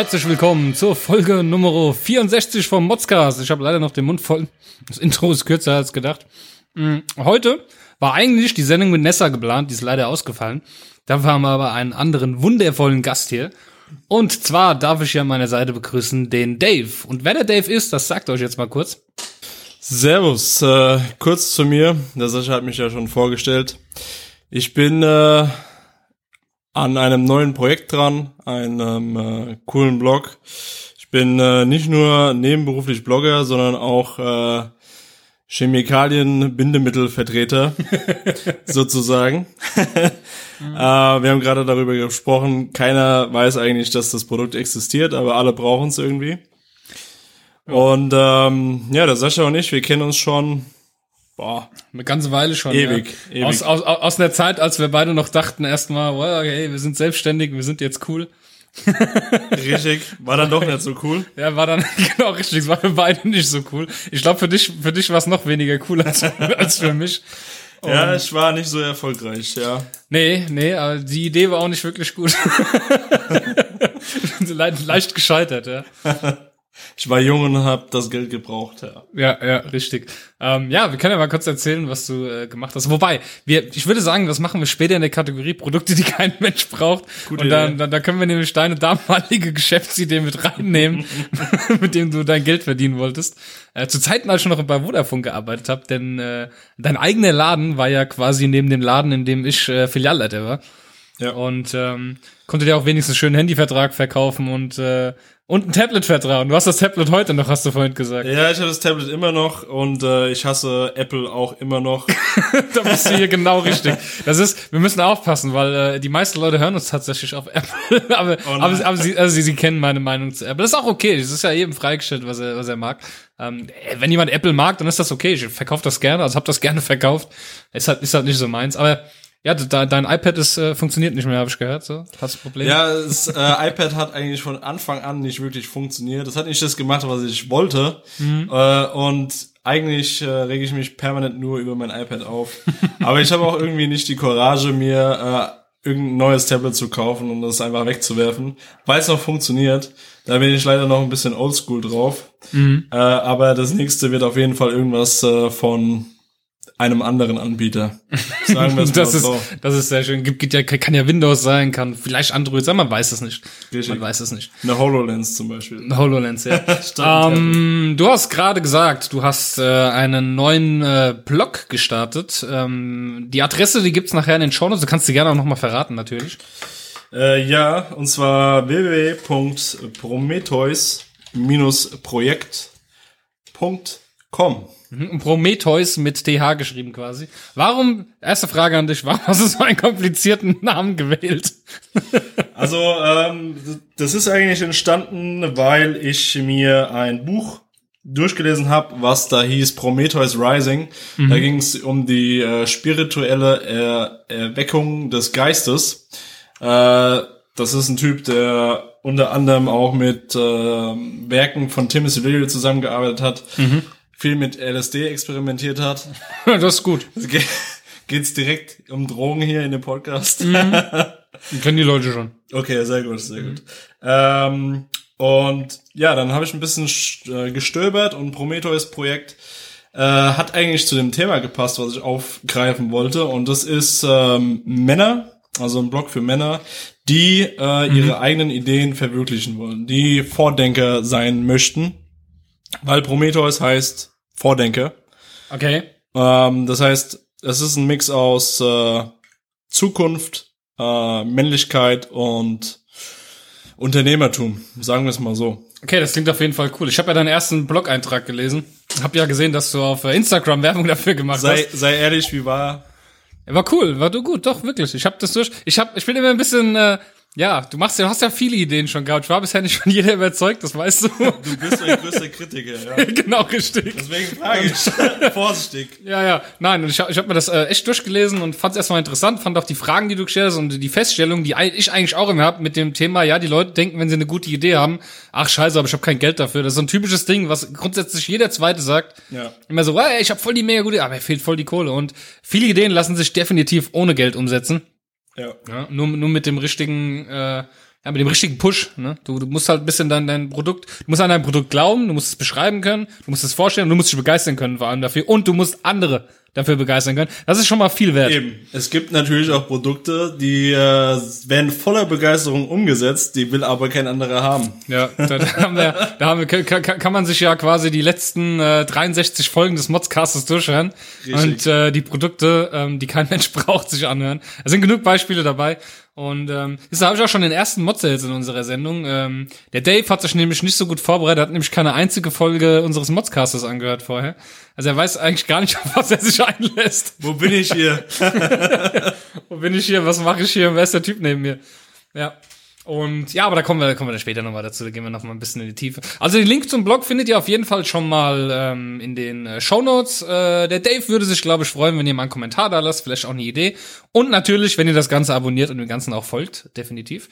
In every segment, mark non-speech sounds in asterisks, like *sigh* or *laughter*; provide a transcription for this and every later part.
Herzlich willkommen zur Folge Nummer 64 vom Modscast. Ich habe leider noch den Mund voll. Das Intro ist kürzer als gedacht. Mm, Heute war eigentlich die Sendung mit Nessa geplant, die ist leider ausgefallen. Dafür haben wir aber einen anderen wundervollen Gast hier. Und zwar darf ich hier an meiner Seite begrüßen den Dave. Und wer der Dave ist, das sagt euch jetzt mal kurz. Servus, äh, kurz zu mir. Der Sascha hat mich ja schon vorgestellt. Ich bin äh, an einem neuen Projekt dran, einem äh, coolen Blog. Ich bin äh, nicht nur nebenberuflich Blogger, sondern auch äh, Chemikalien-Bindemittelvertreter *laughs* sozusagen. *laughs* äh, wir haben gerade darüber gesprochen, keiner weiß eigentlich, dass das Produkt existiert, aber alle brauchen es irgendwie. Und ähm, ja, der Sascha und ich, wir kennen uns schon boah, Eine ganze Weile schon. Ewig, ja. ewig. Aus, aus, aus einer Zeit, als wir beide noch dachten erstmal, wow, okay, wir sind selbstständig, wir sind jetzt cool. *laughs* richtig, war dann doch nicht so cool. Ja, war dann *laughs* genau richtig. Es war für beide nicht so cool. Ich glaube, für dich, für dich war es noch weniger cool als, *laughs* als für mich. Ja, ich war nicht so erfolgreich, ja. Nee, nee, aber die Idee war auch nicht wirklich gut. Le leicht gescheitert, ja. Ich war jung und hab das Geld gebraucht, ja. Ja, ja, richtig. Ähm, ja, wir können ja mal kurz erzählen, was du äh, gemacht hast. Wobei, wir, ich würde sagen, das machen wir später in der Kategorie Produkte, die kein *laughs* Mensch braucht. Gute und dann, dann, dann können wir nämlich deine damalige Geschäftsidee mit reinnehmen, *laughs* *laughs* mit dem du dein Geld verdienen wolltest. Äh, zu Zeiten, als ich noch bei Vodafone gearbeitet habe, denn äh, dein eigener Laden war ja quasi neben dem Laden, in dem ich äh, Filialleiter war. Ja. Und ähm, konnte dir auch wenigstens einen schönen Handyvertrag verkaufen und äh, und einen Tablet-Vertrag. Und du hast das Tablet heute noch, hast du vorhin gesagt. Ja, ich habe das Tablet immer noch und äh, ich hasse Apple auch immer noch. *laughs* da bist du hier genau richtig. Das ist, wir müssen aufpassen, weil äh, die meisten Leute hören uns tatsächlich auf Apple, *laughs* aber, Oh aber, aber sie, also sie, sie kennen meine Meinung zu Apple. Das ist auch okay. Es ist ja jedem freigestellt, was er, was er mag. Ähm, wenn jemand Apple mag, dann ist das okay. Ich verkaufe das gerne, also habe das gerne verkauft. Ist halt, ist halt nicht so meins. Aber ja, de, dein iPad ist äh, funktioniert nicht mehr, habe ich gehört. So, hast du Probleme? Ja, das äh, iPad hat eigentlich von Anfang an nicht wirklich funktioniert. Das hat nicht das gemacht, was ich wollte. Äh, und eigentlich äh, rege ich mich permanent nur über mein iPad auf. *laughs* Aber ich habe auch irgendwie nicht die Courage, mir äh, irgendein neues Tablet zu kaufen und das einfach wegzuwerfen, weil es noch funktioniert. Da bin ich leider noch ein bisschen oldschool drauf. Äh, aber das nächste wird auf jeden Fall irgendwas äh, von einem anderen Anbieter. Sagen wir es *laughs* das ist, so. das ist sehr schön. Gibt, gibt ja, kann ja Windows sein, kann vielleicht Android sein, man weiß es nicht. Richtig. Man weiß es nicht. Eine HoloLens zum Beispiel. HoloLens, ja. *laughs* Stimmt, ähm, du hast gerade gesagt, du hast äh, einen neuen äh, Blog gestartet. Ähm, die Adresse, die gibt's nachher in den Shownotes. Du kannst sie gerne auch nochmal verraten, natürlich. Äh, ja, und zwar www.prometheus-projekt.com. Mhm. Und Prometheus mit TH geschrieben quasi. Warum, erste Frage an dich, *laughs* warum hast du so einen komplizierten Namen gewählt? *laughs* Also, ähm, das ist eigentlich entstanden, weil ich mir ein Buch durchgelesen habe, was da hieß Prometheus Rising. Da ging es um die äh, spirituelle er Erweckung des Geistes. Äh, das ist ein Typ, der unter anderem auch mit äh, Werken von Timothy Leary zusammengearbeitet hat, viel mit LSD experimentiert hat. das ist gut. Also ge- geht's direkt um Drogen hier in dem Podcast. Die kennen die Leute schon. Okay, sehr gut, sehr gut. Ähm, und ja, dann habe ich ein bisschen sch- äh, gestöbert und Prometheus-Projekt äh, hat eigentlich zu dem Thema gepasst, was ich aufgreifen wollte. Und das ist ähm, Männer, also ein Blog für Männer, die äh, ihre eigenen Ideen verwirklichen wollen, die Vordenker sein möchten. Weil Prometheus heißt Vordenker. Okay. Ähm, das heißt, es ist ein Mix aus äh, Zukunft, äh, Männlichkeit und Unternehmertum, sagen wir es mal so. Okay, das klingt auf jeden Fall cool. Ich habe ja deinen ersten Blog-Eintrag gelesen. Hab ja gesehen, dass du auf äh, Instagram Werbung dafür gemacht Sei, hast. sei ehrlich, wie war? War cool, war du gut, doch wirklich. Ich habe das durch. Ich hab, ich bin immer ein bisschen, äh, ja, du machst ja, du hast ja viele Ideen schon gehabt. Ich war bisher nicht von jeder überzeugt, das weißt du. *laughs* Du bist mein größter Kritiker, ja. *laughs* genau richtig. Deswegen frage ich. *laughs* Vorsichtig. Ja, ja, nein, ich habe ich hab mir das äh, echt durchgelesen und fand es erstmal interessant, fand auch die Fragen, die du gestellt hast und die Feststellung, die ich eigentlich auch immer hab mit dem Thema, ja, die Leute denken, wenn sie eine gute Idee haben, ach scheiße, aber ich habe kein Geld dafür. Das ist so ein typisches Ding, was grundsätzlich jeder Zweite sagt. Ja. Immer so, hey, ich habe voll die mega gute, aber mir fehlt voll die Kohle. Und viele Ideen lassen sich definitiv ohne Geld umsetzen. Ja. Ja, nur, nur mit dem richtigen, äh, Ja, mit dem richtigen Push, ne? Du, du musst halt ein bisschen dein, dein Produkt, du musst an dein Produkt glauben, du musst es beschreiben können, du musst es vorstellen und du musst dich begeistern können vor allem dafür und du musst andere dafür begeistern können. Das ist schon mal viel wert. Eben. Es gibt natürlich auch Produkte, die äh, werden voller Begeisterung umgesetzt, die will aber kein anderer haben. Ja, *laughs* da, da haben wir, da haben wir, kann, kann man sich ja quasi die letzten äh, 63 Folgen des Modscastes durchhören Richtig. und äh, die Produkte, ähm, die kein *laughs* Mensch braucht, sich anhören. Es sind genug Beispiele dabei. Und ähm, das habe ich auch schon den ersten Mod-Sales in unserer Sendung. Ähm, der Dave hat sich nämlich nicht so gut vorbereitet, hat nämlich keine einzige Folge unseres Modscastes angehört vorher. Also er weiß eigentlich gar nicht, *laughs* auf was er sich einlässt. Wo bin ich hier? *laughs* Wo bin ich hier? Was mache ich hier? Wer ist der Typ neben mir? Ja. Und ja, aber da kommen wir, kommen wir dann später nochmal dazu, da gehen wir nochmal ein bisschen in die Tiefe. Also den Link zum Blog findet ihr auf jeden Fall schon mal ähm, in den äh, Show Notes. Äh, der Dave würde sich, glaube ich, freuen, wenn ihr mal einen Kommentar da lasst, vielleicht auch eine Idee. Und natürlich, wenn ihr das Ganze abonniert und dem Ganzen auch folgt, definitiv.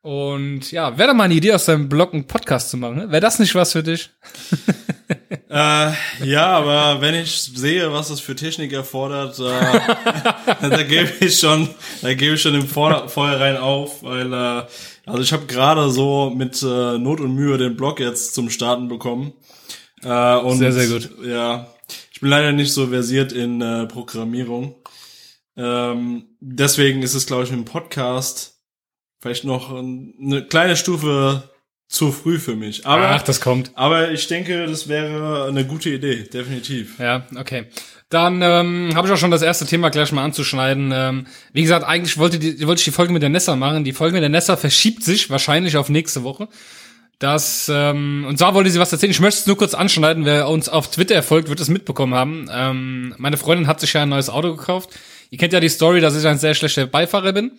Und ja, wäre da mal eine Idee aus deinem Blog einen Podcast zu machen, ne? Wäre das nicht was für dich? *laughs* äh, ja, aber wenn ich sehe, was das für Technik erfordert, äh, *laughs* da gebe ich schon, da gebe ich schon im Vor Vorhinein auf, weil äh, also ich habe gerade so mit äh, Not und Mühe den Blog jetzt zum Starten bekommen. Äh, und, Sehr, sehr gut. Ja, ich bin leider nicht so versiert in äh, Programmierung. Ähm, deswegen ist es, glaube ich, dem Podcast vielleicht noch eine kleine Stufe zu früh für mich. Aber, Ach, das kommt. aber ich denke, das wäre eine gute Idee, definitiv. Ja, okay. Dann ähm, habe ich auch schon das erste Thema gleich mal anzuschneiden. Ähm, wie gesagt, eigentlich wollte, die, wollte ich die Folge mit der Nessa machen. Die Folge mit der Nessa verschiebt sich wahrscheinlich auf nächste Woche. Das, ähm, und zwar wollte sie was erzählen. Ich möchte es nur kurz anschneiden. Wer uns auf Twitter folgt, wird es mitbekommen haben. Ähm, meine Freundin hat sich ja ein neues Auto gekauft. Ihr kennt ja die Story, dass ich ein sehr schlechter Beifahrer bin.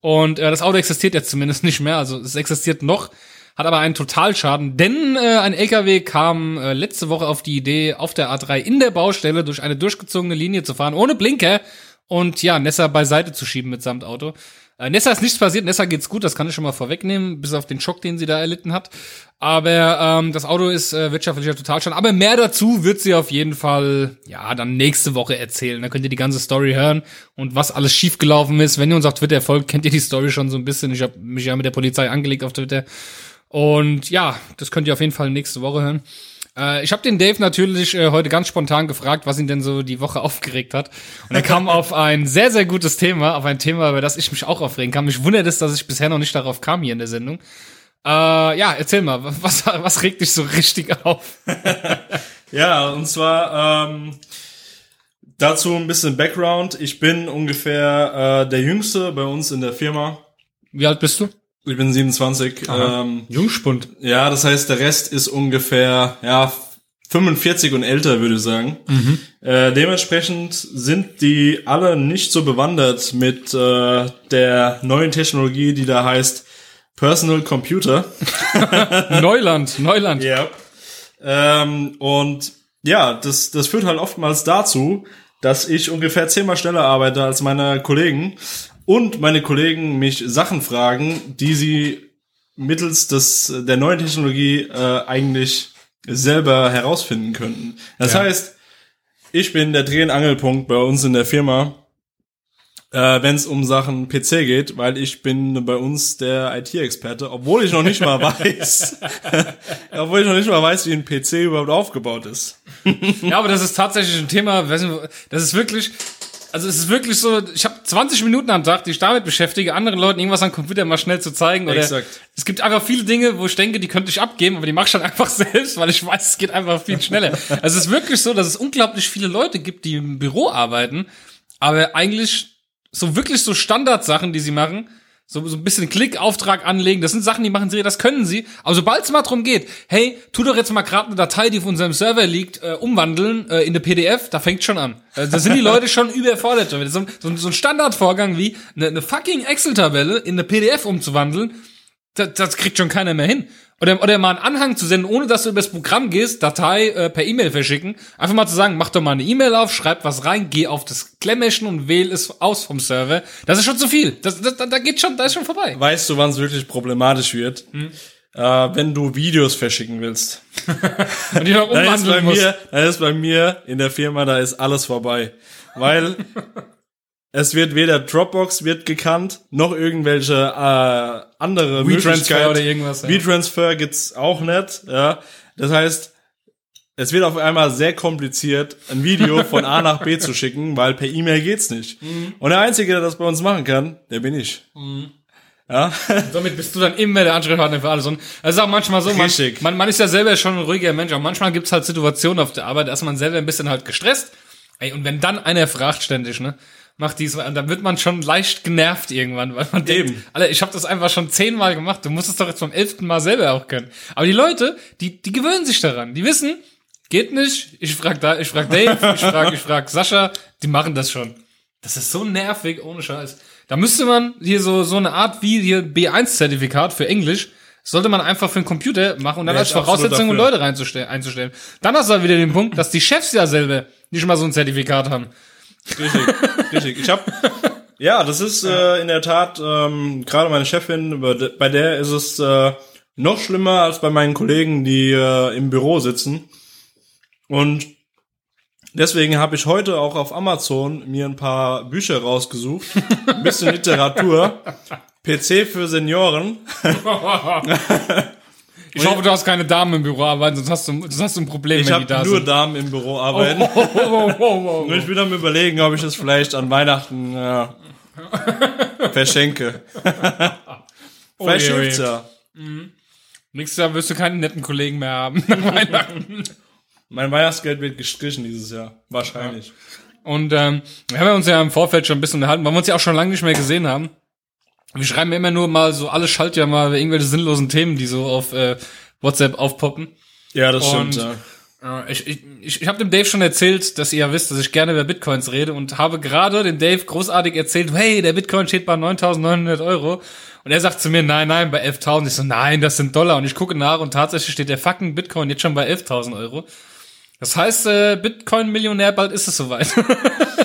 Und äh, das Auto existiert jetzt zumindest nicht mehr. Also es existiert noch, hat aber einen Totalschaden, denn äh, ein LKW kam äh, letzte Woche auf die Idee, auf der A3 in der Baustelle durch eine durchgezogene Linie zu fahren, ohne Blinker und ja, Nessa beiseite zu schieben mitsamt Auto. Äh, Nessa ist nichts passiert, Nessa geht's gut, das kann ich schon mal vorwegnehmen, bis auf den Schock, den sie da erlitten hat. Aber ähm, das Auto ist äh, wirtschaftlicher Totalschaden. Aber mehr dazu wird sie auf jeden Fall, ja, dann nächste Woche erzählen. Da könnt ihr die ganze Story hören und was alles schiefgelaufen ist. Wenn ihr uns auf Twitter folgt, kennt ihr die Story schon so ein bisschen. Ich habe mich ja mit der Polizei angelegt auf Twitter. Und ja, das könnt ihr auf jeden Fall nächste Woche hören. Äh, ich habe den Dave natürlich äh, heute ganz spontan gefragt, was ihn denn so die Woche *laughs* aufgeregt hat. Und er kam auf ein sehr, sehr gutes Thema, auf ein Thema, über das ich mich auch aufregen kann. Mich wundert es, dass ich bisher noch nicht darauf kam hier in der Sendung. Äh, ja, erzähl mal, was, *laughs* was regt dich so richtig auf? *laughs* Ja, und zwar ähm, dazu ein bisschen Background. Ich bin ungefähr äh, der Jüngste bei uns in der Firma. Wie alt bist du? Ich bin 27. Ähm, Jungspund. ja, das heißt, der Rest ist ungefähr ja 45 und älter, würde ich sagen. Äh, dementsprechend sind die alle nicht so bewandert mit äh, der neuen Technologie, die da heißt Personal Computer. *laughs* Neuland, Neuland. Ja. Ähm, und ja, das, das führt halt oftmals dazu, dass ich ungefähr zehnmal schneller arbeite als meine Kollegen und meine Kollegen mich Sachen fragen, die sie mittels des, der neuen Technologie äh, eigentlich selber herausfinden könnten. Das Ja. heißt, ich bin der Dreh- und Angelpunkt bei uns in der Firma, äh, wenn es um Sachen PC geht, weil ich bin bei uns der IT-Experte, obwohl ich noch nicht mal *laughs* weiß, *laughs* obwohl ich noch nicht mal weiß, wie ein PC überhaupt aufgebaut ist. Ja, aber das ist tatsächlich ein Thema, das ist wirklich, also es ist wirklich so, ich habe 20 Minuten am Tag, die ich damit beschäftige, anderen Leuten irgendwas am Computer mal schnell zu zeigen. Oder Exakt. Es gibt einfach viele Dinge, wo ich denke, die könnte ich abgeben, aber die mache ich dann *laughs* einfach selbst, weil ich weiß, es geht einfach viel schneller. also es ist wirklich so, dass es unglaublich viele Leute gibt, die im Büro arbeiten, aber eigentlich so wirklich so Standardsachen, die sie machen, so, so ein bisschen Klick-Auftrag anlegen, das sind Sachen, die machen sie, das können sie. Aber sobald es mal drum geht, hey, tu doch jetzt mal gerade eine Datei, die auf unserem Server liegt, äh, umwandeln äh, in eine PDF, da fängt schon an. Äh, da sind die Leute schon *laughs* überfordert. So, so, so ein Standardvorgang wie eine, eine fucking Excel-Tabelle in eine PDF umzuwandeln, das, das kriegt schon keiner mehr hin. Oder, oder mal einen Anhang zu senden, ohne dass du übers Programm gehst, Datei äh, per E-Mail verschicken. Einfach mal zu sagen, mach doch mal eine E-Mail auf, schreib was rein, geh auf das Klemmäschen und wähl es aus vom Server. Das ist schon zu viel. Das, das, da geht schon, da ist schon vorbei. Weißt du, wann es wirklich problematisch wird? Äh, wenn du Videos verschicken willst. *laughs* Und die noch Da ist bei umwandeln musst. mir, da ist bei mir in der Firma, da ist alles vorbei. Weil *laughs* Es wird weder Dropbox wird gekannt, noch irgendwelche äh, andere WeTransfer oder irgendwas, ja. WeTransfer gibt's auch nicht. Ja, das heißt, es wird auf einmal sehr kompliziert, ein Video *laughs* von A nach B zu schicken, weil per E-Mail geht's nicht. Mhm. Und der Einzige, der das bei uns machen kann, der bin ich. Ja, Somit bist du dann immer der Ansprechpartner für alles. Und es ist auch manchmal so, man, man, man ist ja selber schon ein ruhiger Mensch, aber manchmal gibt's halt Situationen auf der Arbeit, da ist man selber ein bisschen halt gestresst. Ey, und wenn dann einer fragt ständig, ne, macht dies, und dann wird man schon leicht genervt irgendwann, weil man denkt, Eben. Alter, ich habe das einfach schon zehnmal gemacht, du musst es doch jetzt beim elften Mal selber auch können. Aber die Leute, die, die gewöhnen sich daran, die wissen, geht nicht, ich frag da, ich frag Dave, ich frag, ich frag Sascha, die machen das schon. Das ist so nervig, ohne Scheiß. Da müsste man hier so, so eine Art wie hier B1-Zertifikat für Englisch, sollte man einfach für den Computer machen und dann Wär als Voraussetzung, um. Leute reinzustellen, einzustellen. Dann hast du halt wieder den Punkt, dass die Chefs ja selber nicht mal so ein Zertifikat haben. richtig, richtig. Ich habe ja, das ist äh, in der Tat ähm, gerade meine Chefin, bei der ist es äh, noch schlimmer als bei meinen Kollegen, die äh, im Büro sitzen. Und deswegen habe ich heute auch auf Amazon mir ein paar Bücher rausgesucht, ein bisschen *laughs* Literatur, PC für Senioren. *laughs* Ich hoffe, du hast keine Damen im Büro arbeiten, sonst hast du, sonst hast du ein Problem, Ich wenn habe die da nur sind. Damen im Büro arbeiten. Oh, oh, oh, Und ich bin am überlegen, ob ich das vielleicht an Weihnachten ja, verschenke. *laughs* vielleicht oh hilft's ja. Nächstes Jahr wirst du keinen netten Kollegen mehr haben *laughs* nach Weihnachten. Mein Weihnachtsgeld wird gestrichen dieses Jahr. Wahrscheinlich. Und ähm, wir haben ja uns ja im Vorfeld schon ein bisschen unterhalten, weil wir uns ja auch schon lange nicht mehr gesehen haben. Wir schreiben immer nur mal so alle Schaltjahr mal irgendwelche sinnlosen Themen, die so auf äh, WhatsApp aufpoppen. Ja, das Und- stimmt. Ja. Äh, Ich, ich, ich, ich habe dem Dave schon erzählt, dass ihr ja wisst, dass ich gerne über Bitcoins rede und habe gerade dem Dave großartig erzählt, hey, der Bitcoin steht bei 9.900 Euro. Und er sagt zu mir, nein, nein, bei 11.000. Ich so, nein, das sind Dollar. Und ich gucke nach und tatsächlich steht der fucking Bitcoin jetzt schon bei 11.000 Euro. Das heißt, äh, Bitcoin-Millionär, bald ist es soweit. *laughs*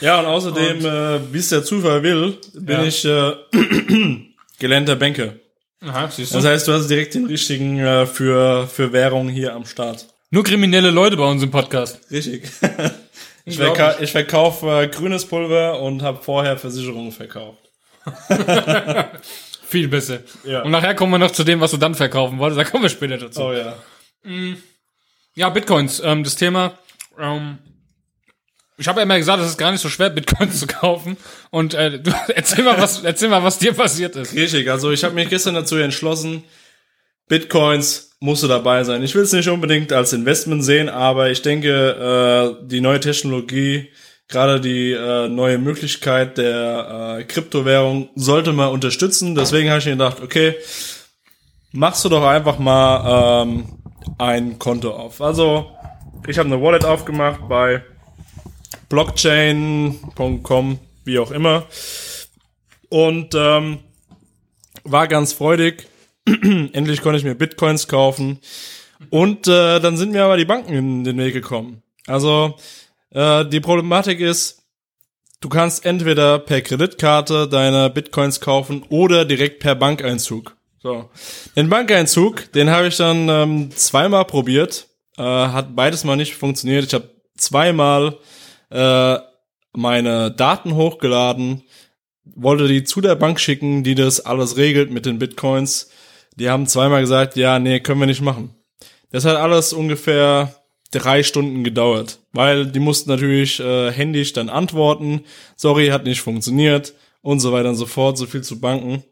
ja, und außerdem, äh, wie es der Zufall will, bin Ja. ich äh, *clears throat* gelernter Banker. Aha, siehst Das heißt, du hast direkt den richtigen äh, für, für Währung hier am Start. Nur kriminelle Leute bei uns im Podcast. Richtig. *laughs* ich, verka ich verkaufe äh, grünes Pulver und habe vorher Versicherungen verkauft. *laughs* Viel besser. Ja. Und nachher kommen wir noch zu dem, was du dann verkaufen wolltest. Da kommen wir später dazu. Oh ja. Ja, Bitcoins, ähm, das Thema. Ähm, ich habe ja immer gesagt, es ist gar nicht so schwer, Bitcoins *laughs* zu kaufen. Und äh, du, *laughs* erzähl mal, was, erzähl mal, was dir passiert ist. Richtig, also ich habe mich gestern dazu entschlossen, Bitcoins musste dabei sein. Ich will es nicht unbedingt als Investment sehen, aber ich denke, äh, die neue Technologie, gerade die äh, neue Möglichkeit der äh, Kryptowährung sollte man unterstützen. Deswegen habe ich mir gedacht, okay, machst du doch einfach mal ähm, ein Konto auf. Also ich habe eine Wallet aufgemacht bei blockchain.com, wie auch immer. Und ähm, war ganz freudig. *clears throat* Endlich konnte ich mir Bitcoins kaufen. Und äh, dann sind mir aber die Banken in den Weg gekommen. Also äh, die Problematik ist, du kannst entweder per Kreditkarte deine Bitcoins kaufen oder direkt per Bankeinzug. So. Den Bankeinzug, den habe ich dann ähm, zweimal probiert. Äh, hat beides mal nicht funktioniert. Ich habe zweimal äh, meine Daten hochgeladen, wollte die zu der Bank schicken, die das alles regelt mit den Bitcoins. Die haben zweimal gesagt, ja, nee, können wir nicht machen. Das hat alles ungefähr drei Stunden gedauert, weil die mussten natürlich äh, händisch dann antworten, sorry, hat nicht funktioniert und so weiter und so fort, so viel zu Banken.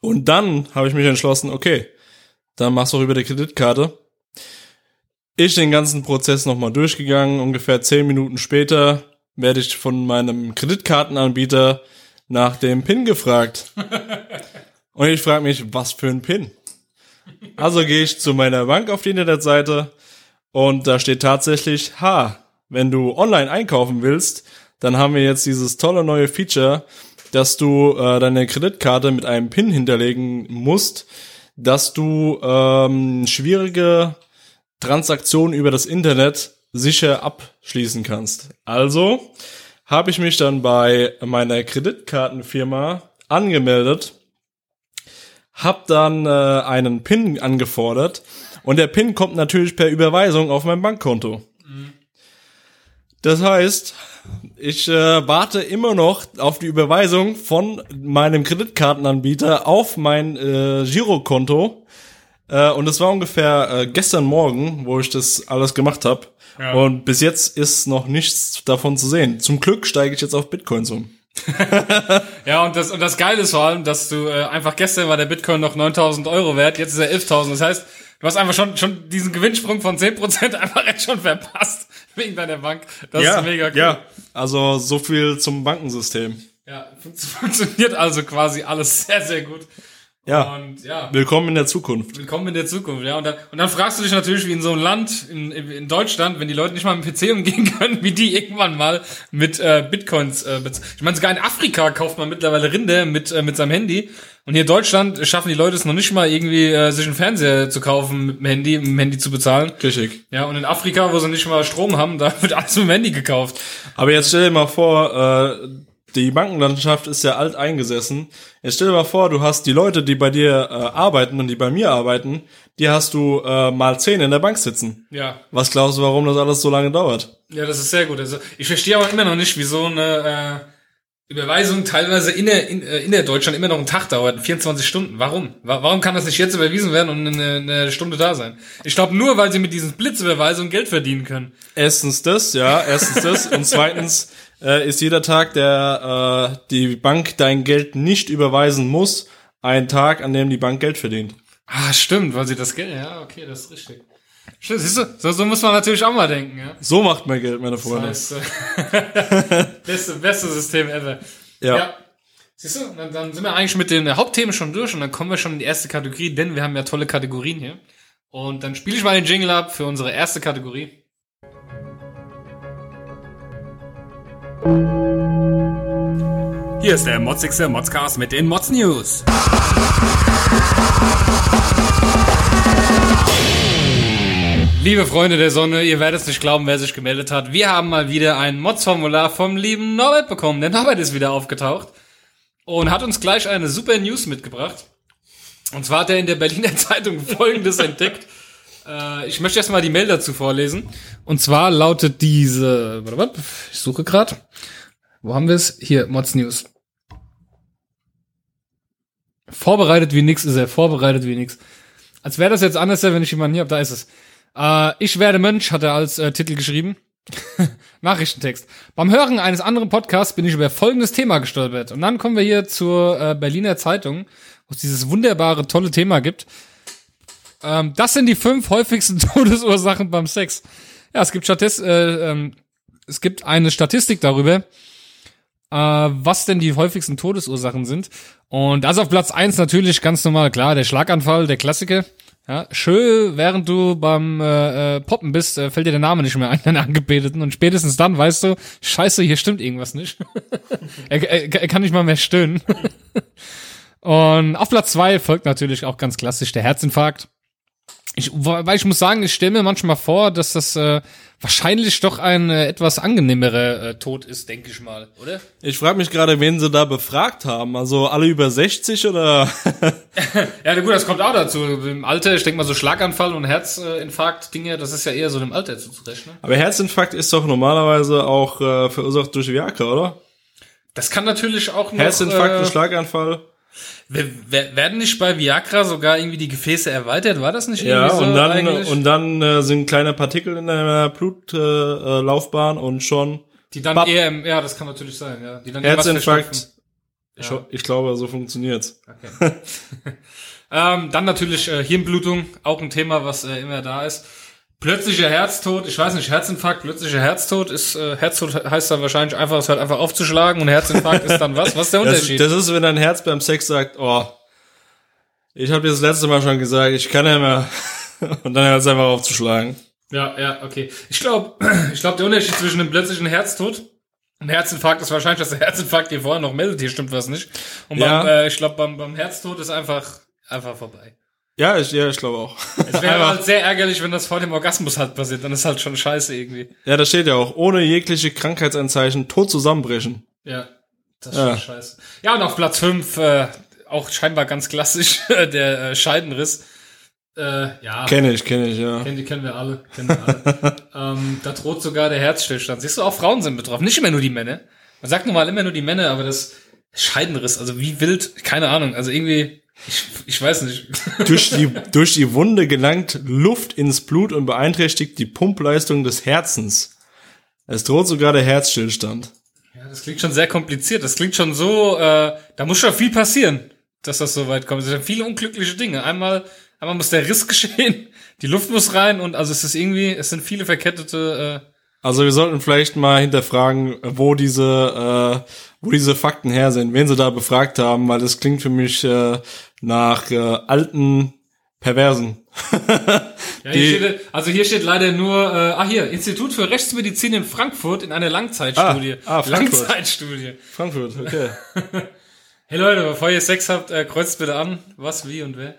Und dann habe ich mich entschlossen, okay, dann machst du auch über die Kreditkarte. Ich den ganzen Prozess nochmal durchgegangen, ungefähr zehn Minuten später werde ich von meinem Kreditkartenanbieter nach dem PIN gefragt. *laughs* Und ich frage mich, was für ein PIN? Also gehe ich zu meiner Bank auf die Internetseite und da steht tatsächlich, ha, wenn du online einkaufen willst, dann haben wir jetzt dieses tolle neue Feature, dass du äh, deine Kreditkarte mit einem PIN hinterlegen musst, dass du ähm, schwierige Transaktionen über das Internet sicher abschließen kannst. Also habe ich mich dann bei meiner Kreditkartenfirma angemeldet, habe dann äh, einen PIN angefordert und der PIN kommt natürlich per Überweisung auf mein Bankkonto. Das heißt, ich äh, warte immer noch auf die Überweisung von meinem Kreditkartenanbieter auf mein äh, Girokonto. Äh, und das war ungefähr äh, gestern Morgen, wo ich das alles gemacht habe. Ja. Und bis jetzt ist noch nichts davon zu sehen. Zum Glück steige ich jetzt auf Bitcoins um. *laughs* Ja, und das, und das Geile ist vor allem, dass du äh, einfach gestern war der Bitcoin noch 9000 Euro wert, jetzt ist er 11.000. Das heißt, du hast einfach schon, schon diesen Gewinnsprung von 10% *laughs* einfach jetzt schon verpasst wegen deiner Bank. Das ist mega cool. Ja, also so viel zum Bankensystem. Ja, fun- *laughs* funktioniert also quasi alles sehr, sehr gut. Ja, Und ja, willkommen in der Zukunft. willkommen in der Zukunft, ja. Und dann, und dann fragst du dich natürlich, wie in so einem Land, in, in Deutschland, wenn die Leute nicht mal mit dem PC umgehen *laughs* können, wie die irgendwann mal mit äh, Bitcoins äh, bez- Ich meine, sogar in Afrika kauft man mittlerweile Rinde mit, äh, mit seinem Handy. Und hier in Deutschland schaffen die Leute es noch nicht mal irgendwie, äh, sich einen Fernseher zu kaufen mit dem Handy, mit dem Handy zu bezahlen. Richtig. Ja, und in Afrika, wo sie nicht mal Strom haben, *laughs* da wird alles mit dem Handy gekauft. Aber jetzt stell dir mal vor, äh, die Bankenlandschaft ist ja alt eingesessen. Jetzt stell dir mal vor, du hast die Leute, die bei dir äh, arbeiten und die bei mir arbeiten, die hast du äh, mal zehn in der Bank sitzen. Ja, Was glaubst du, warum das alles so lange dauert? Ja, das ist sehr gut. Also ich verstehe aber immer noch nicht, wieso eine äh, Überweisung teilweise in der, in, äh, in der Deutschland immer noch einen Tag dauert, 24 Stunden. Warum? Wa warum kann das nicht jetzt überwiesen werden und eine, eine Stunde da sein? Ich glaube nur, weil sie mit diesen Blitzüberweisungen Geld verdienen können. Erstens das, ja, erstens das. und zweitens äh, ist jeder Tag, der äh, die Bank dein Geld nicht überweisen muss, ein Tag, an dem die Bank Geld verdient. Ah, stimmt, weil sie das Geld. Ja, okay, das ist richtig. Stimmt, siehst du, so, so muss man natürlich auch mal denken, ja. So macht man Geld, meine Freunde. Das heißt, äh, *laughs* beste, beste System ever. Ja. Siehst du, dann, dann sind wir eigentlich mit den Hauptthemen schon durch und dann kommen wir schon in die erste Kategorie, denn wir haben ja tolle Kategorien hier. Und dann spiele ich mal den Jingle ab für unsere erste Kategorie. Hier ist der motzigste Modscast mit den Mods News. Liebe Freunde der Sonne, ihr werdet es nicht glauben, wer sich gemeldet hat. Wir haben mal wieder ein Mods-Formular vom lieben Norbert bekommen. Der Norbert ist wieder aufgetaucht und hat uns gleich eine super News mitgebracht. Und zwar hat er in der Berliner *laughs* Zeitung Folgendes entdeckt. Äh, ich möchte erstmal die Mail dazu vorlesen. Und zwar lautet diese, warte mal, ich suche gerade. Wo haben wir es? Hier, Mods News. Vorbereitet wie nix ist er, vorbereitet wie nix. Als wäre das jetzt anders, wenn ich jemanden hier habe, da ist es. Äh, ich werde Mönch, hat er als äh, Titel geschrieben. *laughs* Nachrichtentext. Beim Hören eines anderen Podcasts bin ich über folgendes Thema gestolpert. Und dann kommen wir hier zur äh, Berliner Zeitung, wo es dieses wunderbare, tolle Thema gibt. Ähm, das sind die fünf häufigsten *laughs* Todesursachen beim Sex. Ja, es gibt Statist äh, ähm, es gibt eine Statistik darüber, äh, was denn die häufigsten Todesursachen sind. Und das auf Platz eins natürlich ganz normal, klar, der Schlaganfall, der Klassiker. Ja, schön, während du beim äh, äh, Poppen bist, äh, fällt dir der Name nicht mehr ein, *laughs* deine Angebeteten. Und spätestens dann weißt du, scheiße, hier stimmt irgendwas nicht. *laughs* er, er, er kann nicht mal mehr stöhnen. *laughs* Und auf Platz zwei folgt natürlich auch ganz klassisch der Herzinfarkt. Ich, weil ich muss sagen, ich stelle mir manchmal vor, dass das äh, wahrscheinlich doch ein äh, etwas angenehmerer äh, Tod ist, denke ich mal, oder? Ich frage mich gerade, wen sie da befragt haben. Also alle über 60 oder? *laughs* Ja, na gut, das kommt auch dazu. Im Alter, ich denke mal so Schlaganfall und Herzinfarkt-Dinge, das ist ja eher so dem Alter zuzurechnen. Aber Herzinfarkt ist doch normalerweise auch äh, verursacht durch Viagra, oder? Das kann natürlich auch noch... Herzinfarkt äh, und Schlaganfall. Wer- wer- Werden nicht bei Viagra sogar irgendwie die Gefäße erweitert? War das nicht Ja, irgendwie so und dann eigentlich? und dann äh, sind kleine Partikel in der Blutlaufbahn äh, und schon die dann Bap. eher im, ja, das kann natürlich sein, ja. Die dann Herzinfarkt. Ich, ho- ich glaube, so funktioniert's. Okay. *laughs* ähm, dann natürlich äh, Hirnblutung, auch ein Thema, was äh, immer da ist. Plötzlicher Herztod, ich weiß nicht, Herzinfarkt, plötzlicher Herztod ist, äh, Herztod heißt dann wahrscheinlich einfach, es halt einfach aufzuschlagen und Herzinfarkt ist dann was? Was ist der *laughs* Das, Unterschied? das ist, wenn dein Herz beim Sex sagt, oh, ich habe dir das letzte Mal schon gesagt, ich kann ja mehr. *laughs* Und dann hört es einfach aufzuschlagen. ja, ja, okay. Ich glaube, *clears throat* ich glaube, der Unterschied zwischen einem plötzlichen Herztod und Herzinfarkt ist wahrscheinlich, dass der Herzinfarkt dir vorher noch meldet, hier stimmt was nicht. Und Ja. beim, äh, ich glaube, beim, beim Herztod ist einfach, einfach vorbei. Ja, ich, ja, ich glaube auch. Es wäre halt sehr ärgerlich, wenn das vor dem Orgasmus halt passiert, dann ist halt schon scheiße irgendwie. Ja, da steht ja auch, ohne jegliche Krankheitsanzeichen tot zusammenbrechen. Ja, das ist Ja. schon scheiße. Ja, und auf Platz 5, äh, auch scheinbar ganz klassisch, *laughs* der äh, Scheidenriss. Äh, ja. Kenne ich, kenne ich, ja. Kennen, die kennen wir alle. Kennen wir alle. *laughs* ähm, da droht sogar der Herzstillstand. Siehst du, auch Frauen sind betroffen. Nicht immer nur die Männer. Man sagt nun mal immer nur die Männer, aber das Scheidenriss, also wie wild, keine Ahnung. Also irgendwie, ich, ich weiß nicht. *laughs* durch, die, durch die Wunde gelangt Luft ins Blut und beeinträchtigt die Pumpleistung des Herzens. Es droht sogar der Herzstillstand. Ja, das klingt schon sehr kompliziert. Das klingt schon so, äh, da muss schon viel passieren, dass das so weit kommt. Es sind viele unglückliche Dinge. Einmal, einmal muss der Riss *laughs* geschehen, die Luft muss rein und also es ist irgendwie, es sind viele verkettete. Äh, Also wir sollten vielleicht mal hinterfragen, wo diese, äh, wo diese Fakten her sind, wen sie da befragt haben, weil das klingt für mich äh, nach äh, alten Perversen. *laughs* ja, hier steht, also hier steht leider nur, äh, ah hier, Institut für Rechtsmedizin in Frankfurt in einer Langzeitstudie. Ah, ah, Frankfurt. Langzeitstudie. Frankfurt, okay. *laughs* Hey Leute, bevor ihr Sex habt, äh, kreuzt bitte an, was, wie und wer.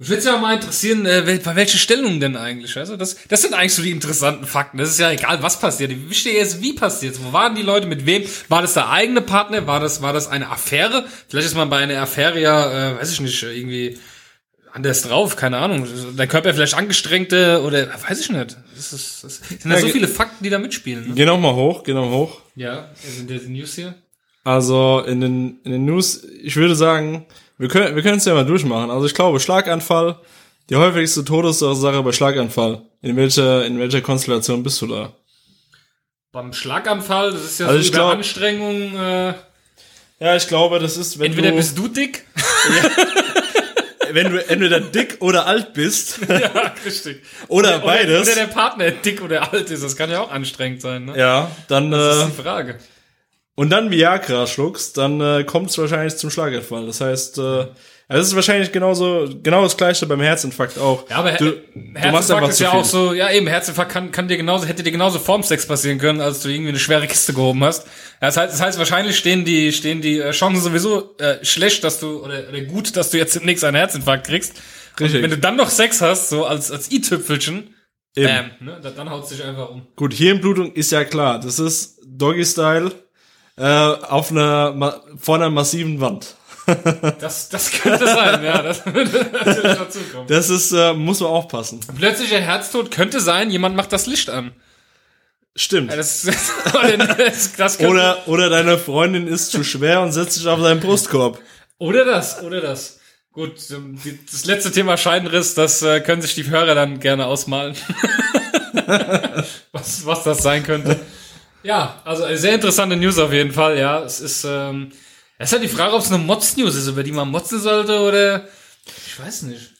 Mich würde ja mal interessieren, äh, bei welchen Stellungen denn eigentlich? Also das, das sind eigentlich so die interessanten Fakten. Das ist ja egal, was passiert. Wichtig ist, wie passiert Wo waren die Leute, mit wem? War das der eigene Partner? War das, war das eine Affäre? Vielleicht ist man bei einer Affäre ja, äh, weiß ich nicht, irgendwie anders drauf, keine Ahnung. Der Körper vielleicht angestrengte oder weiß ich nicht. Das, ist, das sind ja Ja, so viele Fakten, die da mitspielen. Ne? Geh noch mal hoch, geh noch mal hoch. Ja, sind die News hier? Also in den, in den News, ich würde sagen, wir können wir können es ja mal durchmachen. Also ich glaube, Schlaganfall, die häufigste Todesursache bei Schlaganfall. In welcher, in welcher Konstellation bist du da? Beim Schlaganfall, das ist ja Also so über Anstrengung, äh, Ja, ich glaube, das ist, wenn entweder du, bist du dick *laughs* wenn du entweder dick oder alt bist *laughs* Ja, richtig. oder Oder, beides, oder der Partner dick oder alt ist, das kann ja auch anstrengend sein, ne? ja, dann Das äh, ist die Frage. Und dann Viagra schluckst, dann äh, kommt es wahrscheinlich zum Schlaganfall. Das heißt, äh, ja, das ist wahrscheinlich genauso genau das gleiche beim Herzinfarkt auch. Ja, aber du, du, du machst Herzinfarkt einfach ist ja auch so, ja eben, Herzinfarkt kann, kann dir genauso, hätte dir genauso vorm Sex passieren können, als du irgendwie eine schwere Kiste gehoben hast. Das heißt, das heißt wahrscheinlich stehen die, stehen die äh, Chancen sowieso äh, schlecht, dass du, oder, oder gut, dass du jetzt demnächst einen Herzinfarkt kriegst. Und Richtig. wenn du dann noch Sex hast, so als, als i-Tüpfelchen, bam, ne, dann, haut's dich einfach um. Gut, Hirnblutung ist ja klar. Das ist Doggy-Style äh, auf einer vor einer massiven Wand. *laughs* Das, das könnte sein, ja, das würde natürlich dazu kommen. Das ist äh, muss man aufpassen. Plötzlicher Herztod könnte sein, jemand macht das Licht an. Stimmt. Ja, *laughs* das, das, das Oder oder deine Freundin ist zu schwer und setzt sich auf seinen Brustkorb. oder das, oder das. Gut, ähm, das letzte Thema Scheidenriss, das äh, können sich die Hörer dann gerne ausmalen. *laughs* was, was das sein könnte. Ja, also eine sehr interessante News auf jeden Fall, ja. Es ist, ähm, es ist halt die Frage, ob es eine Mods-News ist, über die man motzen sollte oder ich weiß nicht.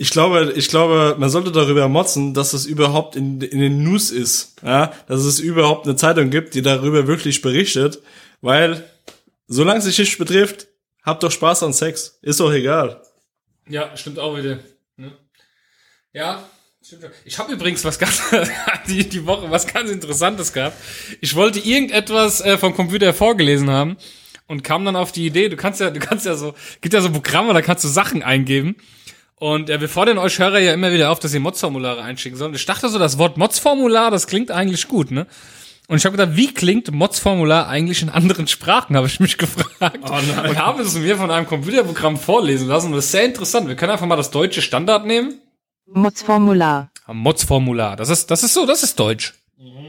Ich glaube, ich glaube, man sollte darüber motzen, dass es überhaupt in, in den News ist, ja, dass es überhaupt eine Zeitung gibt, die darüber wirklich berichtet, weil solange es sich nicht betrifft, habt doch Spaß an Sex, ist doch egal. Ja, stimmt auch wieder. Ne? Ja. Ich habe übrigens was ganz *laughs* die, die Woche was ganz Interessantes gehabt. Ich wollte irgendetwas äh, vom Computer vorgelesen haben und kam dann auf die Idee, du kannst ja, du kannst ja so, gibt ja so Programme, da kannst du Sachen eingeben. Und äh, wir fordern euch Hörer ja immer wieder auf, dass ihr Mods-Formulare einschicken sollt. Ich dachte so, das Wort Mods-Formular, das klingt eigentlich gut, ne? Und ich habe gedacht, wie klingt Mods-Formular eigentlich in anderen Sprachen, *laughs* habe ich mich gefragt. Oh. Und haben es mir von einem Computerprogramm vorlesen lassen. Und das ist sehr interessant. Wir können einfach mal das deutsche Standard nehmen. Mods-Formular. Mods-Formular. Das ist, das ist so, das ist Deutsch.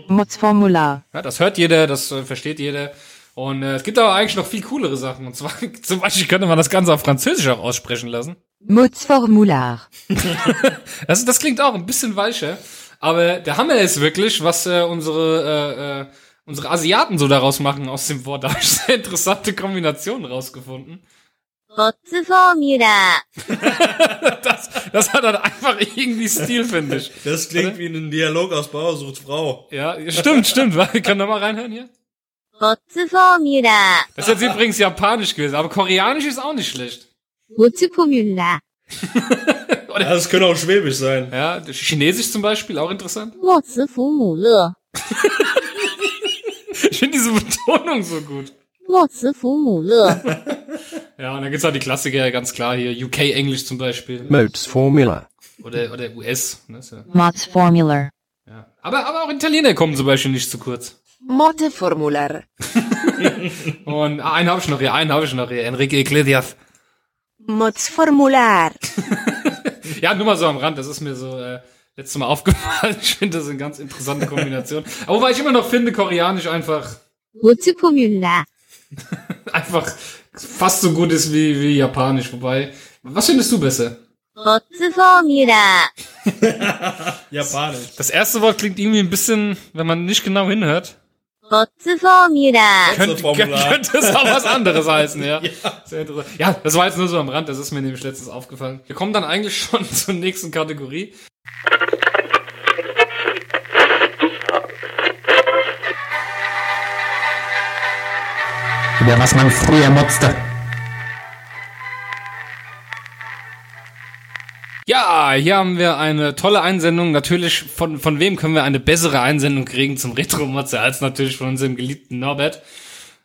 Mods-Formular. Ja, das hört jeder, das äh, versteht jeder. Und äh, es gibt aber eigentlich noch viel coolere Sachen. Und zwar *laughs* zum Beispiel könnte man das Ganze auf Französisch auch aussprechen lassen. Mods-Formular. *laughs* Das, das klingt auch ein bisschen weicher. Aber der Hammer ist wirklich, was äh, unsere, äh, äh, unsere Asiaten so daraus machen aus dem Wort. Da habe ich sehr interessante Kombinationen rausgefunden. Rotz Formula. *laughs* das, das hat dann einfach irgendwie Stil, finde ich. Das klingt Oder? wie ein Dialog aus Bauer sucht Frau. Ja, stimmt, stimmt. Kann da mal reinhören hier? Rotz Formula. Das ist jetzt übrigens japanisch gewesen, aber koreanisch ist auch nicht schlecht. Rotz Formula. *laughs* Oder? Ja, das könnte auch schwäbisch sein. Ja, chinesisch zum Beispiel, auch interessant. Rotz Formula. *laughs* ich finde diese Betonung so gut. 洛茨福姆勒。ja, *laughs* und dann gibt es auch halt die Klassiker, ganz klar hier, UK-Englisch zum Beispiel. Mots Formula. Oder, oder US. Ne, ja Formula. Ja. Aber, aber auch Italiener kommen zum Beispiel nicht zu kurz. Motte Formular. *laughs* und ah, einen habe ich noch hier, einen habe ich noch hier, Enrique Iglesias. Mots Formular. *laughs* ja, nur mal so am Rand, das ist mir so... Äh, letztes Mal aufgefallen. Ich finde das eine ganz interessante Kombination. Aber weil ich immer noch finde, koreanisch einfach. Wurzelformular. *laughs* Einfach fast so gut ist wie, wie Japanisch, wobei. Was findest du besser? *laughs* Japanisch. Das erste Wort klingt irgendwie ein bisschen, wenn man nicht genau hinhört. Botzformular. Könnt, *laughs* könnte es auch was anderes heißen, ja. ja. ja. das war jetzt nur so am Rand, das ist mir nämlich letztens aufgefallen. Wir kommen dann eigentlich schon zur nächsten Kategorie. Über was man früher motzte. Ja, hier haben wir eine tolle Einsendung. Natürlich, von, von wem können wir eine bessere Einsendung kriegen zum Retro-Motze als natürlich von unserem geliebten Norbert.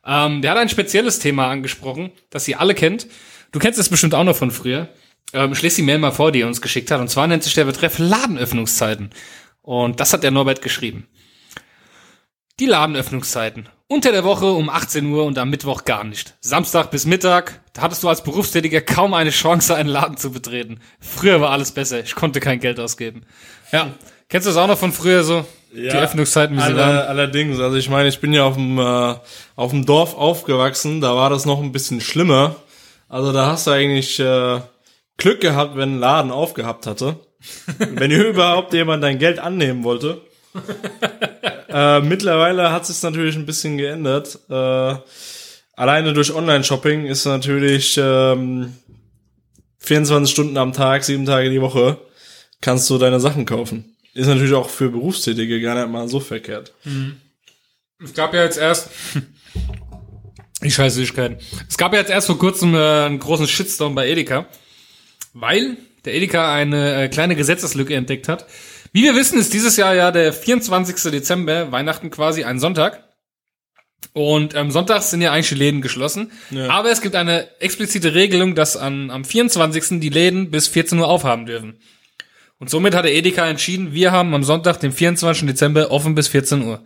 Ähm, der hat ein spezielles Thema angesprochen, das ihr alle kennt. Du kennst es bestimmt auch noch von früher. Ähm, lese die Mail mal vor, die er uns geschickt hat. Und zwar nennt sich der Betreff Ladenöffnungszeiten. Und das hat der Norbert geschrieben. Die Ladenöffnungszeiten. Unter der Woche um 18 Uhr und am Mittwoch gar nicht. Samstag bis Mittag, da hattest du als Berufstätiger kaum eine Chance, einen Laden zu betreten. Früher war alles besser, ich konnte kein Geld ausgeben. Ja, kennst du das auch noch von früher so? die Öffnungszeiten, wie sie alle, waren? Allerdings, also ich meine, ich bin ja auf dem, äh, auf dem Dorf aufgewachsen, da war das noch ein bisschen schlimmer. Also da hast du eigentlich äh, Glück gehabt, wenn ein Laden aufgehabt hatte. *laughs* wenn überhaupt jemand dein Geld annehmen wollte. *laughs* äh, mittlerweile hat sich natürlich ein bisschen geändert. Äh, alleine durch Online-Shopping ist natürlich ähm, 24 Stunden am Tag, sieben Tage die Woche kannst du deine Sachen kaufen. Ist natürlich auch für Berufstätige gar nicht mal so verkehrt. Es gab ja jetzt erst. *laughs* Die scheiß Süßigkeiten. Es gab ja jetzt erst vor kurzem äh, einen großen Shitstorm bei Edeka, weil der Edeka eine äh, kleine Gesetzeslücke entdeckt hat. Wie wir wissen, ist dieses Jahr ja der 24. Dezember, Weihnachten quasi, ein Sonntag. Und ähm, sonntags sind ja eigentlich die Läden geschlossen. Ja. Aber es gibt eine explizite Regelung, dass an, am 24. die Läden bis 14 Uhr aufhaben dürfen. Und somit hat der Edeka entschieden, wir haben am Sonntag, den 24. Dezember, offen bis 14 Uhr.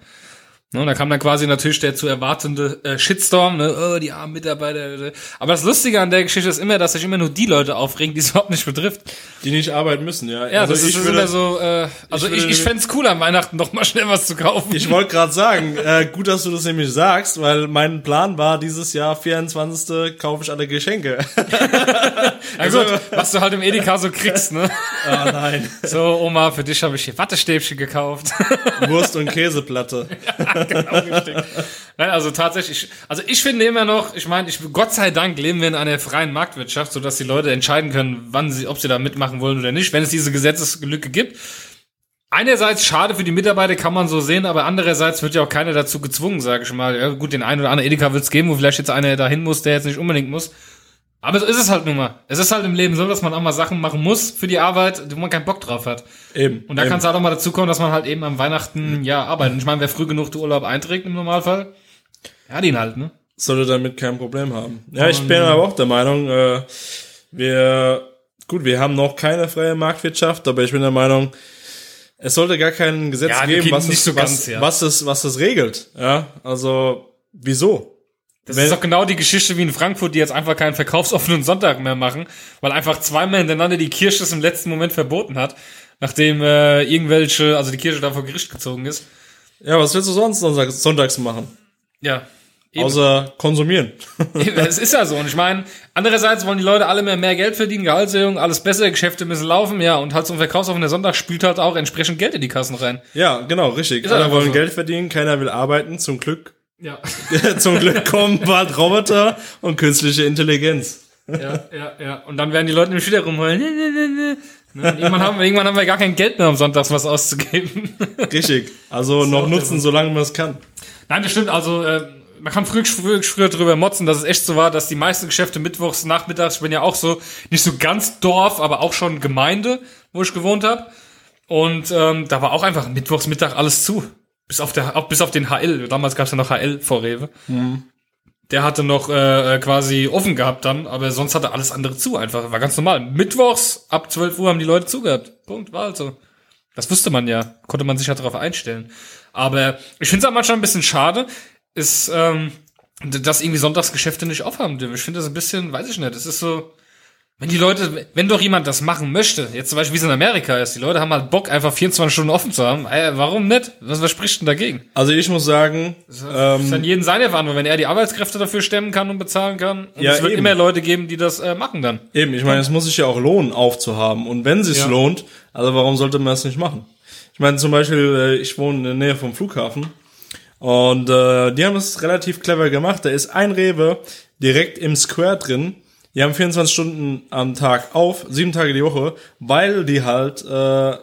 Ne, da kam dann quasi natürlich der zu erwartende äh, Shitstorm, ne, oh, die armen Mitarbeiter. äh. Aber das Lustige an der Geschichte ist immer, dass sich immer nur die Leute aufregen, die es *laughs* überhaupt nicht betrifft. Die nicht arbeiten müssen, ja. Ja, Also das ist würde- immer so, äh, also ich ich, ich, fänd's cool an Weihnachten noch mal schnell was zu kaufen. Ich wollte gerade sagen, äh, gut, dass du das nämlich sagst, weil mein Plan war, dieses Jahr 24. kaufe ich alle Geschenke. *laughs* Na gut, was du halt im Edeka so kriegst, ne? ah, nein. So, Oma, für dich habe ich hier Wattestäbchen gekauft. Wurst und Käseplatte. *laughs* *laughs* Nein, also tatsächlich, also ich finde immer noch, ich meine, ich, Gott sei Dank leben wir in einer freien Marktwirtschaft, sodass die Leute entscheiden können, wann sie, ob sie da mitmachen wollen oder nicht, wenn es diese Gesetzeslücke gibt. Einerseits schade für die Mitarbeiter, kann man so sehen, aber andererseits wird ja auch keiner dazu gezwungen, sage ich mal. Ja, gut, den einen oder anderen Edeka wird es geben, wo vielleicht jetzt einer dahin muss, der jetzt nicht unbedingt muss. Aber so ist es halt nun mal. Es ist halt im Leben so, dass man auch mal Sachen machen muss für die Arbeit, wo man keinen Bock drauf hat. Eben. Und da kann es halt auch mal dazu kommen, dass man halt eben am Weihnachten, ja, arbeitet. Und ich meine, wer früh genug den Urlaub einträgt im Normalfall, ja, den halt, ne? sollte damit kein Problem haben. Ja, ich bin aber auch der Meinung, äh, wir, gut, wir haben noch keine freie Marktwirtschaft, aber ich bin der Meinung, es sollte gar kein Gesetz Ja, geben, was, es, so was, ganz, ja. was, es, was es regelt. Ja, also, wieso? Das Wenn- ist doch genau die Geschichte wie in Frankfurt, die jetzt einfach keinen verkaufsoffenen Sonntag mehr machen, weil einfach zweimal hintereinander die Kirche es im letzten Moment verboten hat, nachdem äh, irgendwelche, also die Kirche da vor Gericht gezogen ist. Ja, was willst du sonst sonntags, sonntags machen? Ja. Eben. Außer konsumieren. *laughs* Es ist ja so. Und ich meine, andererseits wollen die Leute alle mehr, mehr Geld verdienen, Gehaltserhöhung, alles besser, Geschäfte müssen laufen, ja. Und halt so ein verkaufsoffener Sonntag spielt halt auch entsprechend Geld in die Kassen rein. ja, genau, richtig. Ist Alle wollen so. Geld verdienen, keiner will arbeiten, zum Glück. Ja. *laughs* zum Glück kommen bald Roboter und künstliche Intelligenz. Ja, ja, ja. Und dann werden die Leute nämlich wieder rumheulen. Ne, ne, ne, ne. Irgendwann haben, wir, irgendwann haben wir gar kein Geld mehr, um sonntags was auszugeben. *laughs* Richtig. Also noch nutzen, solange man es kann. Nein, das stimmt. Also äh, man kann früh, früh, früher drüber motzen, dass es echt so war, dass die meisten Geschäfte mittwochs, nachmittags, ich bin ja auch so, nicht so ganz Dorf, aber auch schon Gemeinde, wo ich gewohnt habe. Und ähm, da war auch einfach mittwochs Mittag alles zu. Bis auf, der, bis auf den HL. Damals gab es ja noch HL vor Rewe. Der hatte noch äh, quasi offen gehabt dann, aber sonst hatte alles andere zu einfach. War ganz normal. Mittwochs ab 12 Uhr haben die Leute zugehabt. Punkt, war also. Das wusste man ja. Konnte man sich ja darauf einstellen. Aber ich finde es auch manchmal ein bisschen schade, ist, ähm, dass irgendwie Sonntagsgeschäfte nicht aufhaben dürfen. Ich finde das ein bisschen, weiß ich nicht, es ist so, Wenn die Leute, wenn doch jemand das machen möchte, jetzt zum Beispiel wie es in Amerika ist, die Leute haben halt Bock, einfach 24 Stunden offen zu haben. Ey, warum nicht? Was, was spricht denn dagegen? Also ich muss sagen, ist dann ähm, jeden seine Verantwortung, wenn er die Arbeitskräfte dafür stemmen kann und bezahlen kann. Und Ja, es wird eben. immer Leute geben, die das äh, machen dann. eben, ich meine, es muss sich ja auch lohnen, aufzuhaben. Und wenn es sich Ja. lohnt, also warum sollte man es nicht machen? Ich meine, zum Beispiel, äh, ich wohne in der Nähe vom Flughafen und äh, die haben es relativ clever gemacht. Da ist ein Rewe direkt im Square drin. Die haben 24 Stunden am Tag auf, sieben Tage die Woche, weil die halt äh,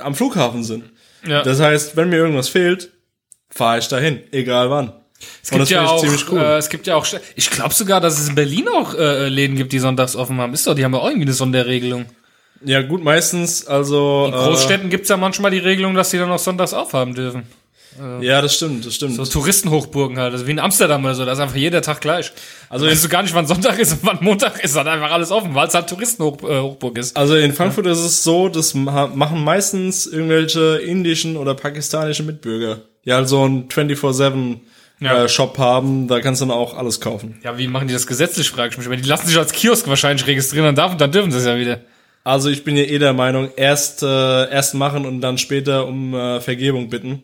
am Flughafen sind. Ja. Das heißt, wenn mir irgendwas fehlt, fahre ich dahin, egal wann. Es gibt das ja finde ich auch, ziemlich cool. äh, es gibt ja auch, ich glaube sogar, dass es in Berlin auch äh, Läden gibt, die sonntags offen haben. Ist doch, die haben ja auch irgendwie eine Sonderregelung. Ja gut, meistens, also In Großstädten gibt's ja manchmal die Regelung, dass die dann auch sonntags aufhaben dürfen. Äh, ja, das stimmt, das stimmt. So Touristenhochburgen halt, also wie in Amsterdam oder so, da ist einfach jeder Tag gleich. Also weißt du gar nicht, wann Sonntag ist und wann Montag ist, hat einfach alles offen, weil es halt Touristenhochburg ist. Also in Frankfurt ist es so, das ma- machen meistens irgendwelche indischen oder pakistanischen Mitbürger, die halt so einen 24-7 Ja. äh, Shop haben, da kannst du dann auch alles kaufen. Ja, wie machen die das gesetzlich, frage ich mich. Aber die lassen sich als Kiosk wahrscheinlich registrieren, dann darf, dann dürfen sie es ja wieder. Also ich bin ja eh der Meinung, erst, äh, erst machen und dann später um äh, Vergebung bitten.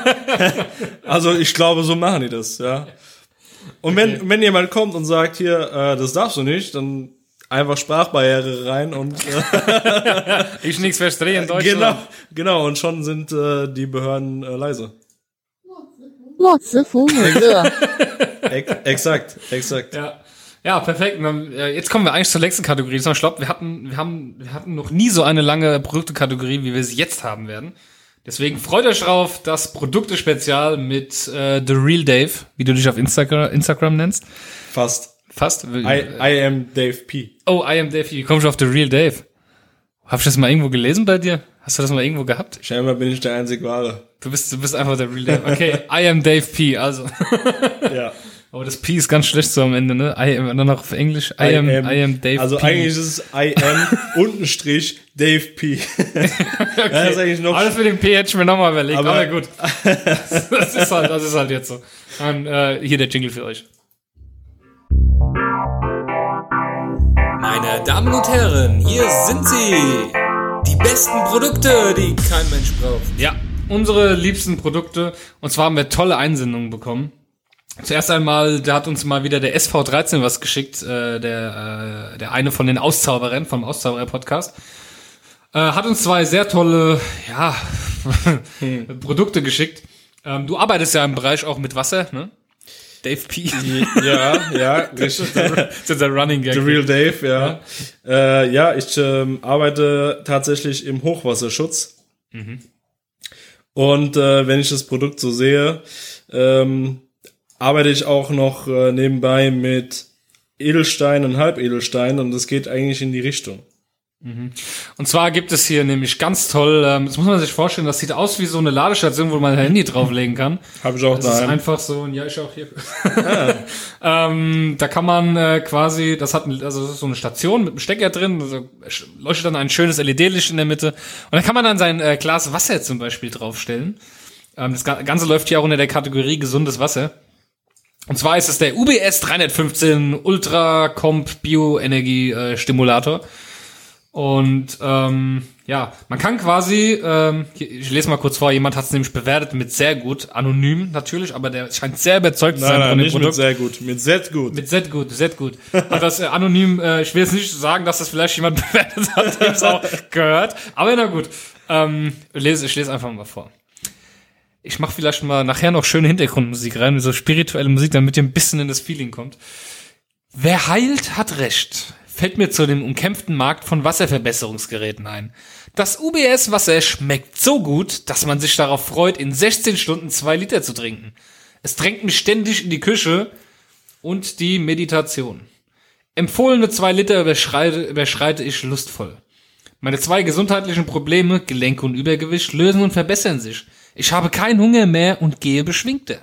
*laughs* also ich glaube, so machen die das, ja. Und wenn, okay. wenn jemand kommt und sagt hier, äh, das darfst du nicht, dann einfach Sprachbarriere rein und äh, *laughs* ich nichts verstehe in Deutschland. Genau, genau und schon sind äh, die Behörden äh, leise. Ex exakt, exakt. Ja. Ja, perfekt. Äh, jetzt kommen wir eigentlich zur nächsten Kategorie. Ich glaube, wir hatten, wir haben, wir hatten noch nie so eine lange Produktekategorie, wie wir sie jetzt haben werden. Deswegen freut euch drauf, das Produkte-Spezial mit äh, The Real Dave, wie du dich auf Instagram, Instagram nennst. Fast. Fast. I, I am Dave P. oh, I am Dave. Wie kommst du auf The Real Dave? Hab ich das mal irgendwo gelesen bei dir? Hast du das mal irgendwo gehabt? Scheinbar bin ich der einzig Wahre. Du bist, du bist einfach der Real Dave. Okay, *laughs* I am Dave P. Also. Ja. Oh, das P ist ganz schlecht so am Ende, ne? I am, dann noch auf Englisch. I, am, I am Dave Also P. eigentlich ist es I am *laughs* unten Strich Dave P. *laughs* ja, das ist eigentlich noch Alles für den P hätte ich mir nochmal überlegt, aber, Aber- gut. *laughs* das ist halt, das ist halt jetzt so. Dann, äh, hier der Jingle für euch. Meine Damen und Herren, hier sind sie. Die besten Produkte, die kein Mensch braucht. Ja, unsere liebsten Produkte. Und zwar haben wir tolle Einsendungen bekommen. Zuerst einmal, da hat uns mal wieder der SV13 was geschickt, äh, der, äh, der eine von den Auszauberern, vom Auszauberer-Podcast. Äh, hat uns zwei sehr tolle, ja, *laughs* Produkte geschickt. Ähm, du arbeitest ja im Bereich auch mit Wasser, ne? Dave P. Ja, ja, *laughs* richtig. das ist der Running Gag. The Real Dave, ja. Ja, äh, ja ich ähm, arbeite tatsächlich im Hochwasserschutz. Und äh, wenn ich das Produkt so sehe, ähm, arbeite ich auch noch äh, nebenbei mit Edelstein und Halbedelstein und das geht eigentlich in die Richtung. Und zwar gibt es hier nämlich ganz toll, ähm, das muss man sich vorstellen, das sieht aus wie so eine Ladestation, wo man ein Handy drauflegen kann. Habe ich auch Das ist daheim. einfach so, ja, ich auch hier. *laughs* ähm, da kann man äh, quasi, das hat also das ist so eine Station mit einem Stecker drin, also leuchtet dann ein schönes LED-Licht in der Mitte. Und da kann man dann sein äh, Glas Wasser zum Beispiel draufstellen. Ähm, das Ga- Ganze läuft hier auch unter der Kategorie gesundes Wasser. Und zwar ist es der UBS 315 Ultra Comp Bioenergie äh, Stimulator. Und ähm, ja, man kann quasi, ähm, ich lese mal kurz vor, jemand hat es nämlich bewertet mit sehr gut, anonym natürlich, aber der scheint sehr überzeugt zu sein Nein, nein, von dem nicht mit Produkt. sehr gut, mit sehr gut. Mit Z gut, Z gut. Hat das äh, anonym, äh, ich will jetzt nicht sagen, dass das vielleicht jemand *laughs* bewertet hat, der es auch gehört, aber na gut. Ähm, lese, ich lese einfach mal vor. Ich mache vielleicht mal nachher noch schöne Hintergrundmusik rein, so spirituelle Musik, damit ihr ein bisschen in das Feeling kommt. Wer heilt, hat Recht. Fällt mir zu dem umkämpften Markt von Wasserverbesserungsgeräten ein. Das UBS-Wasser schmeckt so gut, dass man sich darauf freut, in 16 Stunden zwei Liter zu trinken. Es drängt mich ständig in die Küche und die Meditation. Empfohlene zwei Liter überschreite, überschreite ich lustvoll. Meine zwei gesundheitlichen Probleme, Gelenke und Übergewicht, lösen und verbessern sich. Ich habe keinen Hunger mehr und gehe beschwingter.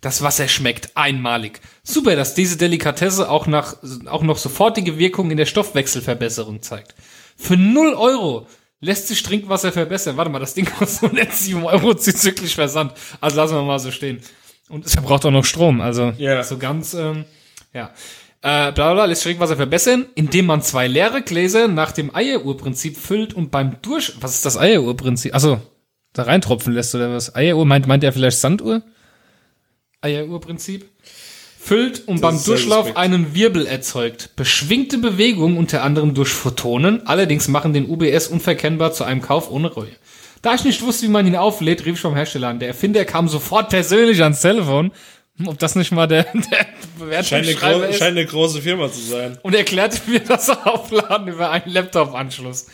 Das Wasser schmeckt einmalig. Super, dass diese Delikatesse auch, nach, auch noch sofortige Wirkung in der Stoffwechselverbesserung zeigt. Für 0 Euro lässt sich Trinkwasser verbessern. Warte mal, das Ding kostet 107 Euro *laughs* zuzüglich Versand. Also lassen wir mal so stehen. Und es verbraucht auch noch Strom. Also Ja. so ganz, ähm, ja. Äh, bla bla bla, lässt Trinkwasser verbessern, indem man zwei leere Gläser nach dem Eieruhrprinzip füllt und beim Durch... Was ist das Eieruhrprinzip? Achso, da reintropfen lässt oder was? Eieruhr, meint, meint er vielleicht Sanduhr? Eieruhrprinzip? Füllt und beim ist sehr Durchlauf einen Wirbel erzeugt. Beschwingte Bewegung unter anderem durch Photonen, allerdings machen den UBS unverkennbar zu einem Kauf ohne Reue. Da ich nicht wusste, wie man ihn auflädt, rief ich beim Hersteller an. Der Erfinder kam sofort persönlich ans Telefon. Hm, Ob das nicht mal der, *laughs* der Scheint eine, Bewertungsschreiber ist. scheint eine große Firma zu sein. und erklärte mir das *laughs* Aufladen über einen Laptop-Anschluss.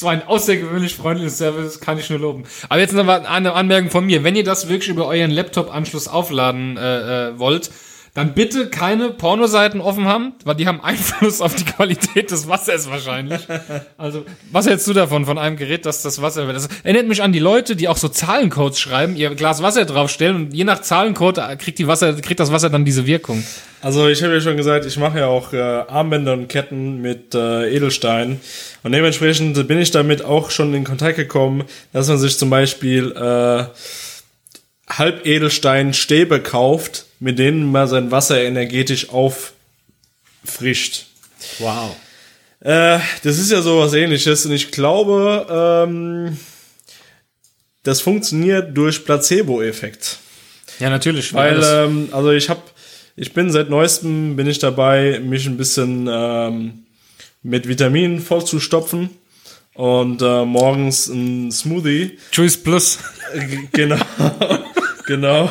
War ein außergewöhnlich freundliches Service, kann ich nur loben. Aber jetzt noch eine Anmerkung von mir. Wenn ihr das wirklich über euren Laptop-Anschluss aufladen äh, äh, wollt, dann bitte keine Pornoseiten offen haben, weil die haben *laughs* Einfluss auf die Qualität des Wassers wahrscheinlich. Also, was hältst du davon, von einem Gerät, dass das Wasser, das erinnert mich an die Leute, die auch so Zahlencodes schreiben, ihr Glas Wasser draufstellen und je nach Zahlencode kriegt die Wasser, kriegt das Wasser dann diese Wirkung. Also ich habe ja schon gesagt, ich mache ja auch äh, Armbänder und Ketten mit äh, Edelstein und dementsprechend bin ich damit auch schon in Kontakt gekommen, dass man sich zum Beispiel äh, Halbedelsteinstäbe kauft, mit denen man sein Wasser energetisch auffrischt. Wow. Äh, das ist ja sowas ähnliches und ich glaube, ähm, das funktioniert durch Placebo-Effekt. Ja, natürlich. Weil, ähm, also ich habe, ich bin seit neuestem bin ich dabei, mich ein bisschen ähm, mit Vitaminen vollzustopfen und äh, morgens ein Smoothie. Juice Plus. G- genau, *laughs* genau.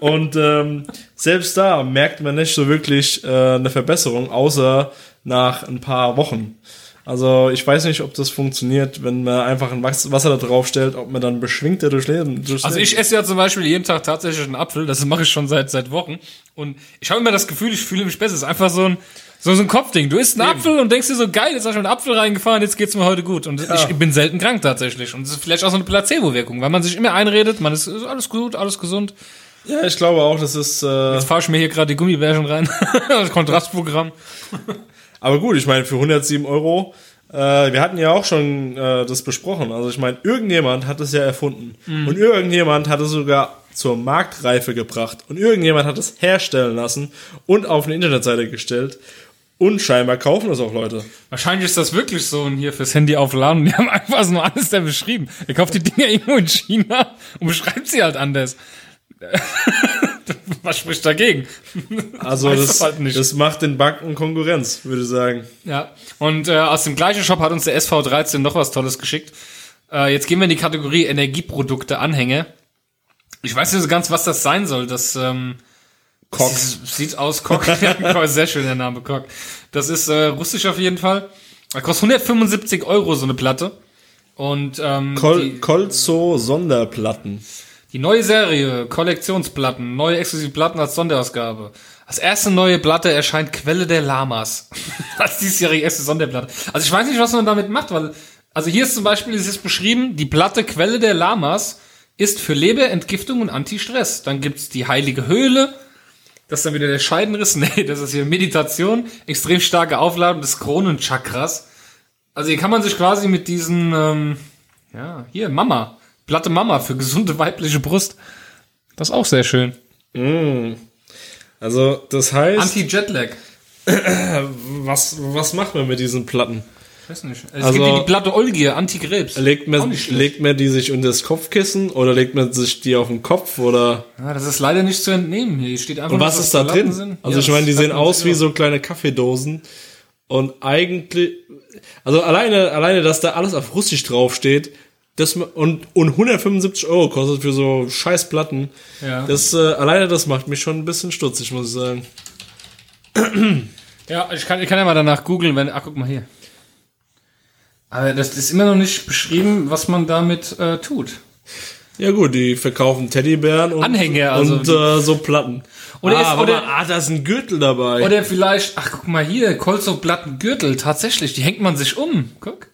Und ähm, selbst da merkt man nicht so wirklich äh, eine Verbesserung, außer nach ein paar Wochen. Also ich weiß nicht, ob das funktioniert, wenn man einfach ein Wasser da drauf stellt, ob man dann beschwingter durch Leben. Durchs Also ich esse ja zum Beispiel jeden Tag tatsächlich einen Apfel. Das mache ich schon seit seit Wochen. Und ich habe immer das Gefühl, ich fühle mich besser. Es ist einfach so ein so, so ein Kopfding. Du isst einen Apfel und denkst dir so, geil, jetzt habe ich einen Apfel reingefahren, jetzt geht's mir heute gut. Und ich bin selten krank tatsächlich. Und es ist vielleicht auch so eine Placebo-Wirkung, weil man sich immer einredet, man ist alles gut, alles gesund. Ja, ich glaube auch, das ist. Äh, Jetzt fahre ich mir hier gerade die Gummibärchen rein. *laughs* das Kontrastprogramm. Aber gut, ich meine, für 107 Euro, äh, wir hatten ja auch schon äh, das besprochen. Also ich meine, irgendjemand hat es ja erfunden. Und irgendjemand hat es sogar zur Marktreife gebracht. Und irgendjemand hat es herstellen lassen und auf eine Internetseite gestellt. Und scheinbar kaufen es auch Leute. Wahrscheinlich ist das wirklich so und hier fürs Handy aufladen. Die haben einfach so nur alles da beschrieben. Er kauft die Dinger irgendwo in China und beschreibt sie halt anders. *laughs* Was spricht dagegen? Also das, halt das macht den Banken Konkurrenz, würde ich sagen. Ja. Und äh, aus dem gleichen Shop hat uns der SV13 noch was Tolles geschickt. Äh, jetzt gehen wir in die Kategorie Energieprodukte Anhänge. Ich weiß nicht so ganz, was das sein soll. Das ähm, das sieht aus *laughs* Cock. Sehr schön der Name Cock. Das ist äh, russisch auf jeden Fall. Das kostet 175 Euro so eine Platte. Und ähm, Col die, Colzo Sonderplatten. Die neue Serie, Kollektionsplatten, neue exklusive Platten als Sonderausgabe. Als erste neue Platte erscheint Quelle der Lamas. *laughs* als diesjährige erste Sonderplatte. Also ich weiß nicht, was man damit macht, weil, also hier ist zum Beispiel, es ist beschrieben, die Platte Quelle der Lamas ist für Leberentgiftung und Antistress. Dann gibt's die heilige Höhle, das ist dann wieder der Scheidenriss. *laughs* Nee, das ist hier Meditation, extrem starke Aufladung des Kronenchakras. Also hier kann man sich quasi mit diesen, ähm, ja, hier, Mama, Platte Mama für gesunde weibliche Brust. Das ist auch sehr schön. Also das heißt, Anti-Jetlag. *clears throat* was, was macht man mit diesen Platten? Weiß nicht. Es Also- gibt die Platte Olgier, Anti-Krebs. Legt man, legt man die sich unter das Kopfkissen oder legt man sich die auf den Kopf oder Ja, das ist leider nicht zu entnehmen. Hier steht einfach und was dass ist da drin? sind. Also Ja, ich meine, die sehen aus wie so kleine Kaffeedosen und eigentlich also alleine alleine, dass da alles auf Russisch draufsteht, das und und 175 Euro kostet für so scheiß Platten. Ja. Das äh, alleine das macht mich schon ein bisschen stutzig, muss ich sagen. Ja, ich kann, ich kann ja mal danach googeln, wenn. Ach, guck mal hier. Aber das ist immer noch nicht beschrieben, was man damit äh, tut. Ja gut, die verkaufen Teddybären und Anhänger, also und äh, so Platten. Oder ah, ist- oder- ah, da ist ein Gürtel dabei. Oder vielleicht, ach guck mal hier, Kolzo-Platten Gürtel, tatsächlich, die hängt man sich um. Guck.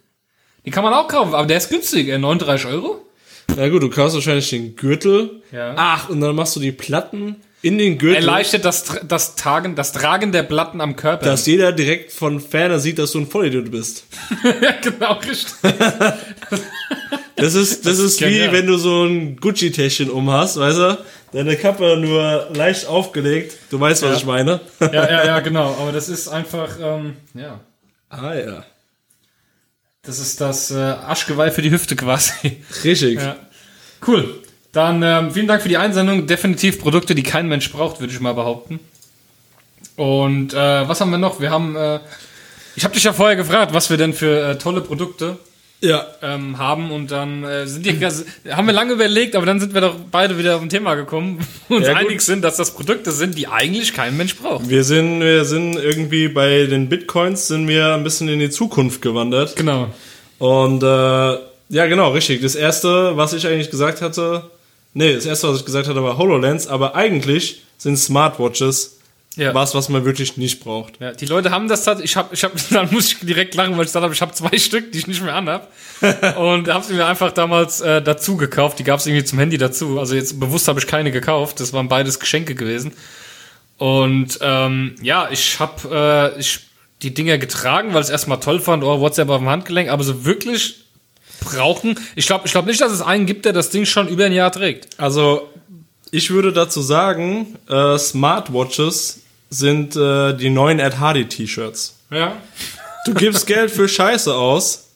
Die kann man auch kaufen, aber der ist günstig, äh, 39 Euro. Na gut, du kaufst wahrscheinlich den Gürtel. Ja. Ach, und dann machst du die Platten in den Gürtel, Erleichtert das, das, Tragen, das Tragen der Platten am Körper. dass jeder direkt von Ferne sieht, dass du ein Vollidiot bist. *laughs* ja, genau, richtig. *laughs* Das ist, das ist wie genial. wenn du so ein Gucci-Täschchen um hast, weißt du? deine Kappe nur leicht aufgelegt. Du weißt, was Ja. ich meine. Ja, ja, ja, *laughs* genau. Aber das ist einfach, ähm, ja. ah ja. Das ist das äh, Aschgeweih für die Hüfte quasi. Richtig. Ja. Cool. Dann ähm, vielen Dank für die Einsendung. Definitiv Produkte, die kein Mensch braucht, würde ich mal behaupten. Und äh, was haben wir noch? Wir haben, äh, ich habe dich ja vorher gefragt, was wir denn für äh, tolle Produkte Ja. ähm, haben und dann äh, sind die, haben wir lange überlegt, aber dann sind wir doch beide wieder auf ein Thema gekommen, *laughs* uns Ja, einig sind, dass das Produkte sind, die eigentlich kein Mensch braucht. Wir sind, wir sind irgendwie bei den Bitcoins sind wir ein bisschen in die Zukunft gewandert. Genau. Und äh, ja, genau, richtig. Das erste, was ich eigentlich gesagt hatte, nee, das erste, was ich gesagt hatte, war HoloLens, aber eigentlich sind Smartwatches Ja. was, was man wirklich nicht braucht. Ja, die Leute haben das tatsächlich. Ich habe, ich habe, *laughs* dann muss ich direkt lachen, weil ich gesagt habe, ich habe zwei *laughs* Stück, die ich nicht mehr anhab. und habe sie mir einfach damals äh, dazu gekauft. Die gab es irgendwie zum Handy dazu. Also jetzt bewusst habe ich keine gekauft. Das waren beides Geschenke gewesen. Und ähm, ja, ich habe äh, ich die Dinger getragen, weil ich es erstmal toll fand. Oh, WhatsApp auf dem Handgelenk. Aber so wirklich brauchen. Ich glaube, ich glaube nicht, dass es einen gibt, der das Ding schon über ein Jahr trägt. Also, ich würde dazu sagen, äh, Smartwatches sind äh, die neuen Ed Hardy T-Shirts. Ja. Du gibst Geld für Scheiße aus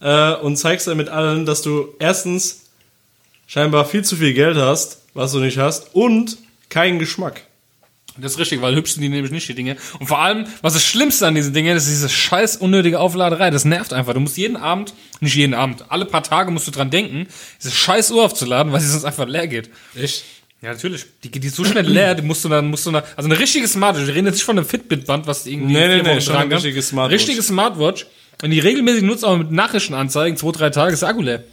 äh, und zeigst damit allen, dass du erstens scheinbar viel zu viel Geld hast, was du nicht hast, und keinen Geschmack. Das ist richtig, weil hübsch sind die nämlich nicht, die Dinge. Und vor allem, was das Schlimmste an diesen Dingen ist, ist diese scheiß unnötige Aufladerei. Das nervt einfach. Du musst jeden Abend, nicht jeden Abend, alle paar Tage musst du dran denken, diese scheiß Uhr aufzuladen, weil sie sonst einfach leer geht. Echt? Ja, natürlich. Die geht so schnell leer, die musst du dann, musst du dann, also eine richtige Smartwatch, wir reden jetzt nicht von einem Fitbit-Band, was irgendwie Nee, nee, nee, schon eine richtige Smartwatch. Richtige Smartwatch. Wenn die regelmäßig nutzt, aber mit Nachrichtenanzeigen, zwei, drei Tage, ist der Akku leer.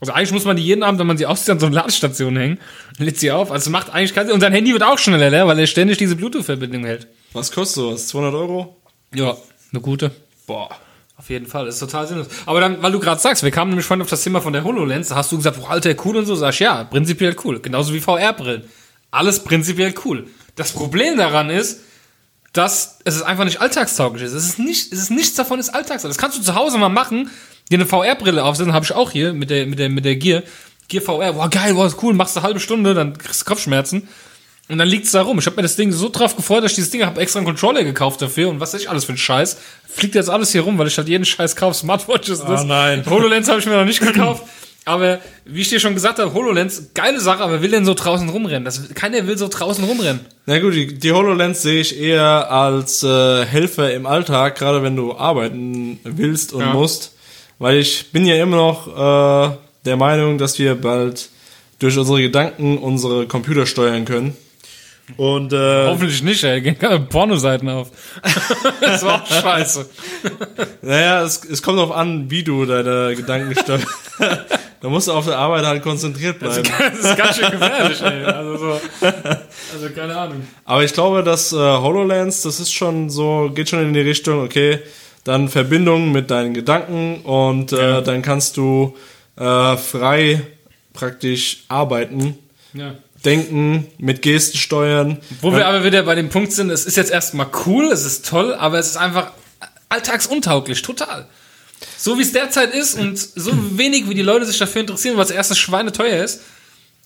Also eigentlich muss man die jeden Abend, wenn man sie auszieht, an so eine Ladestation hängen lädt sie auf. Also macht eigentlich keinen Sinn. Und sein Handy wird auch schneller leer, weil er ständig diese Bluetooth-Verbindung hält. Was kostet sowas? 200 Euro? Ja, eine gute. Boah. Auf jeden Fall, das ist total sinnlos. Aber dann, weil du gerade sagst, wir kamen nämlich vorhin auf das Thema von der HoloLens, da hast du gesagt, boah, Alter, cool und so, sag ich, ja, prinzipiell cool. Genauso wie VR-Brillen. Alles prinzipiell cool. Das Problem daran ist, dass es einfach nicht alltagstauglich ist. Es ist nicht, es ist nichts davon ist alltagstauglich. Das kannst du zu Hause mal machen, dir eine VR-Brille aufsetzen, habe ich auch hier mit der, mit der, mit der Gear. Gear VR, boah, geil, ist cool, machst eine halbe Stunde, dann kriegst du Kopfschmerzen. Und dann liegt's da rum. Ich habe mir das Ding so drauf gefreut, dass ich dieses Ding habe extra einen Controller gekauft dafür und was ich alles für ein Scheiß. Fliegt jetzt alles hier rum, weil ich halt jeden Scheiß kaufe. Smartwatches. Das. nein. *laughs* HoloLens habe ich mir noch nicht gekauft. Aber wie ich dir schon gesagt habe, HoloLens, geile Sache, aber will denn so draußen rumrennen? Das, keiner will so draußen rumrennen. Na gut, die, die HoloLens sehe ich eher als äh, Helfer im Alltag, gerade wenn du arbeiten willst und Ja. musst. Weil ich bin ja immer noch äh, der Meinung, dass wir bald durch unsere Gedanken unsere Computer steuern können. Und äh, Hoffentlich nicht, ey. Gehen keine Pornoseiten auf. *laughs* das war auch scheiße. naja, es, es kommt darauf an, wie du deine Gedanken steuerst. *laughs* da musst du auf der Arbeit halt konzentriert bleiben. *laughs* Das ist ganz schön gefährlich, ey. Also so. Also keine Ahnung. Aber ich glaube, dass äh, HoloLens, das ist schon so, geht schon in die Richtung, okay, dann Verbindung mit deinen Gedanken und äh, dann kannst du äh, frei praktisch arbeiten, Ja. Denken, mit Gesten steuern. Wo wir aber wieder bei dem Punkt sind, es ist jetzt erstmal cool, es ist toll, aber es ist einfach alltagsuntauglich, total. So wie es derzeit ist und so wenig, wie die Leute sich dafür interessieren, was erstens schweineteuer ist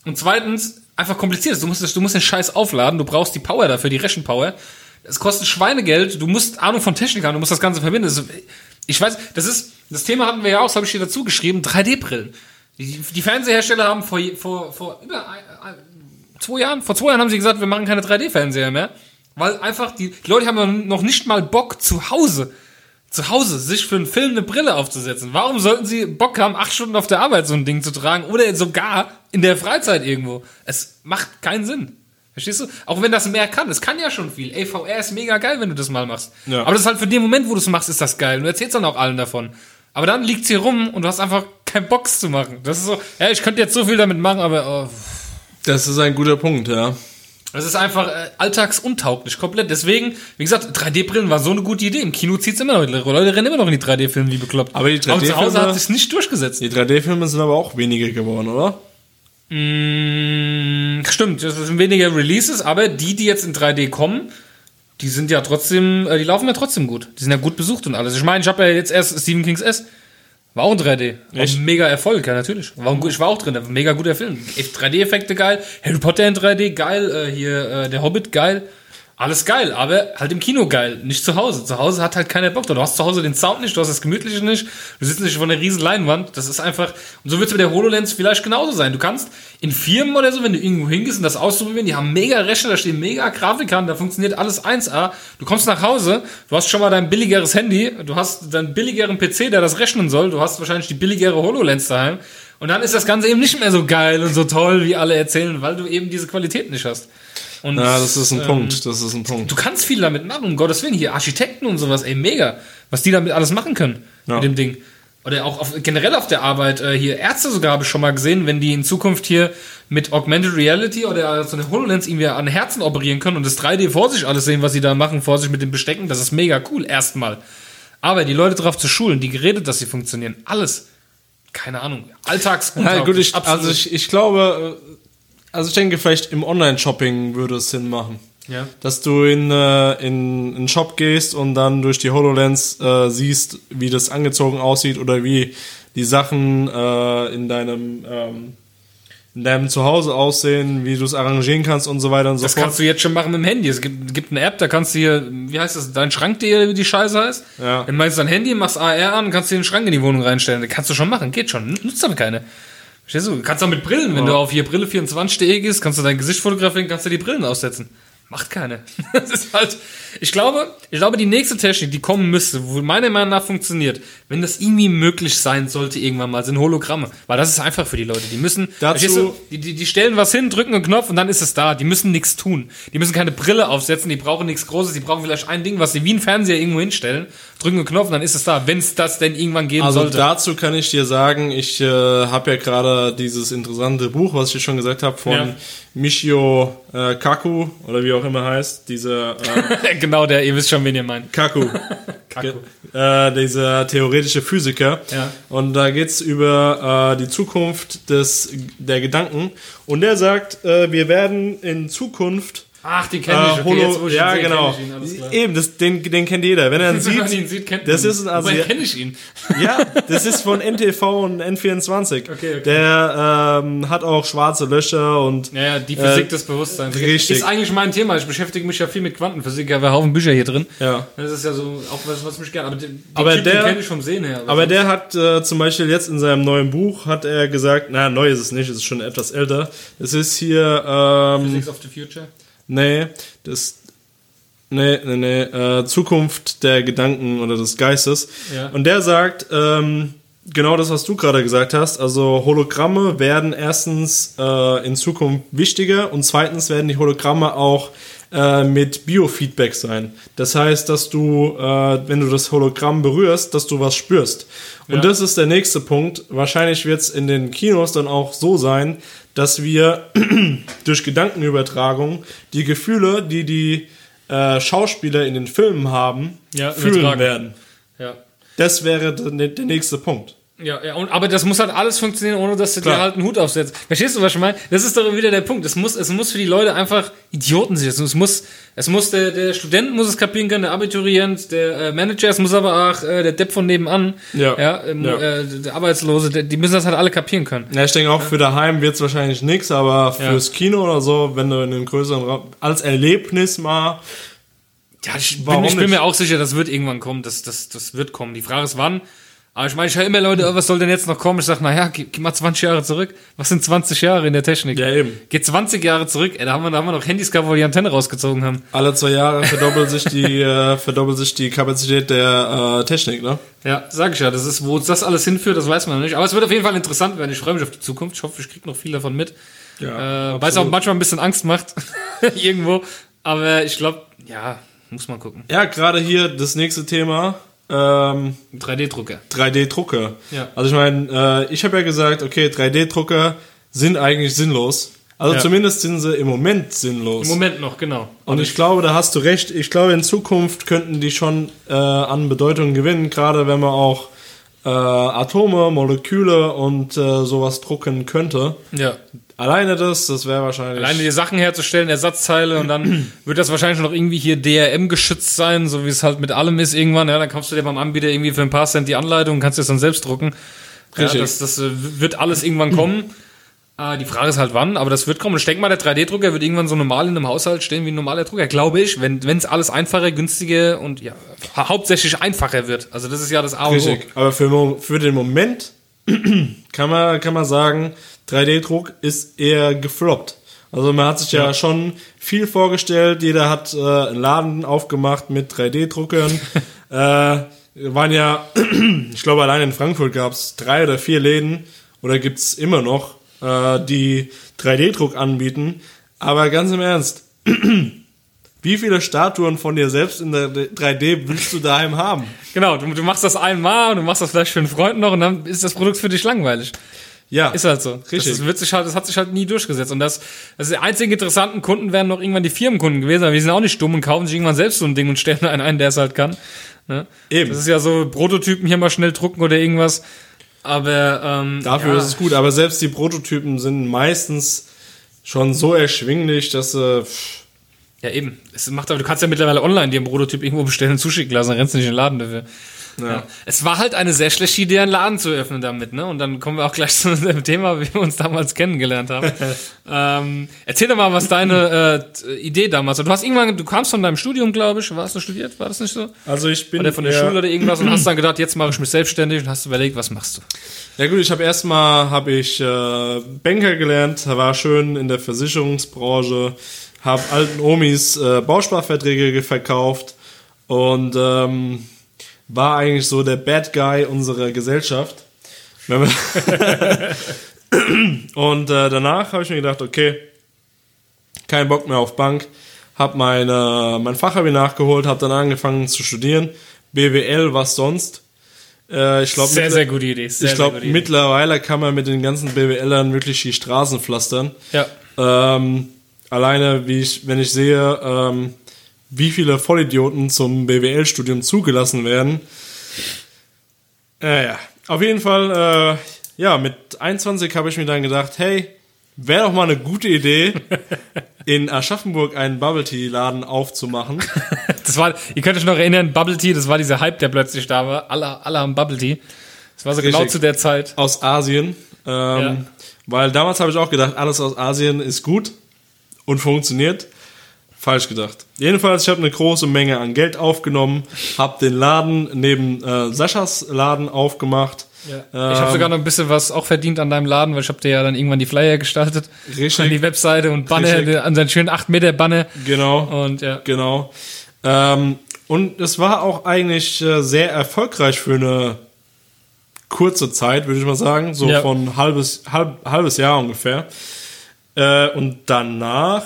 und zweitens einfach kompliziert ist. Du musst, du musst den Scheiß aufladen, du brauchst die Power dafür, die Rechenpower. Es kostet Schweinegeld, du musst Ahnung von Technik haben, du musst das Ganze verbinden. Das ist- Ich weiß, das ist, das Thema hatten wir ja auch, das habe ich hier dazu geschrieben, 3D-Brillen. Die, die Fernsehersteller haben vor, vor, vor über ein, zwei Jahren, vor zwei Jahren haben sie gesagt, wir machen keine 3D-Fernseher mehr. Weil einfach die, die Leute haben noch nicht mal Bock zu Hause, zu Hause sich für einen Film eine Brille aufzusetzen. Warum sollten sie Bock haben, acht Stunden auf der Arbeit so ein Ding zu tragen oder sogar in der Freizeit irgendwo? Es macht keinen Sinn. Verstehst du? Auch wenn das mehr kann. Es kann ja schon viel. Ey, VR ist mega geil, wenn du das mal machst. Ja. Aber das ist halt für den Moment, wo du es machst, ist das geil. Und du erzählst dann auch allen davon. Aber dann liegt's hier rum und du hast einfach keinen Bock zu machen. Das ist so, ja, ich könnte jetzt so viel damit machen, aber oh, Das ist ein guter Punkt, ja. das ist einfach äh, alltagsuntauglich, komplett. Deswegen, wie gesagt, 3D-Brillen war so eine gute Idee. Im Kino zieht's immer noch. Leute rennen immer noch in die 3D-Filme wie bekloppt. Aber die zu Hause 3D-Filme hat sich's nicht durchgesetzt. Die 3D-Filme sind aber auch weniger geworden, oder? Mm, stimmt, das sind weniger Releases, aber die, die jetzt in 3D kommen, die sind ja trotzdem, äh, die laufen ja trotzdem gut. Die sind ja gut besucht und alles. Ich meine, ich habe ja jetzt erst Stephen King's S War auch ein 3D. War Echt? mega Erfolg, ja, natürlich. War ein, gut- ich war auch drin, mega guter Film. 3D-Effekte geil, Harry Potter in 3D geil, äh, hier äh, der Hobbit geil. Alles geil, aber halt im Kino geil, nicht zu Hause. Zu Hause hat halt keiner Bock. Du hast zu Hause den Sound nicht, du hast das Gemütliche nicht, du sitzt nicht vor einer riesen Leinwand. Das ist einfach, und so wird es mit der HoloLens vielleicht genauso sein. Du kannst in Firmen oder so, wenn du irgendwo hingehst und das auszuprobieren, die haben mega Rechner, da stehen mega Grafikkarten, da funktioniert alles 1A. Du kommst nach Hause, du hast schon mal dein billigeres Handy, du hast deinen billigeren PC, der das rechnen soll, du hast wahrscheinlich die billigere HoloLens daheim. Und dann ist das Ganze eben nicht mehr so geil und so toll, wie alle erzählen, weil du eben diese Qualität nicht hast. Und, Ja, das ist ein ähm, Punkt. Das ist ein Punkt. Du kannst viel damit machen, um Gottes Willen. Hier Architekten und sowas, ey, mega. Was die damit alles machen können Ja. mit dem Ding. Oder auch auf, generell auf der Arbeit. Äh, hier Ärzte sogar habe ich schon mal gesehen, wenn die in Zukunft hier mit Augmented Reality oder so eine HoloLens irgendwie an Herzen operieren können und das 3D vor sich alles sehen, was sie da machen, vor sich mit dem Bestecken. Das ist mega cool, erstmal. Aber die Leute darauf zu schulen, die Geräte, dass sie funktionieren, alles. Keine Ahnung. Alltags. *laughs* Ja, gut, ich, also ich, ich glaube, äh, also ich denke, vielleicht im Online-Shopping würde es Sinn machen. Ja. Dass du in, äh, in einen Shop gehst und dann durch die HoloLens äh, siehst, wie das angezogen aussieht oder wie die Sachen äh, in deinem ähm, in deinem Zuhause aussehen, wie du es arrangieren kannst und so weiter und so Das fort. kannst du jetzt schon machen mit dem Handy. Es gibt, gibt eine App, da kannst du hier, wie heißt das, dein Schrank.de, wie die Scheiße heißt. Ja. Dann meinst du dein Handy, machst AR an, kannst dir den Schrank in die Wohnung reinstellen. Das kannst du schon machen, geht schon. Nutzt aber keine. Verstehst du? Kannst auch mit Brillen, wenn du auf hier Brille24.de gehst, kannst du dein Gesicht fotografieren, kannst du die Brillen aussetzen. Macht keine. *laughs* Das ist halt, ich glaube, ich glaube, die nächste Technik, die kommen müsste, wo meiner Meinung nach funktioniert, wenn das irgendwie möglich sein sollte irgendwann mal, sind Hologramme. Weil das ist einfach für die Leute. Die müssen, Dazu- du, die, die, die stellen was hin, drücken einen Knopf und dann ist es da. Die müssen nichts tun. Die müssen keine Brille aufsetzen, die brauchen nichts Großes, die brauchen vielleicht ein Ding, was sie wie ein Fernseher irgendwo hinstellen, drücken einen Knopf und dann ist es da, wenn es das denn irgendwann geben Also sollte. dazu kann ich dir sagen, ich äh, habe ja gerade dieses interessante Buch, was ich dir schon gesagt habe, von Ja. Michio äh, Kaku oder wie auch immer heißt, dieser *laughs* äh, genau der, ihr wisst schon, wen ihr meint. Kaku, *laughs* Kaku. äh, dieser theoretische Physiker. Ja. Und da geht's über äh, die Zukunft des der Gedanken. Und der sagt, äh, wir werden in Zukunft Ach, die kenne ich. äh, Okay, Holo, jetzt, wo ich ihn ja sehe, genau, ich ihn, alles klar. eben, das, den, den kennt jeder. Wenn er ihn *laughs* Wenn man sieht, ihn sieht, kennt das man ist ihn. ein Woher Asi kenne ich ihn? *laughs* ja, das ist von NTV und N24. Okay, okay. Der ähm, hat auch schwarze Löcher und Ja, ja, die Physik Äh, des Bewusstseins. richtig. Ist eigentlich mein Thema. Ich beschäftige mich ja viel mit Quantenphysik. Ich habe einen Haufen Bücher hier drin. Ja. Das ist ja so auch was, was mich gerne. Aber den, den Aber Typ, der- den kenne ich vom Sehen her. Aber der hat äh, zum Beispiel jetzt in seinem neuen Buch hat er gesagt, na neu ist es nicht, es ist schon etwas älter. Es ist hier, ähm, Physics of the Future. Nee, das, nee, nee, nee, äh, Zukunft der Gedanken oder des Geistes. Ja. Und der sagt, ähm, genau das, was du gerade gesagt hast. Also Hologramme werden erstens äh, in Zukunft wichtiger und zweitens werden die Hologramme auch äh, mit Biofeedback sein. Das heißt, dass du, äh, wenn du das Hologramm berührst, dass du was spürst. Und Ja. das ist der nächste Punkt. Wahrscheinlich wird es in den Kinos dann auch so sein, dass wir *clears throat* durch Gedankenübertragung die Gefühle, die die äh, Schauspieler in den Filmen haben, Ja, fühlen übertragen. werden. Ja. Das wäre der, der nächste Punkt. Ja, ja, und, aber das muss halt alles funktionieren, ohne dass du Klar. dir halt einen Hut aufsetzt. Verstehst du, was ich meine? Das ist doch wieder der Punkt. Es muss, es muss für die Leute einfach Idioten sein. Es muss, es muss der, der Student muss es kapieren können, der Abiturient, der äh, Manager, es muss aber auch äh, der Depp von nebenan, Ja. ja, ähm, Ja. Äh, der Arbeitslose, der, die müssen das halt alle kapieren können. Ja, ich denke auch für daheim wird es wahrscheinlich nichts, aber Ja. fürs Kino oder so, wenn du in einem größeren Raum als Erlebnis mal. Ja, ich bin, ich bin mir auch sicher, das wird irgendwann kommen. Das, das, das wird kommen. Die Frage ist wann. Aber ich meine, ich höre immer Leute, oh, was soll denn jetzt noch kommen? Ich sage, naja, geh, geh mal 20 Jahre zurück. Was sind 20 Jahre in der Technik? Ja, eben. Geht 20 Jahre zurück, ey, da haben wir, da haben wir noch Handys gehabt, wo wir die Antenne rausgezogen haben. Alle zwei Jahre verdoppelt sich die *laughs* äh, verdoppelt sich die Kapazität der äh, Technik, ne? Ja, sag ich ja. Das ist, wo uns das alles hinführt, das weiß man noch nicht. Aber es wird auf jeden Fall interessant werden. Ich freue mich auf die Zukunft. Ich hoffe, ich krieg noch viel davon mit. Ja, Äh, weil es auch manchmal ein bisschen Angst macht. *laughs* Irgendwo. Aber ich glaube, ja, muss man gucken. Ja, gerade hier das nächste Thema. Ähm, 3D-Drucker. 3D-Drucker. Ja. Also ich meine, äh, ich habe ja gesagt, okay, 3D-Drucker sind eigentlich sinnlos. Also Ja. zumindest sind sie im Moment sinnlos. Im Moment noch, genau. Und ich glaube, da hast du recht. Ich glaube, in Zukunft könnten die schon äh, an Bedeutung gewinnen, gerade wenn man auch äh, Atome, Moleküle und äh, sowas drucken könnte. Ja. Alleine das, das wäre wahrscheinlich. Alleine die Sachen herzustellen, Ersatzteile und dann *clears throat* wird das wahrscheinlich noch irgendwie hier DRM geschützt sein, so wie es halt mit allem ist irgendwann. Ja, dann kaufst du dir beim Anbieter irgendwie für ein paar Cent die Anleitung und kannst dir das dann selbst drucken. Ja, Richtig. das, das äh, wird alles irgendwann kommen. *clears throat* Äh, die Frage ist halt wann, aber das wird kommen. Ich denke mal, der 3D-Drucker wird irgendwann so normal in einem Haushalt stehen wie ein normaler Drucker, glaube ich, wenn es alles einfacher, günstiger und ja, hau- hauptsächlich einfacher wird. Also das ist ja das A und O. Richtig. Aber für, für den Moment *clears throat* kann man, kann man sagen, 3D-Druck ist eher gefloppt. Also man hat sich ja, schon viel vorgestellt. Jeder hat äh, einen Laden aufgemacht mit 3D-Druckern. *laughs* äh, waren ja, *clears throat* ich glaube, allein in Frankfurt gab es drei oder vier Läden oder gibt's immer noch, äh, die 3D-Druck anbieten. Aber ganz im Ernst, *clears throat* wie viele Statuen von dir selbst in der 3D willst du daheim haben? Genau, du, du machst das einmal und du machst das vielleicht für einen Freund noch und dann ist das Produkt für dich langweilig. Ja, Ist halt so. Richtig. Das, ist, wird sich halt, das hat sich halt nie durchgesetzt. Und das, das die einzigen interessanten Kunden wären noch irgendwann die Firmenkunden gewesen, aber die sind auch nicht dumm und kaufen sich irgendwann selbst so ein Ding und *laughs* stellen einen ein, der es halt kann. Ne? Eben. Das ist ja so Prototypen hier mal schnell drucken oder irgendwas. Aber ähm, Dafür ja, ist es gut, aber selbst die Prototypen sind meistens schon so erschwinglich, dass äh, pff, Ja, eben. Es macht aber, du kannst ja mittlerweile online dir einen Prototyp irgendwo bestellen und zuschicken lassen, dann rennst du nicht in den Laden dafür. Ja. Es war halt eine sehr schlechte Idee, einen Laden zu öffnen damit, ne? Und dann kommen wir auch gleich *laughs* zu dem Thema, wie wir uns damals kennengelernt haben. *laughs* ähm, erzähl doch mal, was deine äh, Idee damals war. Du hast irgendwann, du kamst von deinem Studium, glaube ich, warst du studiert? War das nicht so? also ich bin Oder von der Schule oder irgendwas und *clears throat* hast dann gedacht, jetzt mache ich mich selbstständig und hast überlegt, was machst du? Ja gut, ich habe erstmal habe ich äh, Banker gelernt, war schön in der Versicherungsbranche, habe alten Omis äh, Bausparverträge ge- verkauft und ähm, war eigentlich so der Bad Guy unserer Gesellschaft. *laughs* Und äh, danach habe ich mir gedacht, okay, kein Bock mehr auf Bank, habe meine mein Fachabi nachgeholt, habe dann angefangen zu studieren, BWL, was sonst. Äh, ich glaube Sehr, sehr gute Idee. Sehr, ich glaube, mittlerweile kann man mit den ganzen BWLern wirklich die Straßen pflastern. Ja. Ähm, alleine, wie ich, wenn ich sehe, ähm, wie viele Vollidioten zum BWL-Studium zugelassen werden. Äh, ja, auf jeden Fall, äh, ja, mit 21 habe ich mir dann gedacht, hey, wäre doch mal eine gute Idee, *laughs* in Aschaffenburg einen Bubble Tea Laden aufzumachen. *laughs* Das war, ihr könnt euch noch erinnern, Bubble Tea, das war dieser Hype, der plötzlich da war. Alle, alle haben Bubble Tea. Das war so genau Richtig. zu der Zeit. aus Asien. Ähm, Ja. Weil damals habe ich auch gedacht, alles aus Asien ist gut und funktioniert. Falsch gedacht. Jedenfalls, ich habe eine große Menge an Geld aufgenommen, habe den Laden neben äh, Saschas Laden aufgemacht. ich habe sogar noch ein bisschen was auch verdient an deinem Laden, weil ich habe dir ja dann irgendwann die Flyer gestaltet. Richtig. An die Webseite und Banner, Richtig. an seinen schönen 8 Meter Banner. Genau. Und ja. Genau. Ähm, und es war auch eigentlich äh, sehr erfolgreich für eine kurze Zeit, würde ich mal sagen. So Ja. von halbes, halb, halbes Jahr ungefähr. Äh, und danach,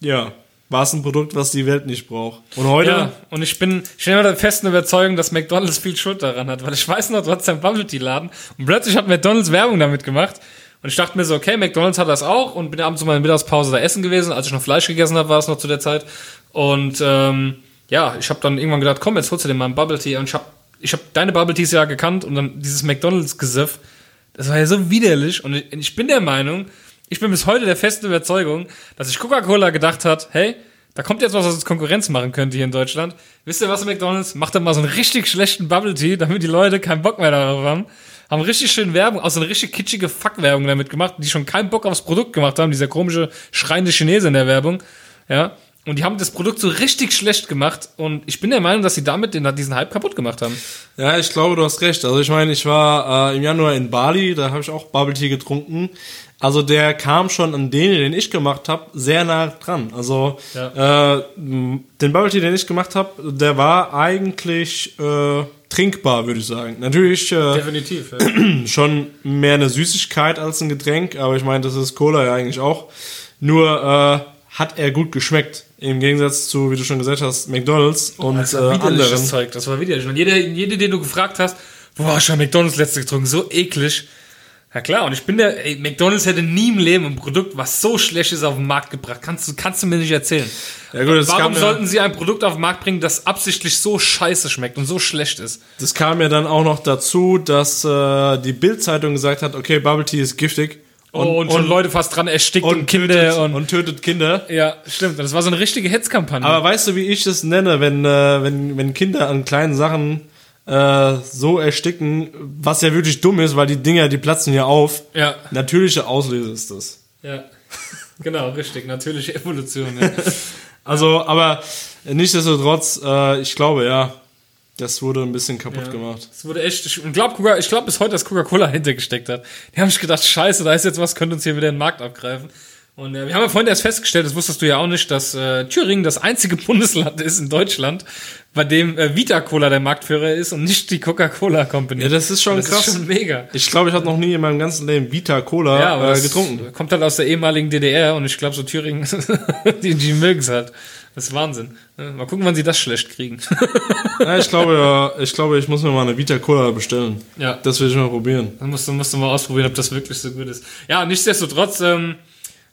ja, war es ein Produkt, was die Welt nicht braucht. Und heute, Ja, und ich bin, ich bin immer der festen Überzeugung, dass McDonalds viel Schuld daran hat, weil ich weiß noch, du hattest Bubble Tea Laden und plötzlich hat McDonalds Werbung damit gemacht. Und ich dachte mir so, okay, McDonalds hat das auch und bin abends zu meiner Mittagspause da essen gewesen, als ich noch Fleisch gegessen habe, war es noch zu der Zeit. Und ähm, ja, ich habe dann irgendwann gedacht, komm, jetzt holst du dir mal einen Bubble Tea. Und ich habe ich hab deine Bubble Teas ja gekannt und dann dieses McDonalds Gesöff, das war ja so widerlich. Und ich, ich bin der Meinung, ich bin bis heute der festen Überzeugung, dass sich Coca-Cola gedacht hat, hey, da kommt jetzt was, was uns Konkurrenz machen könnte hier in Deutschland. Wisst ihr was, McDonalds? Macht dann mal so einen richtig schlechten Bubble Tea, damit die Leute keinen Bock mehr darauf haben. Haben richtig schön Werbung, auch so eine richtig kitschige Fuck-Werbung damit gemacht, die schon keinen Bock aufs Produkt gemacht haben, dieser komische schreiende Chinese in der Werbung. Ja. Und die haben das Produkt so richtig schlecht gemacht und ich bin der Meinung, dass sie damit den, diesen Hype kaputt gemacht haben. ja, ich glaube, du hast recht. Also ich meine, ich war äh, im Januar in Bali, da habe ich auch Bubble Tea getrunken. Also der kam schon an den, den ich gemacht habe, sehr nah dran. Also äh, m, den Bubble Tea, den ich gemacht habe, der war eigentlich äh, trinkbar, würde ich sagen. Natürlich äh, Definitiv. *clears throat* schon mehr eine Süßigkeit als ein Getränk, aber ich meine, das ist Cola ja eigentlich auch. Nur äh, hat er gut geschmeckt. Im Gegensatz zu, wie du schon gesagt hast, McDonalds und Das äh, war widerliches anderen. Zeug, das war widerlich. Und jeder, jede, den du gefragt hast, boah, schon McDonalds letzte getrunken, so eklig. Ja klar, und ich bin der, ey, McDonalds hätte nie im Leben ein Produkt, was so schlecht ist, auf den Markt gebracht. Kannst du, kannst du mir nicht erzählen. Ja gut, das Warum ja, sollten sie ein Produkt auf den Markt bringen, das absichtlich so scheiße schmeckt und so schlecht ist? das kam ja dann auch noch dazu, dass äh, die Bild-Zeitung gesagt hat, okay, Bubble Tea ist giftig. Oh, und, schon Leute fast dran erstickt und, Kinder tötet, und, und tötet Kinder. ja, stimmt. Das war so eine richtige Hetzkampagne. Aber weißt du, wie ich es nenne, wenn, äh, wenn, wenn Kinder an kleinen Sachen äh, so ersticken, was ja wirklich dumm ist, weil die Dinger, die platzen ja auf. ja, Natürliche Auslese ist das. ja. *laughs* Genau, richtig. Natürliche Evolution. Ja. *laughs* Also, aber nichtsdestotrotz, äh, ich glaube, ja, das wurde ein bisschen kaputt Ja. gemacht. Es wurde echt, ich glaube ich glaub bis heute, dass Coca-Cola hintergesteckt hat. Die haben sich gedacht, scheiße, da ist jetzt was, könnte uns hier wieder den Markt abgreifen. Und äh, wir haben ja vorhin erst festgestellt, das wusstest du ja auch nicht, dass äh, Thüringen das einzige *laughs* Bundesland ist in Deutschland, bei dem äh, Vita Cola der Marktführer ist und nicht die Coca-Cola Company. Ja, das ist schon das krass. ist schon mega. Ich glaube, ich habe noch nie in meinem ganzen Leben Vita Cola Ja, aber äh, getrunken. kommt halt aus der ehemaligen DDR und ich glaube so Thüringen, *laughs* die, die mögen es halt. Das ist Wahnsinn. Mal gucken, wann sie das schlecht kriegen. *laughs* Ja, ich glaube, ja, ich glaube, ich muss mir mal eine Vita Cola bestellen. Ja. Das will ich mal probieren. Dann musst du, musst du mal ausprobieren, ob das wirklich so gut ist. Ja, nichtsdestotrotz ähm,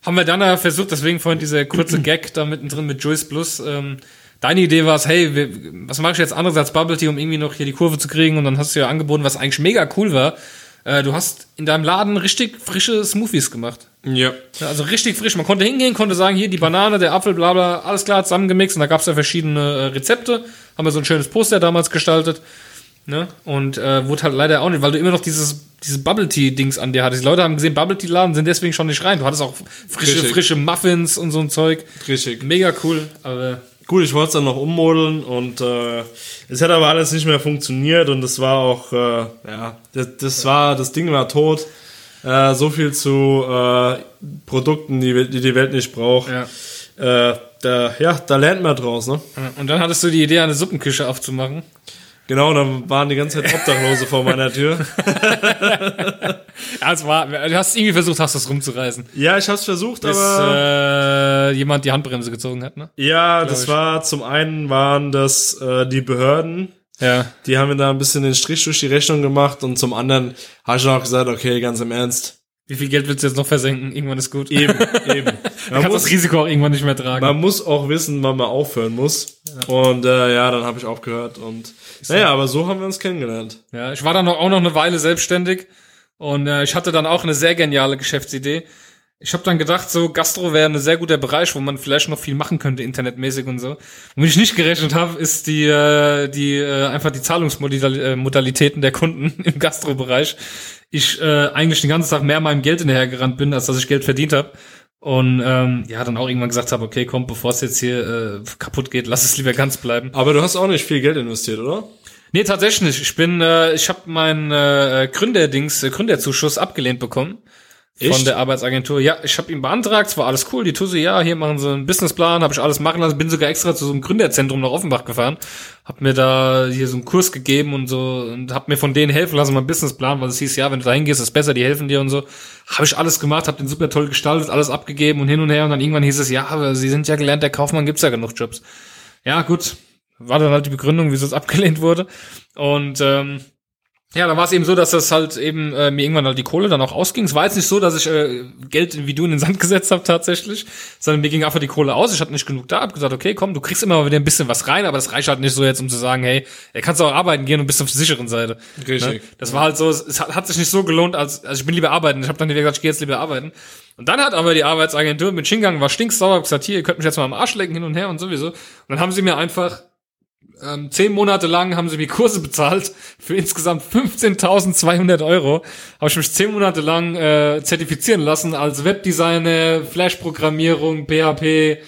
haben wir dann ja versucht, deswegen vorhin dieser kurze *clears throat* Gag da mittendrin mit Juice Plus. Ähm, deine Idee war es, hey, wir, was mache ich jetzt anderes als Bubble Tea, um irgendwie noch hier die Kurve zu kriegen? Und dann hast du ja angeboten, was eigentlich mega cool war. Äh, du hast in deinem Laden richtig frische Smoothies gemacht. Ja. Ja, also richtig frisch. Man konnte hingehen, konnte sagen, hier die Banane, der Apfel, bla bla, alles klar zusammengemixt. Und da gab's ja verschiedene äh, Rezepte. Haben wir so ein schönes Poster damals gestaltet. Ne? Und äh, wurde halt leider auch nicht, weil du immer noch dieses, dieses Bubble Tea-Dings an dir hattest. Die Leute haben gesehen, Bubble Tea-Laden sind deswegen schon nicht rein. Du hattest auch frische, Richtig. frische Muffins und so ein Zeug. Richtig. Mega cool. Aber Gut, ich wollte es dann noch ummodeln und äh, es hat aber alles nicht mehr funktioniert und es war auch, äh, ja, das, das war, das Ding war tot. Äh, so viel zu äh, Produkten, die, die die Welt nicht braucht. ja. Äh, da, ja, da lernt man draus, ne? Und dann hattest du die Idee, eine Suppenküche aufzumachen. Genau, dann waren die ganze Zeit Obdachlose vor meiner Tür. *laughs* Ja, es war, du hast irgendwie versucht, hast das rumzureißen. Ja, ich hab's versucht, Bis aber äh, jemand die Handbremse gezogen hat, ne? ja, das ich. war zum einen waren das äh, die Behörden, Ja. die haben mir da ein bisschen den Strich durch die Rechnung gemacht und zum anderen habe ich auch gesagt, okay, ganz im Ernst, Wie viel Geld willst du jetzt noch versenken? Irgendwann ist gut. eben, *laughs* eben. Man muss, das Risiko auch irgendwann nicht mehr tragen. man muss auch wissen, wann man aufhören muss. Und äh, ja, dann habe ich aufgehört und naja, aber so haben wir uns kennengelernt. Ja, ich war dann noch, auch noch eine Weile selbstständig und äh, ich hatte dann auch eine sehr geniale Geschäftsidee. Ich habe dann gedacht, so Gastro wäre ein sehr guter Bereich, wo man vielleicht noch viel machen könnte, internetmäßig und so. Womit ich nicht gerechnet habe, ist die, äh, die äh, einfach die Zahlungsmodalitäten der Kunden *laughs* im Gastrobereich. Ich äh, eigentlich den ganzen Tag mehr meinem Geld hinterhergerannt bin, als dass ich Geld verdient habe. Und ähm, ja, dann auch irgendwann gesagt habe, okay, komm, bevor es jetzt hier äh, kaputt geht, lass es lieber ganz bleiben. Aber du hast auch nicht viel Geld investiert, oder? Nee, tatsächlich nicht. Ich bin, äh, ich habe meinen äh, Gründerdings, äh, Gründerzuschuss abgelehnt bekommen. Von Echt? der Arbeitsagentur. Ja, ich habe ihn beantragt, es war alles cool. Die Tusse, ja, hier machen sie einen Businessplan, habe ich alles machen lassen. Bin sogar extra zu so einem Gründerzentrum nach Offenbach gefahren. Hab mir da hier so einen Kurs gegeben und so und hab mir von denen helfen lassen, meinen Businessplan, weil es hieß, ja, wenn du da hingehst, ist besser, die helfen dir und so. Habe ich alles gemacht, hab den super toll gestaltet, alles abgegeben und hin und her. Und dann irgendwann hieß es, ja, aber sie sind ja gelernt, der Kaufmann, gibt's ja genug Jobs. Ja, gut. War dann halt die Begründung, wieso es *laughs* abgelehnt wurde. Und ähm, ja, da war es eben so, dass das halt eben äh, mir irgendwann halt die Kohle dann auch ausging. Es war jetzt nicht so, dass ich äh, Geld wie du in den Sand *laughs* gesetzt habe tatsächlich, sondern mir ging einfach die Kohle aus. Ich hatte nicht genug da, hab gesagt, okay, komm, du kriegst immer mal wieder ein bisschen was rein, aber das reicht halt nicht so jetzt, um zu sagen, hey, er kannst auch arbeiten gehen und bist auf der sicheren Seite. Richtig. Ne? Das war halt so, es es hat, hat sich nicht so gelohnt, als also ich bin lieber arbeiten. Ich habe dann wieder gesagt, ich gehe jetzt lieber arbeiten. Und dann hat aber die Arbeitsagentur mit hingegangen, war stinksauer, hab gesagt, hier, ihr könnt mich jetzt mal am Arsch lecken hin und her und sowieso. Und dann haben sie mir einfach ähm, zehn Monate lang haben sie mir Kurse bezahlt für insgesamt 15.200 Euro. Habe ich mich zehn Monate lang äh, zertifizieren lassen als Webdesigner, Flash-Programmierung, PHP,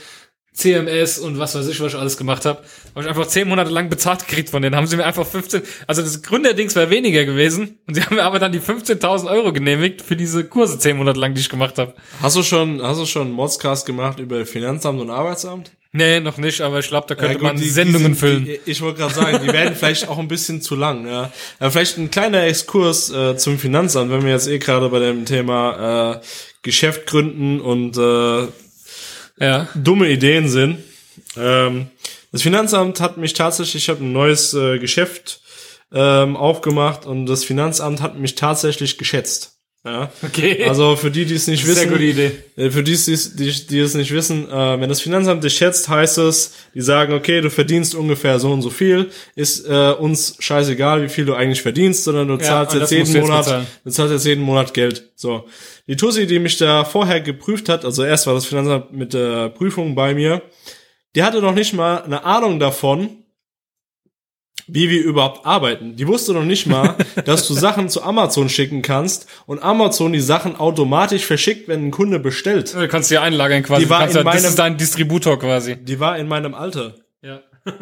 CMS und was weiß ich, was ich alles gemacht habe. Habe ich einfach zehn Monate lang bezahlt gekriegt von denen. Haben sie mir einfach 15, also das Gründerdings wäre weniger gewesen. Und sie haben mir aber dann die 15.000 Euro genehmigt für diese Kurse zehn Monate lang, die ich gemacht habe. Hast du schon, hast du schon Modscast gemacht über Finanzamt und Arbeitsamt? Nee, noch nicht, aber ich glaube, da könnte gut, man die- die Sendungen sind- füllen. Die, ich wollte gerade sagen, die werden *laughs* vielleicht auch ein bisschen zu lang. Ja. Aber vielleicht ein kleiner Exkurs äh, zum Finanzamt, wenn wir jetzt eh gerade bei dem Thema äh, Geschäft gründen und äh, ja. dumme Ideen sind. Ähm, das Finanzamt hat mich tatsächlich, ich habe ein neues äh, Geschäft ähm, aufgemacht und das Finanzamt hat mich tatsächlich geschätzt. Ja. Okay. Also für die, die es nicht Sehr wissen, gute Idee. äh, für die, die, die, die es nicht wissen, äh, wenn das Finanzamt dich schätzt, heißt es, die sagen, okay, du verdienst ungefähr so und so viel, ist äh, uns scheißegal, wie viel du eigentlich verdienst, sondern du zahlst jetzt jeden du jetzt Monat, bezahlen. du zahlst jetzt jeden Monat Geld. So. Die Tussi, die mich da vorher geprüft hat, also erst war das Finanzamt mit der Prüfung bei mir, die hatte noch nicht mal eine Ahnung davon, wie wir überhaupt arbeiten. Die wusste noch nicht mal, *laughs* dass du Sachen zu Amazon schicken kannst und Amazon die Sachen automatisch verschickt, wenn ein Kunde bestellt. Du kannst dir einlagern quasi. Die war in ja, das meinem- ist dein Distributor quasi. Die war in meinem Alter. Ja. *laughs*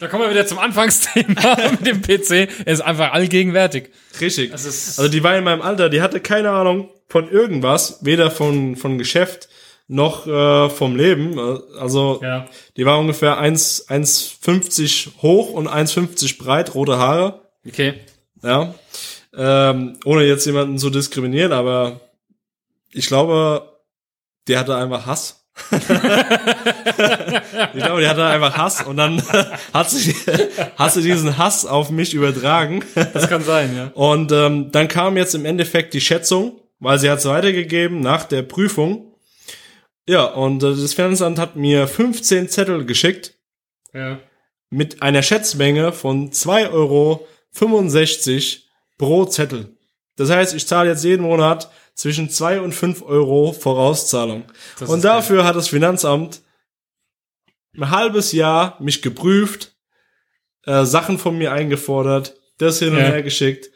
Da kommen wir wieder zum Anfangsthema *laughs* mit dem PC. Er ist einfach allgegenwärtig. Richtig. also die war in meinem Alter, die hatte keine Ahnung von irgendwas, weder von, von Geschäft noch äh, vom Leben. Also Ja. die war ungefähr 1 1,50 hoch und 1,50 breit, rote Haare. Okay. Ja. Ähm, ohne jetzt jemanden zu diskriminieren, aber ich glaube, die hatte einfach Hass. *laughs* ich glaube, die hatte einfach Hass und dann *laughs* hat sie, hat sie diesen Hass auf mich übertragen. Das kann sein, ja. Und ähm, dann kam jetzt im Endeffekt die Schätzung, weil sie hat es weitergegeben nach der Prüfung. Ja, und äh, das Finanzamt hat mir 15 Zettel geschickt Ja. mit einer Schätzmenge von 2,65 Euro pro Zettel. Das heißt, ich zahle jetzt jeden Monat zwischen 2 und 5 Euro Vorauszahlung. Das und dafür hat das Finanzamt ein halbes Jahr mich geprüft, äh, Sachen von mir eingefordert, das hin und Ja. her geschickt.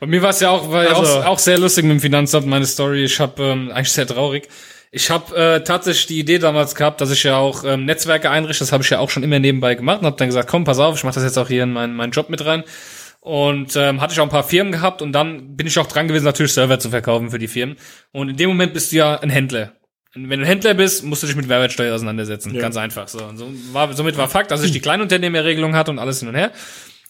Bei mir war es ja auch, war ja Also- auch, auch sehr lustig mit dem Finanzamt, meine Story. Ich habe ähm, eigentlich sehr traurig. Ich habe äh, tatsächlich die Idee damals gehabt, dass ich ja auch ähm, Netzwerke einrichte. Das habe ich ja auch schon immer nebenbei gemacht und habe dann gesagt, komm, pass auf, ich mache das jetzt auch hier in meinen meinen Job mit rein. Und ähm, hatte ich auch ein paar Firmen gehabt und dann bin ich auch dran gewesen, natürlich Server zu verkaufen für die Firmen. Und in dem Moment bist du ja ein Händler. Und wenn du ein Händler bist, musst du dich mit Mehrwertsteuer auseinandersetzen. Ganz einfach so. Und so war, somit war Fakt, dass ich die Kleinunternehmerregelung hatte und alles hin und her.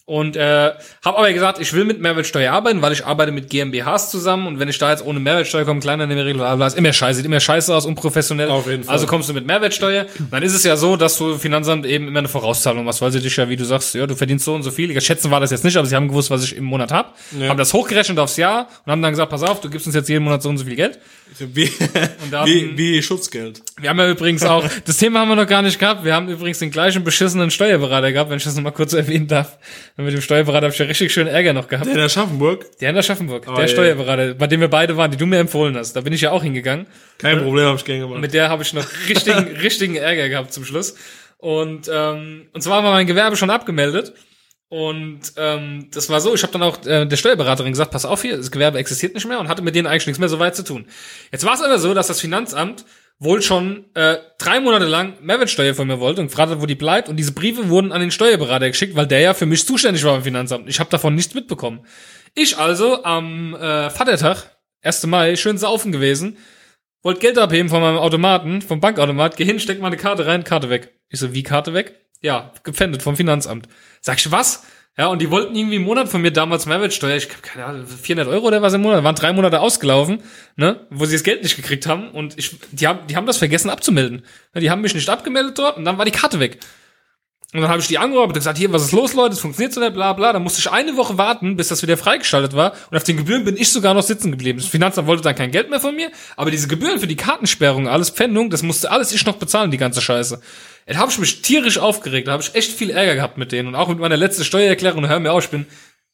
Und äh, habe aber gesagt, ich will mit Mehrwertsteuer arbeiten, weil ich arbeite mit GmbHs zusammen und wenn ich da jetzt ohne Mehrwertsteuer komme, kleiner Regelung, bla bla, ist immer scheiße, sieht immer scheiße aus, unprofessionell. Auf jeden Fall. Also kommst du mit Mehrwertsteuer. Und dann ist es ja so, dass du Finanzamt eben immer eine Vorauszahlung machst, weil sie dich ja, wie du sagst, ja, du verdienst so und so viel. Schätzen war das jetzt nicht, aber sie haben gewusst, was ich im Monat hab, Ja. haben das hochgerechnet aufs Jahr und haben dann gesagt, pass auf, du gibst uns jetzt jeden Monat so und so viel Geld. Wie, da wie, wie Schutzgeld. Wir haben ja übrigens auch, das Thema haben wir noch gar nicht gehabt, wir haben übrigens den gleichen beschissenen Steuerberater gehabt, wenn ich das noch mal kurz *laughs* erwähnen darf. Und mit dem Steuerberater habe ich ja richtig schön Ärger noch gehabt. In der Aschaffenburg, Der in Aschaffenburg, der Oh, je. Steuerberater, bei dem wir beide waren, die du mir empfohlen hast. Da bin ich ja auch hingegangen. kein Problem, habe ich gern gemacht. Mit der habe ich noch richtigen, *laughs* richtigen Ärger gehabt zum Schluss. Und, ähm, und zwar war mein Gewerbe schon abgemeldet. Und ähm, das war so, ich habe dann auch äh, der Steuerberaterin gesagt, pass auf hier, das Gewerbe existiert nicht mehr und hatte mit denen eigentlich nichts mehr so weit zu tun. Jetzt war es aber so, dass das Finanzamt wohl schon äh, drei Monate lang Mehrwertsteuer von mir wollte und gefragt hat, wo die bleibt. Und diese Briefe wurden an den Steuerberater geschickt, weil der ja für mich zuständig war im Finanzamt. Ich habe davon nichts mitbekommen. Ich also am äh, Vatertag, 1. Mai, schön saufen gewesen, wollte Geld abheben von meinem Automaten, vom Bankautomat, geh hin, steck meine Karte rein, Karte weg. Ich so, wie Karte weg? Ja, gepfändet vom Finanzamt. Sag ich, was? Ja, und die wollten irgendwie im Monat von mir damals Mehrwertsteuer, ich hab keine Ahnung, 400 Euro oder was im Monat, waren drei Monate ausgelaufen, ne, wo sie das Geld nicht gekriegt haben und ich, die haben, die haben das vergessen abzumelden. Die haben mich nicht abgemeldet dort und dann war die Karte weg. Und dann habe ich die angerufen und gesagt, hier, was ist los, Leute, es funktioniert so nicht, bla bla. Dann musste ich eine Woche warten, bis das wieder freigeschaltet war. Und auf den Gebühren bin ich sogar noch sitzen geblieben. Das Finanzamt wollte dann kein Geld mehr von mir, aber diese Gebühren für die Kartensperrung, alles Pfändung, das musste alles ich noch bezahlen, die ganze Scheiße. Da habe ich mich tierisch aufgeregt, da habe ich echt viel Ärger gehabt mit denen. Und auch mit meiner letzten Steuererklärung, hör mir auf, ich bin,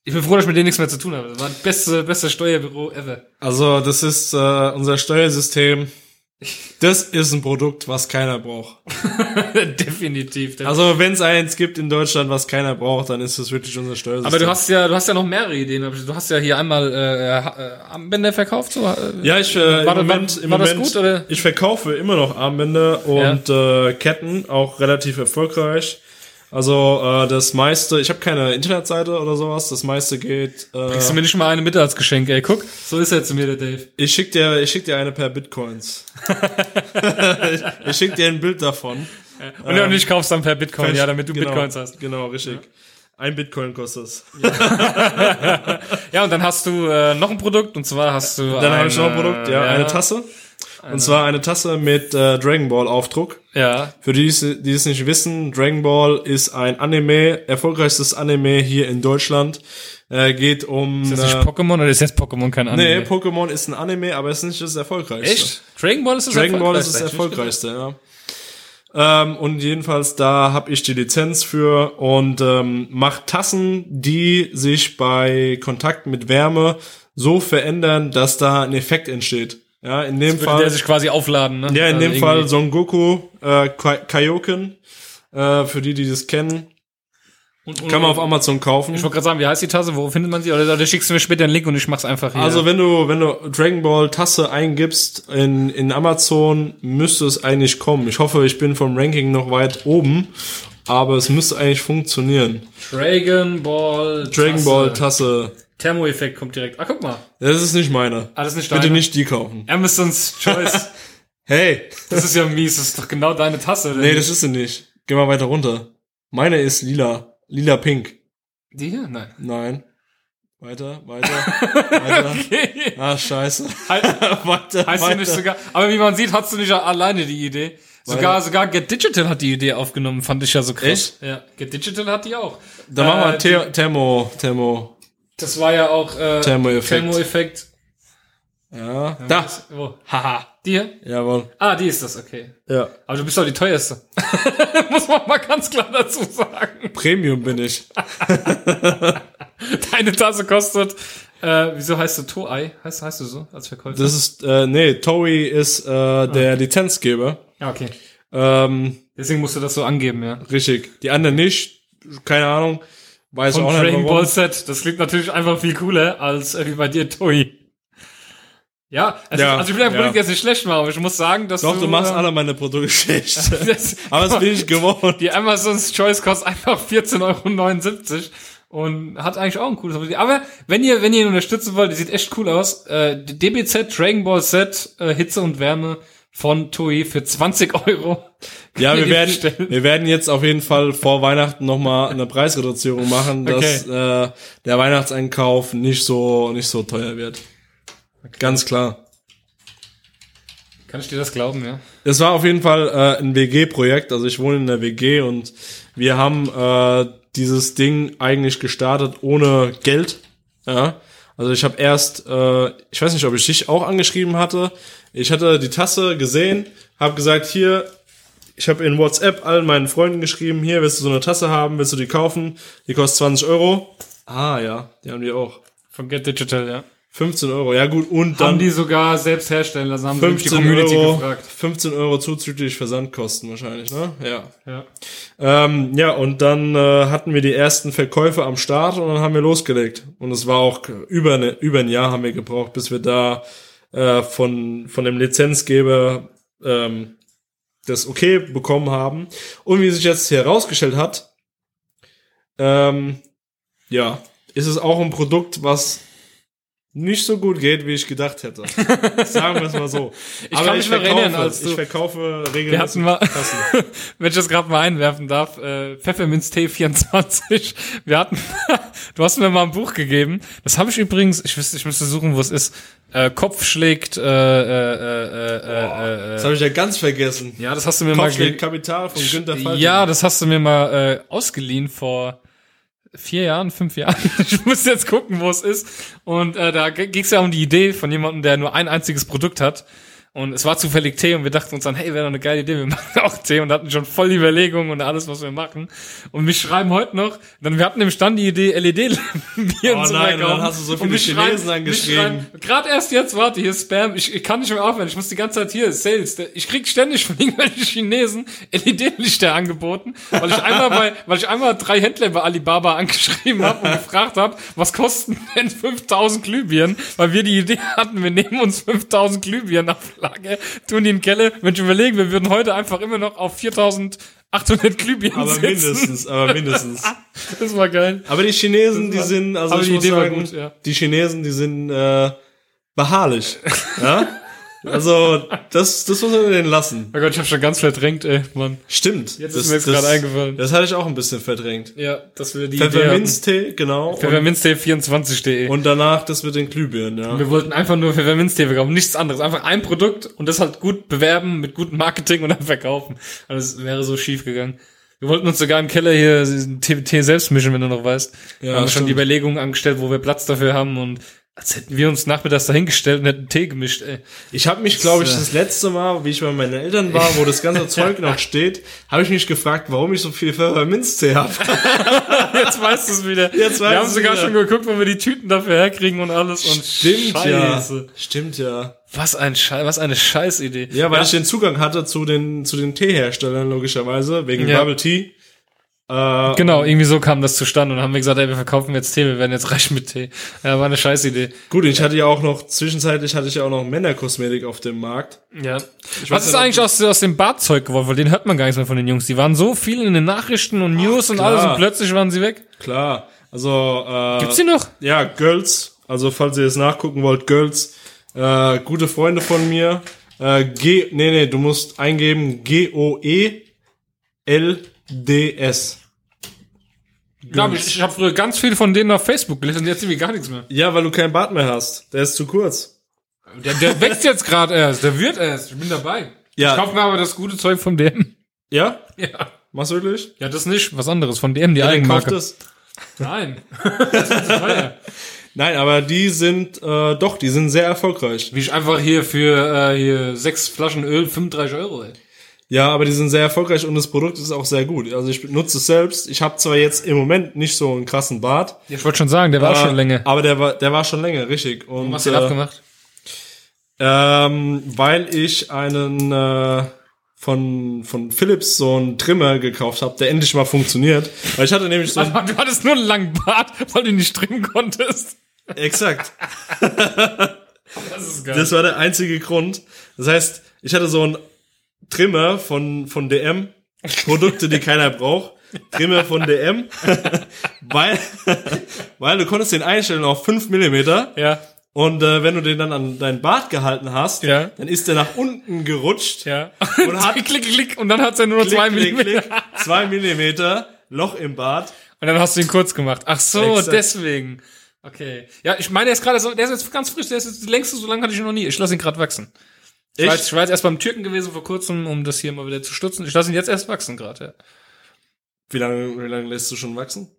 ich bin froh, dass ich mit denen nichts mehr zu tun habe. Das war das beste, beste Steuerbüro ever. Also, das ist äh, unser Steuersystem. Das ist ein Produkt, was keiner braucht. *laughs* Definitiv. Also, wenn es eins gibt in Deutschland, was keiner braucht, dann ist es wirklich unser Steuersystem. aber du hast ja, du hast ja noch mehrere Ideen. Du hast ja hier einmal äh, äh, Armbänder verkauft, so. Äh, ja, ich äh, War im das- Moment, im war das Moment, gut, oder? ich verkaufe immer noch Armbänder und äh, Ketten, auch relativ erfolgreich. Also äh, das meiste, ich habe keine Internetseite oder sowas, das meiste geht. Äh, Kriegst du mir nicht mal eine mit als Geschenk, ey? Guck, so ist er zu mir, der Dave. ich schick dir, ich schick dir eine per Bitcoins. ich, *laughs* ich schick dir ein Bild davon. Und, und ich kauf's dann per Bitcoin, ja, damit du genau, Bitcoins hast. Genau, richtig. Ein Bitcoin kostet es. *laughs* Ja, und dann hast du äh, noch ein Produkt, und zwar hast du Dann habe ich noch ein Produkt, ja, eine Tasse. Und zwar eine Tasse mit äh, Dragon Ball Aufdruck. Ja. Für die, die es nicht wissen, Dragon Ball ist ein Anime, erfolgreichstes Anime hier in Deutschland. Äh, geht um. Ist das nicht äh, Pokémon oder ist jetzt Pokémon kein nee, Anime? Pokémon ist ein Anime, aber es ist nicht das erfolgreichste. Echt? Dragon Ball ist das Dragon Ball ist das erfolgreichste? erfolgreichste, ja. Ähm, und jedenfalls da habe ich die Lizenz für und ähm, macht Tassen, die sich bei Kontakt mit Wärme so verändern, dass da ein Effekt entsteht. Ja, in dem Fall. der sich quasi aufladen, ne? Ja, in Also dem irgendwie- Fall Son Goku, äh, Kai- Kaioken, äh, für die, die das kennen, Und, und, kann man auf Amazon kaufen. Ich wollte gerade sagen, wie heißt die Tasse? Wo findet man sie? Oder, oder schickst du mir später einen Link und ich mach's einfach hier. Also wenn du, wenn du Dragon Ball Tasse eingibst in, in Amazon, müsste es eigentlich kommen. Ich hoffe, ich bin vom Ranking noch weit oben, aber es müsste eigentlich funktionieren. Dragon Ball Dragon Tasse. Ball Tasse, Thermoeffekt kommt direkt. Ah, guck mal. das ist nicht meine. Ah, das ist nicht Bitte deine? nicht die kaufen. Amazon's Choice. *laughs* Hey, das ist ja mies. Das ist doch genau deine Tasse. nee, das ist sie nicht. Geh mal weiter runter. Meine ist lila, lila pink. die hier? Nein. Nein. Weiter, weiter, *laughs* weiter. Okay. Ah, scheiße. He- *laughs* weiter, Heißt du nicht sogar, aber wie man sieht, hast du nicht alleine die Idee. Sogar, sogar Get Digital hat die Idee aufgenommen, fand ich ja so krass. Echt? Ja, Get Digital hat die auch. Dann machen wir Äh, Ther Thermo, Thermo. Das war ja auch äh, Thermoeffekt. Thermoeffekt. Ja. Da. Wo? Haha. Die hier? Jawohl. Ah, die ist das, okay. Ja. Aber du bist doch die teuerste. *laughs* Muss man mal ganz klar dazu sagen. Premium bin ich. *laughs* Deine Tasse kostet, äh, wieso heißt du Toei? Heißt, heißt du so als Verkäufer? Das ist, äh, nee, Toei ist äh, der Lizenzgeber. ja, okay. Ähm, Deswegen musst du das so angeben, ja. richtig. Die anderen nicht. Keine Ahnung. Weiß Und auch nicht Dragon warum. Ball Set, das klingt natürlich einfach viel cooler als äh, wie bei dir Toei. Ja, also, Ja, also ich will dein ja. Produkt jetzt nicht schlecht machen, aber ich muss sagen, dass Doch, du, du machst ähm, alle meine Produkte schlecht. *laughs* das, *laughs* Aber das bin ich gewohnt. Die Amazon's Choice kostet einfach 14,79 Euro und hat eigentlich auch ein cooles Produkt. Aber wenn ihr, wenn ihr ihn unterstützen wollt, die sieht echt cool aus. Äh, DBZ Dragon Ball Set äh, Hitze und Wärme von Toei für 20 Euro. Ja, *laughs* wir werden, bestellen. wir werden jetzt auf jeden Fall vor Weihnachten nochmal eine Preisreduzierung machen, dass äh, der Weihnachtseinkauf nicht so, nicht so teuer wird. Ganz klar. Kann ich dir das glauben, ja? Es war auf jeden Fall äh, ein WG-Projekt. Also ich wohne in der WG und wir haben äh, dieses Ding eigentlich gestartet ohne Geld. Ja. Also ich habe erst, äh, ich weiß nicht, ob ich dich auch angeschrieben hatte. Ich hatte die Tasse gesehen, habe gesagt, hier, ich habe in WhatsApp allen meinen Freunden geschrieben, hier, willst du so eine Tasse haben, willst du die kaufen? Die kostet 20 Euro. Ah ja, die haben die auch. Von Get Digital, ja. 15 Euro, ja gut, und Haben dann die sogar selbst herstellen lassen, haben sie nämlich die 15 Community Euro, gefragt. 15 Euro zuzüglich Versandkosten wahrscheinlich, ne? Ja. Ja. Ähm, ja, und dann äh, hatten wir die ersten Verkäufe am Start und dann haben wir losgelegt. Und es war auch über, ne, über ein Jahr haben wir gebraucht, bis wir da äh, von, von dem Lizenzgeber ähm, das okay bekommen haben. Und wie sich jetzt herausgestellt hat, ähm, ja, ist es auch ein Produkt, was nicht so gut geht, wie ich gedacht hätte. *laughs* Sagen wir es mal so. Ich kann mich noch erinnern, als du- ich verkaufe regelmäßig Wir hatten mal, *laughs* wenn ich das gerade mal einwerfen darf, äh, Pfefferminztee 24. *laughs* Wir hatten, du hast mir mal ein Buch gegeben. Das habe ich übrigens, ich wüsste, ich müsste suchen, wo es ist. Äh, Kopf schlägt, äh, äh, äh, äh, äh, Das äh, habe ich ja ganz vergessen. ja, das hast du mir mal Kopfschlägt ge Kapital von Günter Falk. Ja, das hast du mir mal äh, ausgeliehen vor vier Jahren, fünf Jahren. *laughs* Ich muss jetzt gucken, wo es ist. Und äh, da ging es ja um die Idee von jemandem, der nur ein einziges Produkt hat. Und es war zufällig Tee und wir dachten uns dann, hey, wäre doch eine geile Idee, wir *laughs* machen auch Tee und hatten schon voll die Überlegungen und alles, was wir machen. Und mich schreiben heute noch, dann wir hatten im Stand die Idee, LED-Birnen Oh zu nein, verkaufen. dann hast du so Und viele mich Chinesen mich angeschrieben. Gerade erst jetzt, warte, hier ist Spam, ich, ich kann nicht mehr aufhören, ich muss die ganze Zeit hier, Sales, ich krieg ständig von *laughs* irgendwelchen Chinesen LED-Lichter angeboten, weil ich einmal bei, weil ich einmal drei Händler bei Alibaba angeschrieben habe und gefragt habe, was kosten denn 5000 Glühbirnen, weil wir die Idee hatten, wir nehmen uns 5000 Glühbirnen auf Lager, tun die in den Keller, wenn ich überlege, wir würden heute einfach immer noch auf 4800 Glühbirnen aber sitzen. mindestens, aber mindestens. *laughs* Das war geil. Aber die Chinesen, die sind, also aber ich die muss Idee sagen, gut, ja. die Chinesen, die sind äh, beharrlich. ja? Also, das, das muss man denen lassen. Oh Gott, ich hab schon ganz verdrängt, ey, Mann. Stimmt. Jetzt das, ist mir jetzt das- gerade eingefallen. Das hatte ich auch ein bisschen verdrängt. Ja, dass wir die. Pfefferminztee, genau. Und, Pfefferminztee24.de. und danach das mit den Glühbirnen, ja. Wir wollten einfach nur Pfefferminztee verkaufen, nichts anderes. Einfach ein Produkt und das halt gut bewerben mit gutem Marketing und dann verkaufen. Aber das wäre so schief gegangen. Wir wollten uns sogar im Keller hier Tee, selbst mischen, wenn du noch weißt. Ja, wir haben schon stimmt. die Überlegungen angestellt, wo wir Platz dafür haben und als hätten wir uns nachmittags dahingestellt und hätten Tee gemischt, ey. Ich habe mich, glaube ich, äh, das letzte Mal, wie ich bei meinen Eltern war, wo das ganze *laughs* Zeug noch steht, habe ich mich gefragt, warum ich so viel Pfefferminztee habe. *laughs* Jetzt weißt du es wieder. Jetzt wir haben sogar wieder. schon geguckt, wo wir die Tüten dafür herkriegen und alles. Und Stimmt Scheiße. ja. Stimmt ja. Was ein Scheiß, was eine Scheißidee. Ja, weil ich den Zugang hatte zu den zu den Teeherstellern logischerweise wegen Ja. Bubble Tea. Äh, Genau, irgendwie so kam das zustande und haben wir gesagt, ey, wir verkaufen jetzt Tee, wir werden jetzt reich mit Tee. Ja, war eine Scheißidee. Gut, ich hatte ja auch noch zwischenzeitlich hatte ich ja auch noch Männerkosmetik auf dem Markt. Ja. weiß Was ist nicht, eigentlich aus, aus dem Bartzeug geworden? Weil den hört man gar nichts mehr von den Jungs. Die waren so viel in den Nachrichten und News und klar. alles und plötzlich waren sie weg. Klar. Also äh, Gibt's die noch? Ja, Girls. Also falls ihr es nachgucken wollt, Girls. Äh, gute Freunde von mir. Äh, G, nee, nee, du musst eingeben G O E L D S. Ja, aber ich, ich habe früher ganz viel von denen auf Facebook gelesen und jetzt irgendwie gar nichts mehr. Ja, weil du keinen Bart mehr hast. Der ist zu kurz. Der, der wächst jetzt gerade erst, der wird erst. Ich bin dabei. Ja. Ich kaufe mir aber das gute Zeug von DM. Ja? Ja. Machst du wirklich? Ja, das nicht. Was anderes. Von DM, die Ja, Eigenmarke. es. Nein. das ist zu teuer. Nein, aber die sind, äh, doch, die sind sehr erfolgreich. Wie ich einfach hier für äh, hier sechs Flaschen Öl 35 Euro, ey. Ja, aber die sind sehr erfolgreich und das Produkt ist auch sehr gut. Also ich nutze es selbst. Ich habe zwar jetzt im Moment nicht so einen krassen Bart. Ich wollte schon sagen, der war äh, schon länger. Aber der war, der war schon länger, richtig. Und, Was hast du äh, abgemacht? Ähm, weil ich einen äh, von von Philips so einen Trimmer gekauft habe, der endlich mal funktioniert. Weil ich hatte nämlich so Aber du hattest nur einen langen Bart, weil du nicht trimmen konntest. exakt. *laughs* Das ist geil. Das war der einzige Grund. Das heißt, ich hatte so einen Trimmer von von DM, Produkte, die keiner braucht. Trimmer von DM, *laughs* weil weil du konntest den einstellen auf 5 Millimeter ja, und äh, wenn du den dann an deinen Bart gehalten hast, Ja. dann ist der nach unten gerutscht. ja. Und *laughs* hat- klick, klick. Und dann hat's ja nur noch Klick, zwei Millimeter. klick, zwei Millimeter, Loch im Bart. Und dann hast du ihn kurz gemacht. Ach so, Exakt. deswegen. Okay. Ja, ich meine, der ist gerade so, der ist jetzt ganz frisch, der ist jetzt die längste, so lange hatte ich ihn noch nie. Ich lasse ihn gerade wachsen. Ich war, jetzt, ich war jetzt erst beim Türken gewesen vor kurzem, um das hier mal wieder zu stutzen. Ich lasse ihn jetzt erst wachsen gerade, ja. Wie lange, wie lange lässt du schon wachsen?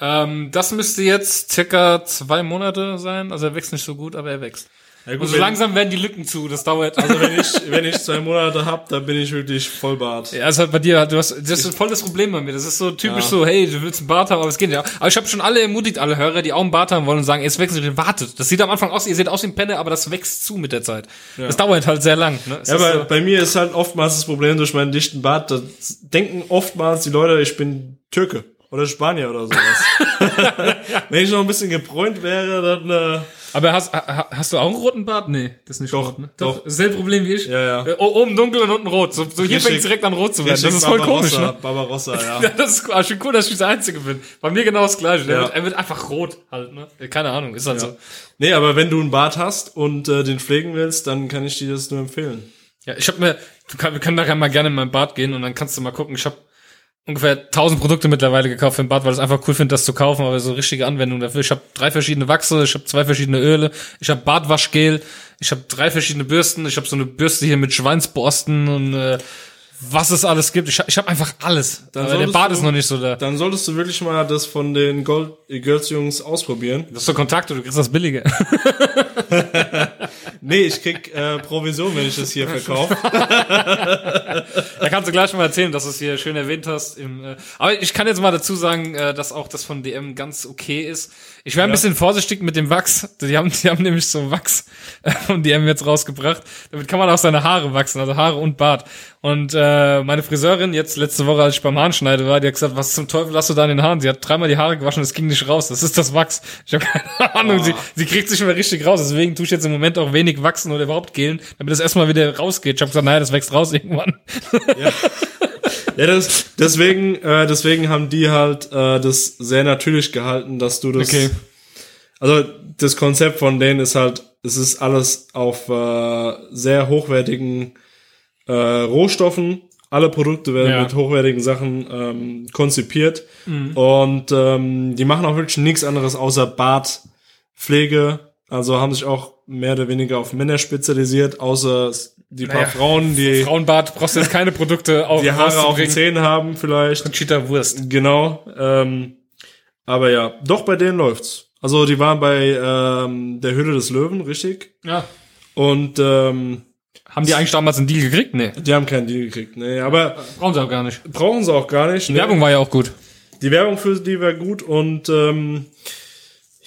Ähm, das müsste jetzt circa zwei Monate sein. Also er wächst nicht so gut, aber er wächst. Ja, gut, so langsam werden die Lücken zu, das dauert. also wenn ich, wenn ich zwei Monate hab, dann bin ich wirklich voll Bart. Ja, ist halt bei dir, du hast, das ist voll das Problem bei mir. Das ist so typisch Ja. so, hey, du willst einen Bart haben, aber es geht nicht. Aber ich habe schon alle ermutigt, alle Hörer, die auch einen Bart haben wollen und sagen, wächst nicht, wartet. Das sieht am Anfang aus, ihr seht aus wie ein Penne, aber das wächst zu mit der Zeit. Das dauert halt sehr lang. Ne? Es Ja, aber so, bei mir ist halt oftmals das Problem durch meinen dichten Bart, da denken oftmals die Leute, ich bin Türke oder Spanier oder sowas. *laughs* *laughs* Wenn ich noch ein bisschen gebräunt wäre, dann äh, aber hast, ha- hast du auch einen roten Bart? Nee, das ist nicht Doch, rot. Ne? doch. Selbe Problem wie ich. Ja, ja. Äh, Oben dunkel und unten rot. So, so hier fängt direkt an rot zu werden. Das ist voll komisch, ne? Barbarossa, ja. *laughs* Ja, das ist cool. Schon cool, dass ich der Einzige bin. Bei mir genau das Gleiche. Ja. wird, er wird einfach rot halt, ne? Keine Ahnung, ist halt so. Nee, aber wenn du einen Bart hast und äh, den pflegen willst, dann kann ich dir das nur empfehlen. Ja, ich habe mir, du kann, wir können nachher mal gerne in mein Bad gehen und dann kannst du mal gucken. Ich habe ungefähr 1000 Produkte mittlerweile gekauft für den Bad, weil ich es einfach cool finde, das zu kaufen, aber so richtige Anwendung dafür. Ich habe drei verschiedene Wachse, ich habe zwei verschiedene Öle, ich habe Bartwaschgel, ich habe drei verschiedene Bürsten, ich habe so eine Bürste hier mit Schweinsborsten und äh, was es alles gibt. Ich, hab- ich habe einfach alles. Dann aber der Bart du- ist noch nicht so da. Dann solltest du wirklich mal das von den Gold Girls Jungs ausprobieren. Das ist so Kontakte, du kriegst das billige. *laughs* *laughs* Nee, ich krieg äh, Provision, wenn ich das hier verkaufe. *laughs* Da kannst du gleich mal erzählen, dass du es hier schön erwähnt hast. Im, äh, aber ich kann jetzt mal dazu sagen, äh, dass auch das von DM ganz okay ist. Ich wäre ein bisschen vorsichtig mit dem Wachs. Die haben, die haben nämlich so Wachs äh, von DM jetzt rausgebracht. Damit kann man auch seine Haare wachsen, also Haare und Bart. Und äh, meine Friseurin jetzt letzte Woche, als ich beim Haarschneide war, die hat gesagt, was zum Teufel hast du da in den Haaren? Sie hat dreimal die Haare gewaschen, es ging nicht raus. Das ist das Wachs. Ich habe keine *laughs* Ahnung. Sie, sie kriegt sich mehr richtig raus. Deswegen tue ich jetzt im Moment auch wenig wachsen oder überhaupt gelen, damit das erstmal wieder rausgeht. Ich habe gesagt, naja, das wächst raus *laughs* irgendwann. Ja, *laughs* das, deswegen, äh, deswegen haben die halt äh, das sehr natürlich gehalten, dass du das. Okay. Also das Konzept von denen ist halt es ist alles auf äh, sehr hochwertigen äh, Rohstoffen. Alle Produkte werden Ja. mit hochwertigen Sachen ähm, konzipiert. Und ähm, die machen auch wirklich nichts anderes außer Bartpflege. Also haben sich auch mehr oder weniger auf Männer spezialisiert, außer die paar Naja, Frauen, *laughs* die Frauenbart brauchst du jetzt keine Produkte *laughs* auf die Haare auf den. Zähnen haben vielleicht. Conchita Wurst. Genau. Ähm, aber ja, doch bei denen läuft's. Also die waren bei ähm, der Höhle des Löwen, richtig? Ja. Und ähm, Haben die eigentlich damals einen Deal gekriegt? Nee. die haben keinen Deal gekriegt. Nee, aber Brauchen sie auch gar nicht. brauchen sie auch gar nicht. Die nee. Werbung war ja auch gut. Die Werbung für die war gut und ähm,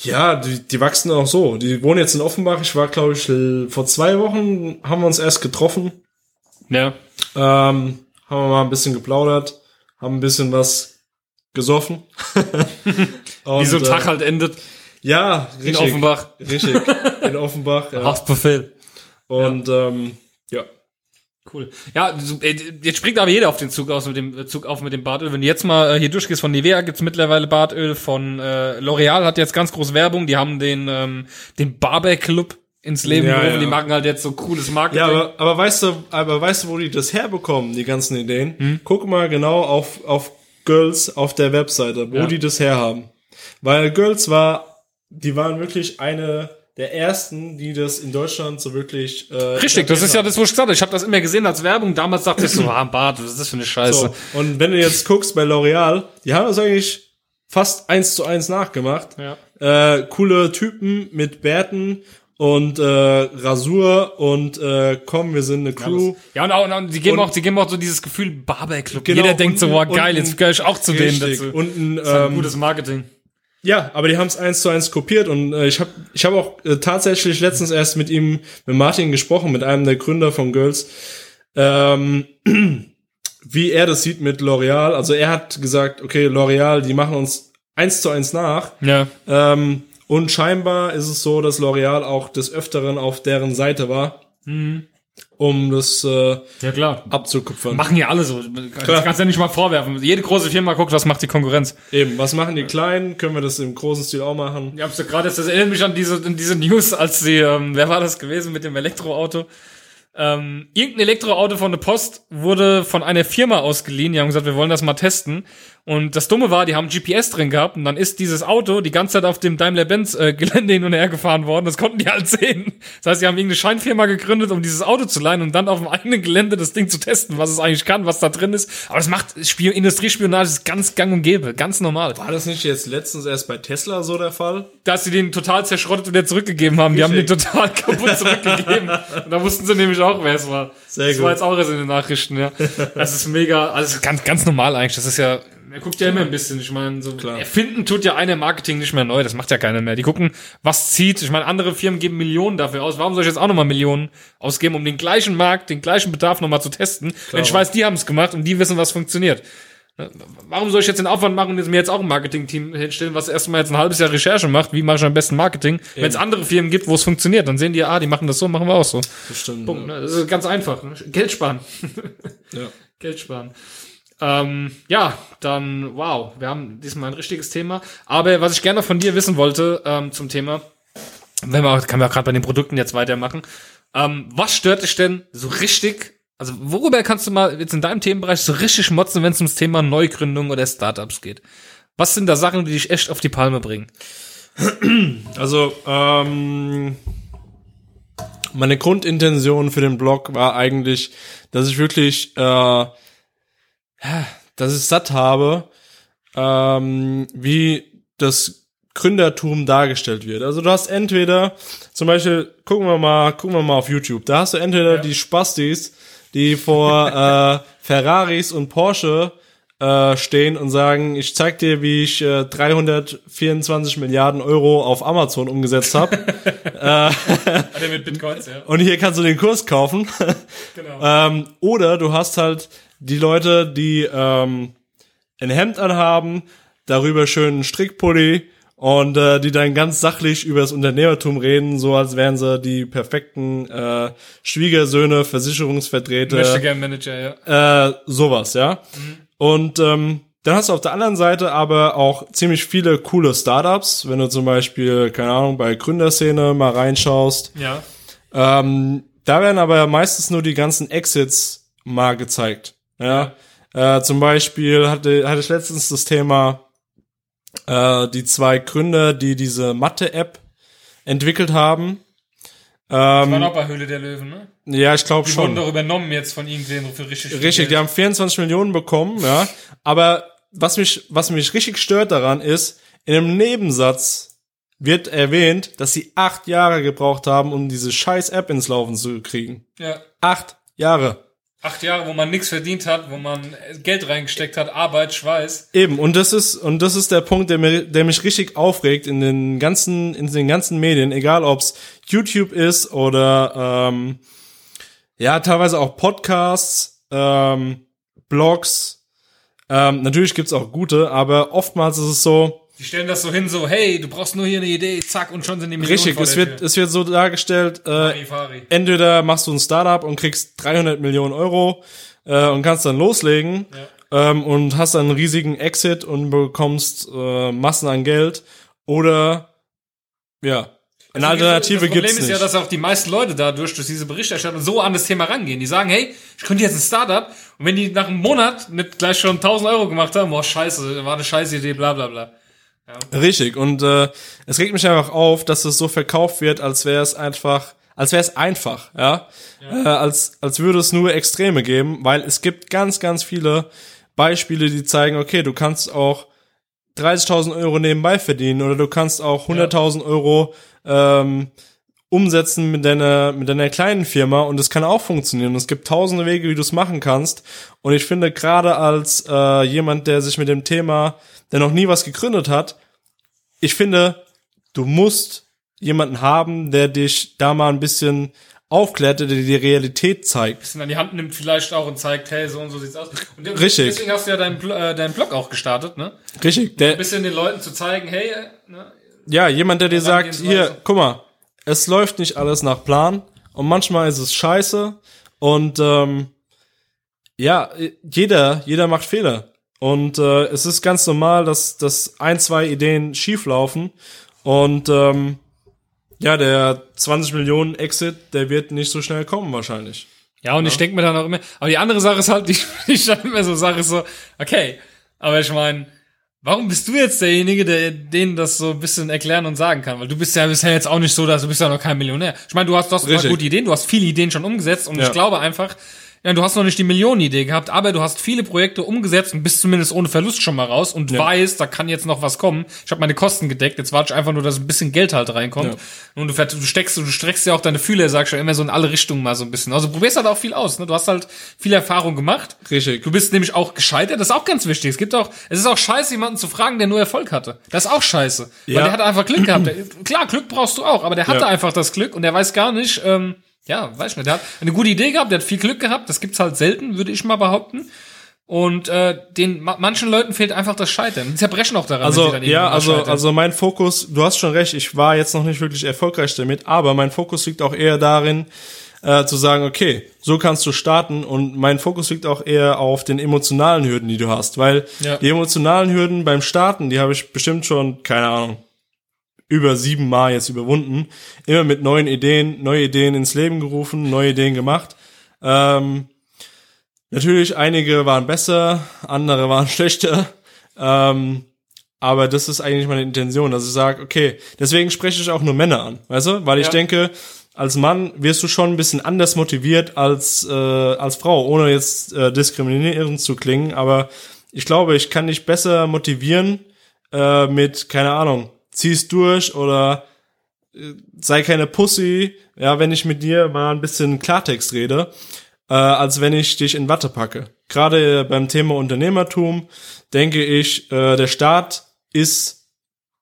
ja, die, die wachsen auch so. Die wohnen jetzt in Offenbach. Ich war, glaube ich, vor zwei Wochen haben wir uns erst getroffen. Ja. Ähm, haben wir mal ein bisschen geplaudert, haben ein bisschen was gesoffen. Und, *laughs* Wie so ein Tag äh, halt endet Ja, in richtig. Offenbach. Richtig. In Offenbach. *laughs* Ja. Haftbefehl. Und ähm, ja. Cool. Ja, äh, jetzt springt aber jeder auf den Zug aus mit dem äh, Zug auf mit dem Bartöl. Wenn du jetzt mal äh, hier durchgehst von Nivea gibt's mittlerweile Bartöl von äh, L'Oreal hat jetzt ganz groß Werbung. Die haben den ähm, den Barber Club ins Leben Ja, gerufen. ja. Die machen halt jetzt so cooles Marketing. Ja, aber, aber weißt du, aber weißt du, wo die das herbekommen, die ganzen Ideen? Hm? Guck mal genau auf, auf Girls auf der Webseite, wo Ja. die das herhaben. Weil Girls war, die waren wirklich eine der ersten, die das in Deutschland so wirklich. Äh, Richtig, das ist ja das, wo ich gesagt habe. Ich habe das immer gesehen als Werbung. Damals dachte ich so, *laughs* ah, Bart, was ist das für eine Scheiße? so. Und wenn du jetzt guckst bei L'Oreal, die haben das eigentlich fast eins zu eins nachgemacht. Ja. Äh, coole Typen mit Bärten und äh, Rasur und äh, komm, wir sind eine Crew. Ja, und, auch, und die geben Und- auch, die geben auch so dieses Gefühl Barber Club. Genau, Jeder denkt so, wow, geil, jetzt gehöre ich auch zu denen Richtig. dazu. Und ein, ist ein ähm, gutes Marketing. Ja, aber die haben es eins zu eins kopiert und äh, ich habe ich hab auch äh, tatsächlich letztens erst mit ihm, mit Martin gesprochen, mit einem der Gründer von Girls, ähm, *clears throat* wie er das sieht mit L'Oreal. Also er hat gesagt, okay, L'Oreal, die machen uns eins zu eins nach. Ja. Ähm, und scheinbar ist es so, dass L'Oreal auch des Öfteren auf deren Seite war, um das äh, Ja, klar. abzukupfern. Machen ja alle so. Klar. Kannst ja nicht mal vorwerfen. Jede große Firma guckt, was macht die Konkurrenz. Eben, was machen die Kleinen? Können wir das im großen Stil auch machen? Ich hab's ja gerade, das erinnert mich an diese, an diese News, als die, ähm, wer war das gewesen mit dem Elektroauto? Ähm, irgendein Elektroauto von der Post wurde von einer Firma ausgeliehen. Die haben gesagt, wir wollen das mal testen. Und das Dumme war, die haben GPS drin gehabt und dann ist dieses Auto die ganze Zeit auf dem Daimler-Benz-Gelände hin und her gefahren worden. Das konnten die halt sehen. Das heißt, die haben irgendeine Scheinfirma gegründet, um dieses Auto zu leihen und dann auf dem eigenen Gelände das Ding zu testen, was es eigentlich kann, was da drin ist. Aber das macht Spion Industriespionage ist ganz gang und gäbe, ganz normal. War das nicht jetzt letztens erst bei Tesla so der Fall? dass sie den total zerschrottet wieder zurückgegeben haben. Die haben den total *laughs* kaputt zurückgegeben. Und da wussten sie nämlich auch, wer es war. Sehr das gut. war jetzt auch erst in den Nachrichten, ja. Das ist mega, also ganz, ganz normal eigentlich. Das ist ja, er guckt ja immer ein bisschen. Ich meine, so Klar. erfinden tut ja einer Marketing nicht mehr neu. Das macht ja keiner mehr. Die gucken, was zieht. Ich meine, andere Firmen geben Millionen dafür aus. Warum soll ich jetzt auch nochmal Millionen ausgeben, um den gleichen Markt, den gleichen Bedarf nochmal zu testen? Wenn ich weiß, die haben es gemacht und die wissen, was funktioniert. Warum soll ich jetzt den Aufwand machen und jetzt mir jetzt auch ein Marketing-Team hinstellen, was erstmal jetzt ein halbes Jahr Recherche macht? Wie mache ich am besten Marketing? Wenn es andere Firmen gibt, wo es funktioniert, dann sehen die, ah, die machen das so, machen wir auch so. Bestimmt. Punkt. Ne? Das ist ganz einfach. Ne? Geld sparen. Ja. *laughs* Geld sparen. Ähm, ja, dann, wow, wir haben diesmal ein richtiges Thema. Aber was ich gerne von dir wissen wollte ähm, zum Thema, wenn wir, kann man gerade bei den Produkten jetzt weitermachen. Ähm, was stört dich denn so richtig? Also worüber kannst du mal jetzt in deinem Themenbereich so richtig motzen, wenn es ums Thema Neugründung oder Startups geht? Was sind da Sachen, die dich echt auf die Palme bringen? Also, ähm, meine Grundintention für den Blog war eigentlich, dass ich wirklich, äh, dass ich satt habe, ähm, wie das Gründertum dargestellt wird. Also du hast entweder, zum Beispiel, gucken wir mal, gucken wir mal auf YouTube, da hast du entweder die Spastis, die vor *laughs* äh, Ferraris und Porsche äh, stehen und sagen, ich zeig dir, wie ich äh, 324 Milliarden Euro auf Amazon umgesetzt habe. *laughs* mit Bitcoins, ja. und hier kannst du den Kurs kaufen. *laughs* Genau. ähm, oder du hast halt die Leute, die ähm, ein Hemd anhaben, darüber schönen Strickpulli und äh, die dann ganz sachlich über das Unternehmertum reden, so als wären sie die perfekten äh, Schwiegersöhne, Versicherungsvertreter Möchte gern Manager, ja. äh, sowas, ja. Und ähm, dann hast du auf der anderen Seite aber auch ziemlich viele coole Startups, wenn du zum Beispiel, keine Ahnung, bei Gründerszene mal reinschaust. Ja. Ähm, da werden aber meistens nur die ganzen Exits mal gezeigt. Ja. Äh, zum Beispiel hatte, hatte ich letztens das Thema, äh, die zwei Gründer, die diese Mathe-App entwickelt haben. Ähm, auch bei Höhle der Löwen, ne? ja, ich glaube Die schon. wurden doch übernommen jetzt von irgendwem für richtig Richtig, die Geld. haben 24 Millionen bekommen, ja. Aber was mich, was mich richtig stört daran ist, in einem Nebensatz wird erwähnt, dass sie acht Jahre gebraucht haben, um diese scheiß App ins Laufen zu kriegen. Ja. Acht Jahre. Acht Jahre, wo man nichts verdient hat, wo man Geld reingesteckt hat, Arbeit, Schweiß. Eben, und das ist, und das ist der Punkt, der, mir, der mich richtig aufregt in den ganzen, in den ganzen Medien, egal ob's YouTube ist oder ähm, ja, teilweise auch Podcasts, ähm, Blogs. Ähm, natürlich gibt's auch gute, aber oftmals ist es so, Die stellen das so hin, so, hey, du brauchst nur hier eine Idee, zack, und schon sind die Millionen richtig, es wird, es wird so dargestellt, äh, entweder machst du ein Startup und kriegst 300 Millionen Euro äh, und kannst dann loslegen ähm, und hast dann einen riesigen Exit und bekommst äh, Massen an Geld oder ja, eine Alternative das Problem ist nicht. ja, dass auch die meisten Leute dadurch, durch diese Berichterstattung, so an das Thema rangehen. Die sagen, hey, ich könnte jetzt ein Startup und wenn die nach einem Monat nicht gleich schon 1000 Euro gemacht haben, boah, scheiße, war eine scheiß Idee, bla bla bla. Richtig. Und äh, es regt mich einfach auf, dass es so verkauft wird, als wäre es einfach, als wäre es einfach, ja, Äh, als als würde es nur Extreme geben, weil es gibt ganz ganz viele Beispiele, die zeigen, okay, du kannst auch 30.000 Euro nebenbei verdienen oder du kannst auch 100.000 Euro ähm, umsetzen mit deiner mit deiner kleinen Firma und es kann auch funktionieren. Es gibt tausende Wege, wie du es machen kannst. Und ich finde gerade als äh, jemand, der sich mit dem Thema, der noch nie was gegründet hat, ich finde, du musst jemanden haben, der dich da mal ein bisschen aufklärt, der dir die Realität zeigt. bisschen an die Hand nimmt vielleicht auch und zeigt, hey, so und so sieht's aus. Und Richtig. Deswegen hast du ja deinen, äh, deinen Blog auch gestartet, ne? Richtig. Ein Der, bisschen den Leuten zu zeigen, hey, äh, ne? ja, jemand, der dir sagt, hier, guck mal, es läuft nicht alles nach Plan und manchmal ist es scheiße und ähm, ja, jeder, jeder macht Fehler. Und äh, es ist ganz normal, dass, dass ein, zwei Ideen schief laufen. Und ähm, ja, der 20 Millionen Exit, der wird nicht so schnell kommen wahrscheinlich. Ja, und ich denke mir dann auch immer, aber die andere Sache ist halt, *laughs* die die ich dann immer so sage, ist so, okay, aber ich meine, warum bist du jetzt derjenige, der denen das so ein bisschen erklären und sagen kann? Weil du bist ja bisher jetzt auch nicht so, dass du bist ja noch kein Millionär. Ich meine, du hast, du hast gute Ideen, du hast viele Ideen schon umgesetzt und Ja. ich glaube einfach, ja, du hast noch nicht die Millionenidee gehabt, aber du hast viele Projekte umgesetzt und bist zumindest ohne Verlust schon mal raus und Ja. weißt, da kann jetzt noch was kommen. Ich habe meine Kosten gedeckt, jetzt warte ich einfach nur, dass ein bisschen Geld halt reinkommt. Ja. Und du, du steckst, du streckst ja auch deine Fühler, sagst du immer so in alle Richtungen mal so ein bisschen. Also probierst halt auch viel aus, ne? Du hast halt viel Erfahrung gemacht. Richtig. Du bist nämlich auch gescheitert, das ist auch ganz wichtig. Es gibt auch, es ist auch scheiße, jemanden zu fragen, der nur Erfolg hatte. Das ist auch scheiße. Weil Ja. der hat einfach Glück gehabt. Der, *clears throat* klar, Glück brauchst du auch, aber der hatte Ja. einfach das Glück und der weiß gar nicht, ähm, ja, weiß ich nicht, der hat eine gute Idee gehabt, der hat viel Glück gehabt, das gibt's halt selten, würde ich mal behaupten. Und äh, den ma manchen Leuten fehlt einfach das Scheitern. Die zerbrechen auch daran. Also, ja, also, scheitern. also mein Fokus, du hast schon recht, ich war jetzt noch nicht wirklich erfolgreich damit, aber mein Fokus liegt auch eher darin, äh, zu sagen, okay, so kannst du starten und mein Fokus liegt auch eher auf den emotionalen Hürden, die du hast, weil Ja. die emotionalen Hürden beim Starten, die habe ich bestimmt schon, keine Ahnung, über sieben Mal jetzt überwunden, immer mit neuen Ideen, neue Ideen ins Leben gerufen, neue Ideen gemacht. Ähm, natürlich, einige waren besser, andere *laughs* waren schlechter. Ähm, aber das ist eigentlich meine Intention, dass ich sage, okay, deswegen spreche ich auch nur Männer an, weißt du? Weil ich Ja. denke, als Mann wirst du schon ein bisschen anders motiviert als, äh, als Frau, ohne jetzt äh, diskriminierend zu klingen, aber ich glaube, ich kann dich besser motivieren äh, mit, keine Ahnung, zieh's durch oder äh, sei keine Pussy, ja, wenn ich mit dir mal ein bisschen Klartext rede, äh, als wenn ich dich in Watte packe. Gerade beim Thema Unternehmertum denke ich, äh, der Staat ist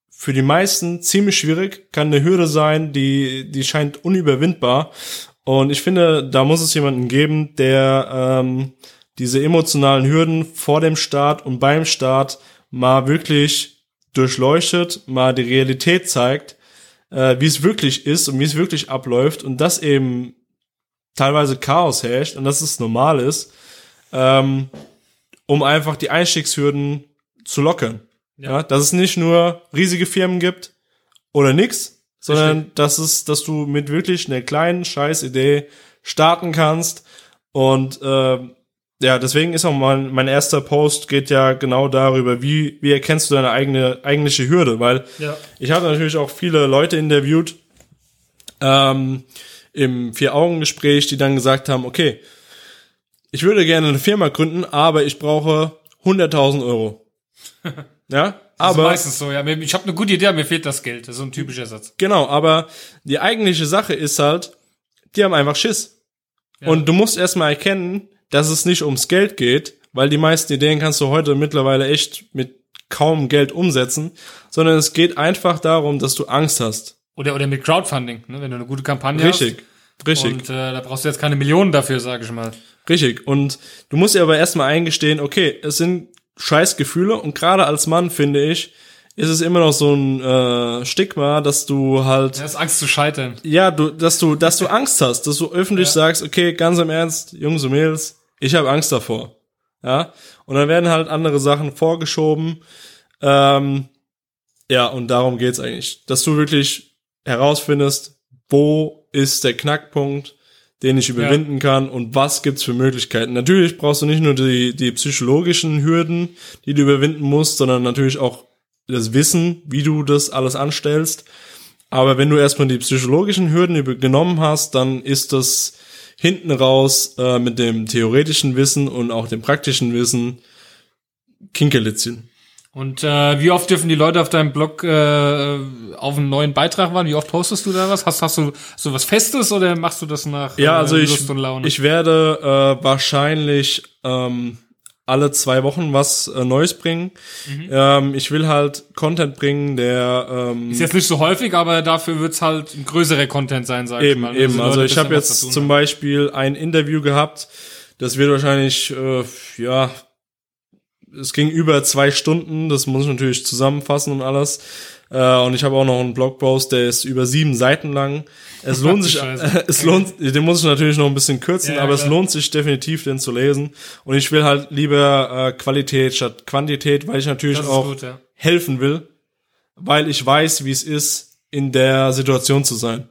für die meisten ziemlich schwierig, kann eine Hürde sein, die, die scheint unüberwindbar. Und ich finde, da muss es jemanden geben, der ähm, diese emotionalen Hürden vor dem Start und beim Start mal wirklich durchleuchtet, mal die Realität zeigt, äh, wie es wirklich ist und wie es wirklich abläuft und dass eben teilweise Chaos herrscht und dass es normal ist, ähm, um einfach die Einstiegshürden zu lockern. Ja. dass es nicht nur riesige Firmen gibt oder nix, sondern dass es, dass du mit wirklich einer kleinen Scheißidee starten kannst. Und äh, ja, deswegen ist auch mein, mein erster Post geht ja genau darüber, wie, wie erkennst du deine eigene eigentliche Hürde, weil Ja. ich habe natürlich auch viele Leute interviewt ähm, im Vier-Augen-Gespräch, die dann gesagt haben, okay, ich würde gerne eine Firma gründen, aber ich brauche 100.000 Euro. *laughs* ja, Das ist aber meistens so, ja. Ich habe eine gute Idee, aber mir fehlt das Geld. Das ist so ein typischer Satz. genau, aber die eigentliche Sache ist halt, die haben einfach Schiss. Und du musst erstmal erkennen, dass es nicht ums Geld geht, weil die meisten Ideen kannst du heute mittlerweile echt mit kaum Geld umsetzen, sondern es geht einfach darum, dass du Angst hast. Oder, oder mit Crowdfunding, ne? wenn du eine gute Kampagne Richtig, hast. richtig. Und äh, da brauchst du jetzt keine Millionen dafür, sage ich mal. Richtig. Und du musst dir aber erstmal eingestehen, okay, es sind scheiß Gefühle und gerade als Mann, finde ich, ist es immer noch so ein äh, Stigma, dass du halt, Ja, ist Angst zu scheitern. ja, du, dass du, dass du Angst hast, dass du öffentlich sagst, okay, ganz im Ernst, Jungs und Mädels, ich habe Angst davor. Ja. Und dann werden halt andere Sachen vorgeschoben. Ähm, ja, und darum geht's eigentlich. Dass du wirklich herausfindest, wo ist der Knackpunkt, den ich überwinden kann und was gibt's für Möglichkeiten. Natürlich brauchst du nicht nur die, die psychologischen Hürden, die du überwinden musst, sondern natürlich auch das Wissen, wie du das alles anstellst. Aber wenn du erstmal die psychologischen Hürden genommen hast, dann ist das hinten raus äh, mit dem theoretischen Wissen und auch dem praktischen Wissen Kinkerlitzchen. Und äh, wie oft dürfen die Leute auf deinem Blog äh, auf einen neuen Beitrag warten? Wie oft postest du da was? Hast, hast du so was Festes oder machst du das nach Ja, äh, also ich, Lust und Laune? ich werde äh, wahrscheinlich ähm, alle zwei Wochen was äh, Neues bringen. Ähm, ich will halt Content bringen, der ähm, ist jetzt nicht so häufig, aber dafür wird's halt ein größerer Content sein, sag ich Eben, mal. ne? eben. die Also Leute ich habe jetzt zum. Beispiel ein Interview gehabt. Das wird wahrscheinlich, äh, ja, es ging über zwei Stunden. Das muss ich natürlich zusammenfassen und alles. Äh, und ich habe auch noch einen Blogpost, der ist über sieben Seiten lang. Es lohnt sich, Scheiße. *laughs* es lohnt, den muss ich natürlich noch ein bisschen kürzen, Ja, aber es klar. lohnt sich definitiv, den zu lesen. Und ich will halt lieber äh, Qualität statt Quantität, weil ich natürlich auch gut, ja. helfen will, weil ich weiß, wie es ist, in der Situation zu sein.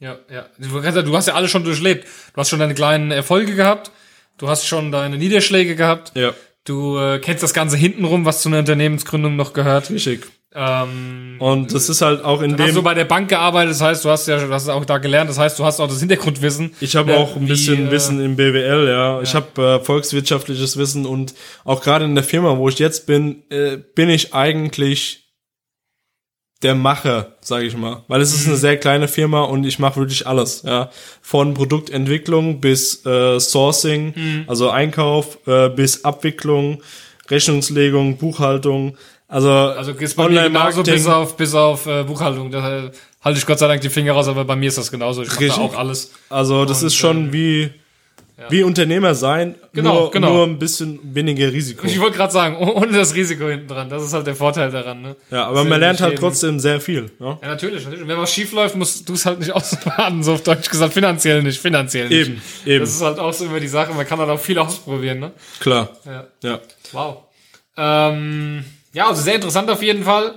Ja, ja. Du kannst ja- du hast ja alles schon durchlebt. Du hast schon deine kleinen Erfolge gehabt. Du hast schon deine Niederschläge gehabt. Ja. Du äh, kennst das Ganze hintenrum, was zu einer Unternehmensgründung noch gehört. Richtig. Ähm, Und das ist halt auch in Dann hast du dem, bei der Bank gearbeitet, das heißt, du hast ja du hast auch da gelernt, das heißt, du hast auch das Hintergrundwissen. ich habe Ja, auch ein wie, bisschen äh, Wissen im BWL, ja. Ich habe äh, volkswirtschaftliches Wissen und auch gerade in der Firma, wo ich jetzt bin, äh, bin ich eigentlich der Macher, sage ich mal, weil es ist Mhm. eine sehr kleine Firma und ich mache wirklich alles, ja, von Produktentwicklung bis äh, Sourcing, Mhm. also Einkauf äh, bis Abwicklung, Rechnungslegung, Buchhaltung, also, Also ist bei mir genauso bis auf, bis auf äh, Buchhaltung. Da äh, halte ich Gott sei Dank die Finger raus, aber bei mir ist das genauso. Ich mache da auch alles. Also das Und, ist schon wie wie Unternehmer sein, Genau, nur, genau. nur ein bisschen weniger Risiko. Ich wollte gerade sagen, oh- ohne das Risiko hinten dran. Das ist halt der Vorteil daran. Ne? Ja, aber Das man lernt halt trotzdem sehr viel. Ja? Ja, natürlich, natürlich. Und wenn was schief läuft, musst du es halt nicht *laughs* ausbaden, so auf Deutsch gesagt. Finanziell nicht, finanziell nicht. Eben, eben. Das ist halt auch so immer die Sache. Man kann halt auch viel ausprobieren, ne? Klar. Ja. Ja. Wow. Ähm, ja, also sehr interessant auf jeden Fall.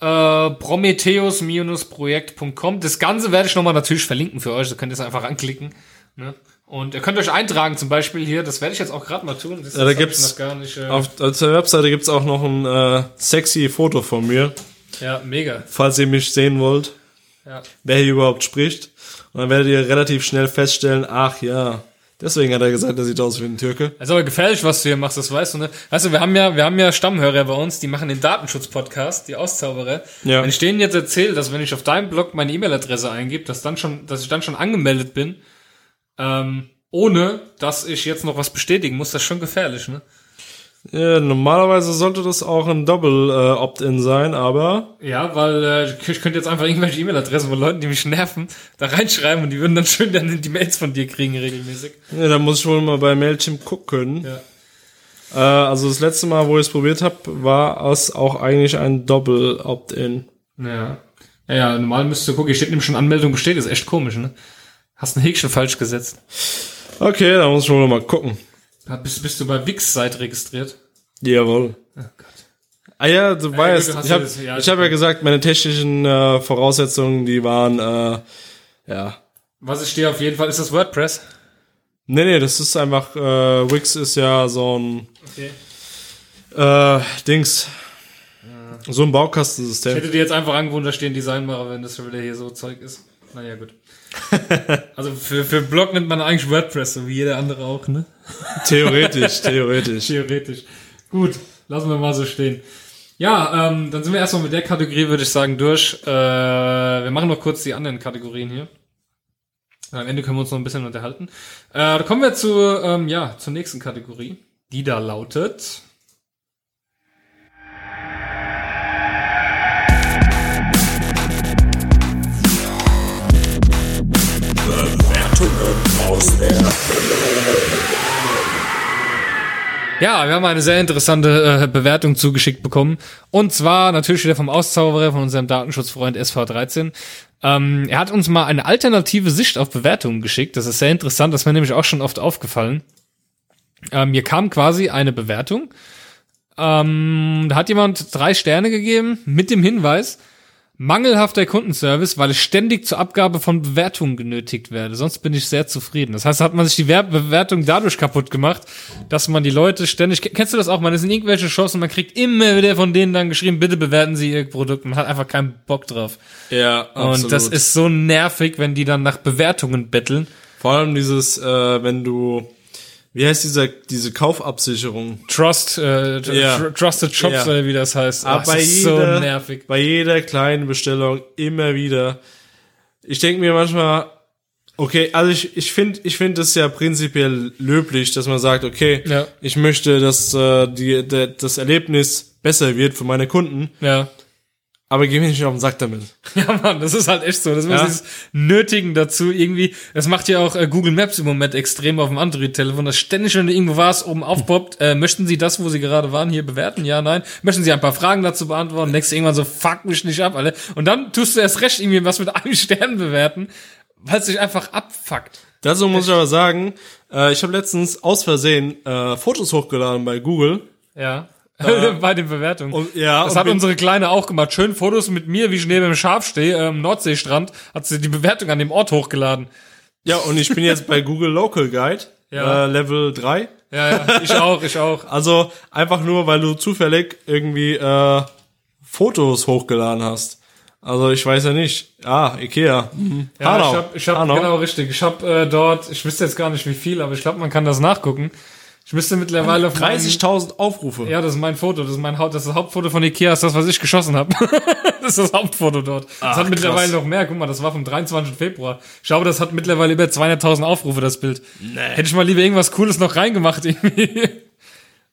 Äh, Prometheus-projekt.com. Das Ganze werde ich nochmal natürlich verlinken für euch. Da könnt ihr es einfach anklicken. Ne? Und ihr könnt euch eintragen, zum Beispiel hier. Das werde ich jetzt auch gerade mal tun. Das, Ja, da gibt's nicht. Äh, Auf, auf der Webseite gibt's auch noch ein äh, sexy Foto von mir, ja, mega. falls ihr mich sehen wollt, Ja. wer hier überhaupt spricht. Und dann werdet ihr relativ schnell feststellen, ach ja, deswegen hat er gesagt, er sieht aus wie ein Türke. Das ist aber gefährlich, was du hier machst, das weißt du, ne? Weißt du, wir haben ja, wir haben ja Stammhörer bei uns, die machen den Datenschutz-Podcast, die Auszauberer. Ja. Wenn ich denen jetzt erzähle, dass wenn ich auf deinem Blog meine E-Mail-Adresse eingebe, dass dann schon, dass ich dann schon angemeldet bin, ähm, ohne dass ich jetzt noch was bestätigen muss, das ist schon gefährlich, ne? Ja, normalerweise sollte das auch ein Double äh, Opt-in sein, aber Ja, weil äh, ich könnte jetzt einfach irgendwelche E-Mail-Adressen von Leuten, die mich nerven, da reinschreiben und die würden dann schön dann die Mails von dir kriegen regelmäßig. ja, da muss ich wohl mal bei Mailchimp gucken. Ja. Äh, also das letzte Mal, wo ich es probiert habe, war es auch eigentlich ein Double Opt-in. Ja. Ja, ja, normal müsste gucken, hier steht nämlich schon Anmeldung besteht, ist echt komisch, ne? Hast ein Häkchen falsch gesetzt. Okay, da muss ich wohl mal gucken. Bist, bist du bei Wix-Site registriert? Jawohl. Oh Gott. Ah ja, du weißt, gut, hast ich habe ja, ich hab ja gesagt, meine technischen äh, Voraussetzungen, die waren, äh, ja. Was ich stehe auf jeden Fall, ist das WordPress. Nee, nee, das ist einfach, äh, Wix ist ja so ein, Okay. äh, Dings, so ein Ich Baukastensystem. hätte dir jetzt einfach angewohnt, da stehen Designmacher, wenn das schon wieder hier so Zeug ist. Naja, gut. *laughs* also für, für Blog nimmt man eigentlich WordPress, so wie jeder andere auch, ne? Theoretisch, *laughs* theoretisch. Theoretisch. Gut, lassen wir mal so stehen. Ja, ähm, dann sind wir erstmal mit der Kategorie, würde ich sagen, durch. Äh, wir machen noch kurz die anderen Kategorien hier. Am Ende können wir uns noch ein bisschen unterhalten. Äh, da kommen wir zu, ähm, ja, zur nächsten Kategorie, die da lautet. Ja, wir haben eine sehr interessante äh, Bewertung zugeschickt bekommen. Und zwar natürlich wieder vom Auszauberer von unserem Datenschutzfreund SV13. Ähm, er hat uns mal eine alternative Sicht auf Bewertungen geschickt. Das ist sehr interessant, das ist mir nämlich auch schon oft aufgefallen. Ähm, mir kam quasi eine Bewertung. Ähm, da hat jemand drei Sterne gegeben mit dem Hinweis, mangelhafter Kundenservice, weil ich ständig zur Abgabe von Bewertungen genötigt werde. Sonst bin ich sehr zufrieden. Das heißt, hat man sich die Wer- Bewertung dadurch kaputt gemacht, dass man die Leute ständig, kennst du das auch? Man ist in irgendwelche Shows und man kriegt immer wieder von denen dann geschrieben, bitte bewerten Sie Ihr Produkt. Man hat einfach keinen Bock drauf. Ja, absolut. Und das ist so nervig, wenn die dann nach Bewertungen betteln. Vor allem dieses, äh, wenn du, wie heißt dieser, diese Kaufabsicherung? Trust, äh, Ja. tr Trusted Shops Ja. oder wie das heißt. Aber Ach, das bei ist so jeder, nervig. bei jeder kleinen Bestellung immer wieder. Ich denke mir manchmal, okay, also ich, ich finde, ich finde es ja prinzipiell löblich, dass man sagt, okay, Ja. ich möchte, dass äh, die, der, das Erlebnis besser wird für meine Kunden, Ja. Aber geh mir nicht auf den Sack damit. *laughs* Ja, Mann, das ist halt echt so. Das ist Ja. dieses Nötigen dazu irgendwie. Das macht ja auch äh, Google Maps im Moment extrem auf dem Android-Telefon, dass ständig, wenn du irgendwo warst, oben aufpoppt, äh, möchten Sie das, wo Sie gerade waren, hier bewerten? Ja, nein. Möchten Sie ein paar Fragen dazu beantworten? Denkst du irgendwann so, fuck mich nicht ab, Alter. Und dann tust du erst recht irgendwie was mit *laughs* einem Stern bewerten, weil es sich einfach abfuckt. Dazu muss ich aber sagen, äh, ich habe letztens aus Versehen äh, Fotos hochgeladen bei Google. Ja. *laughs* Bei den Bewertungen. Und, ja, das hat unsere Kleine auch gemacht. Schön Fotos mit mir, wie ich neben dem Schaf stehe, äh, am Nordseestrand, hat sie die Bewertung an dem Ort hochgeladen. Ja, und ich bin jetzt bei *laughs* Google Local Guide, Ja. äh, Level 3. Ja, ja, ich auch, ich auch. *laughs* Also einfach nur, weil du zufällig irgendwie äh, Fotos hochgeladen hast. Also ich weiß ja nicht. Ah, Ikea. Mhm. Ja, Hanau. ich hab, ich hab Hanau. genau richtig. Ich hab äh, dort, ich wüsste jetzt gar nicht wie viel, aber ich glaube, man kann das nachgucken. Ich müsste mittlerweile auf meinem- 30.000 Aufrufe. Ja, das ist mein Foto, das ist mein Haupt, das ist das Hauptfoto von Ikea, ist das, was ich geschossen habe. *laughs* das ist das Hauptfoto dort. Das Ach, hat mittlerweile krass. noch mehr. Guck mal, das war vom 23. Februar. Ich glaube, das hat mittlerweile über 200.000 Aufrufe, das Bild. Nee. Hätte ich mal lieber irgendwas Cooles noch reingemacht *laughs* irgendwie.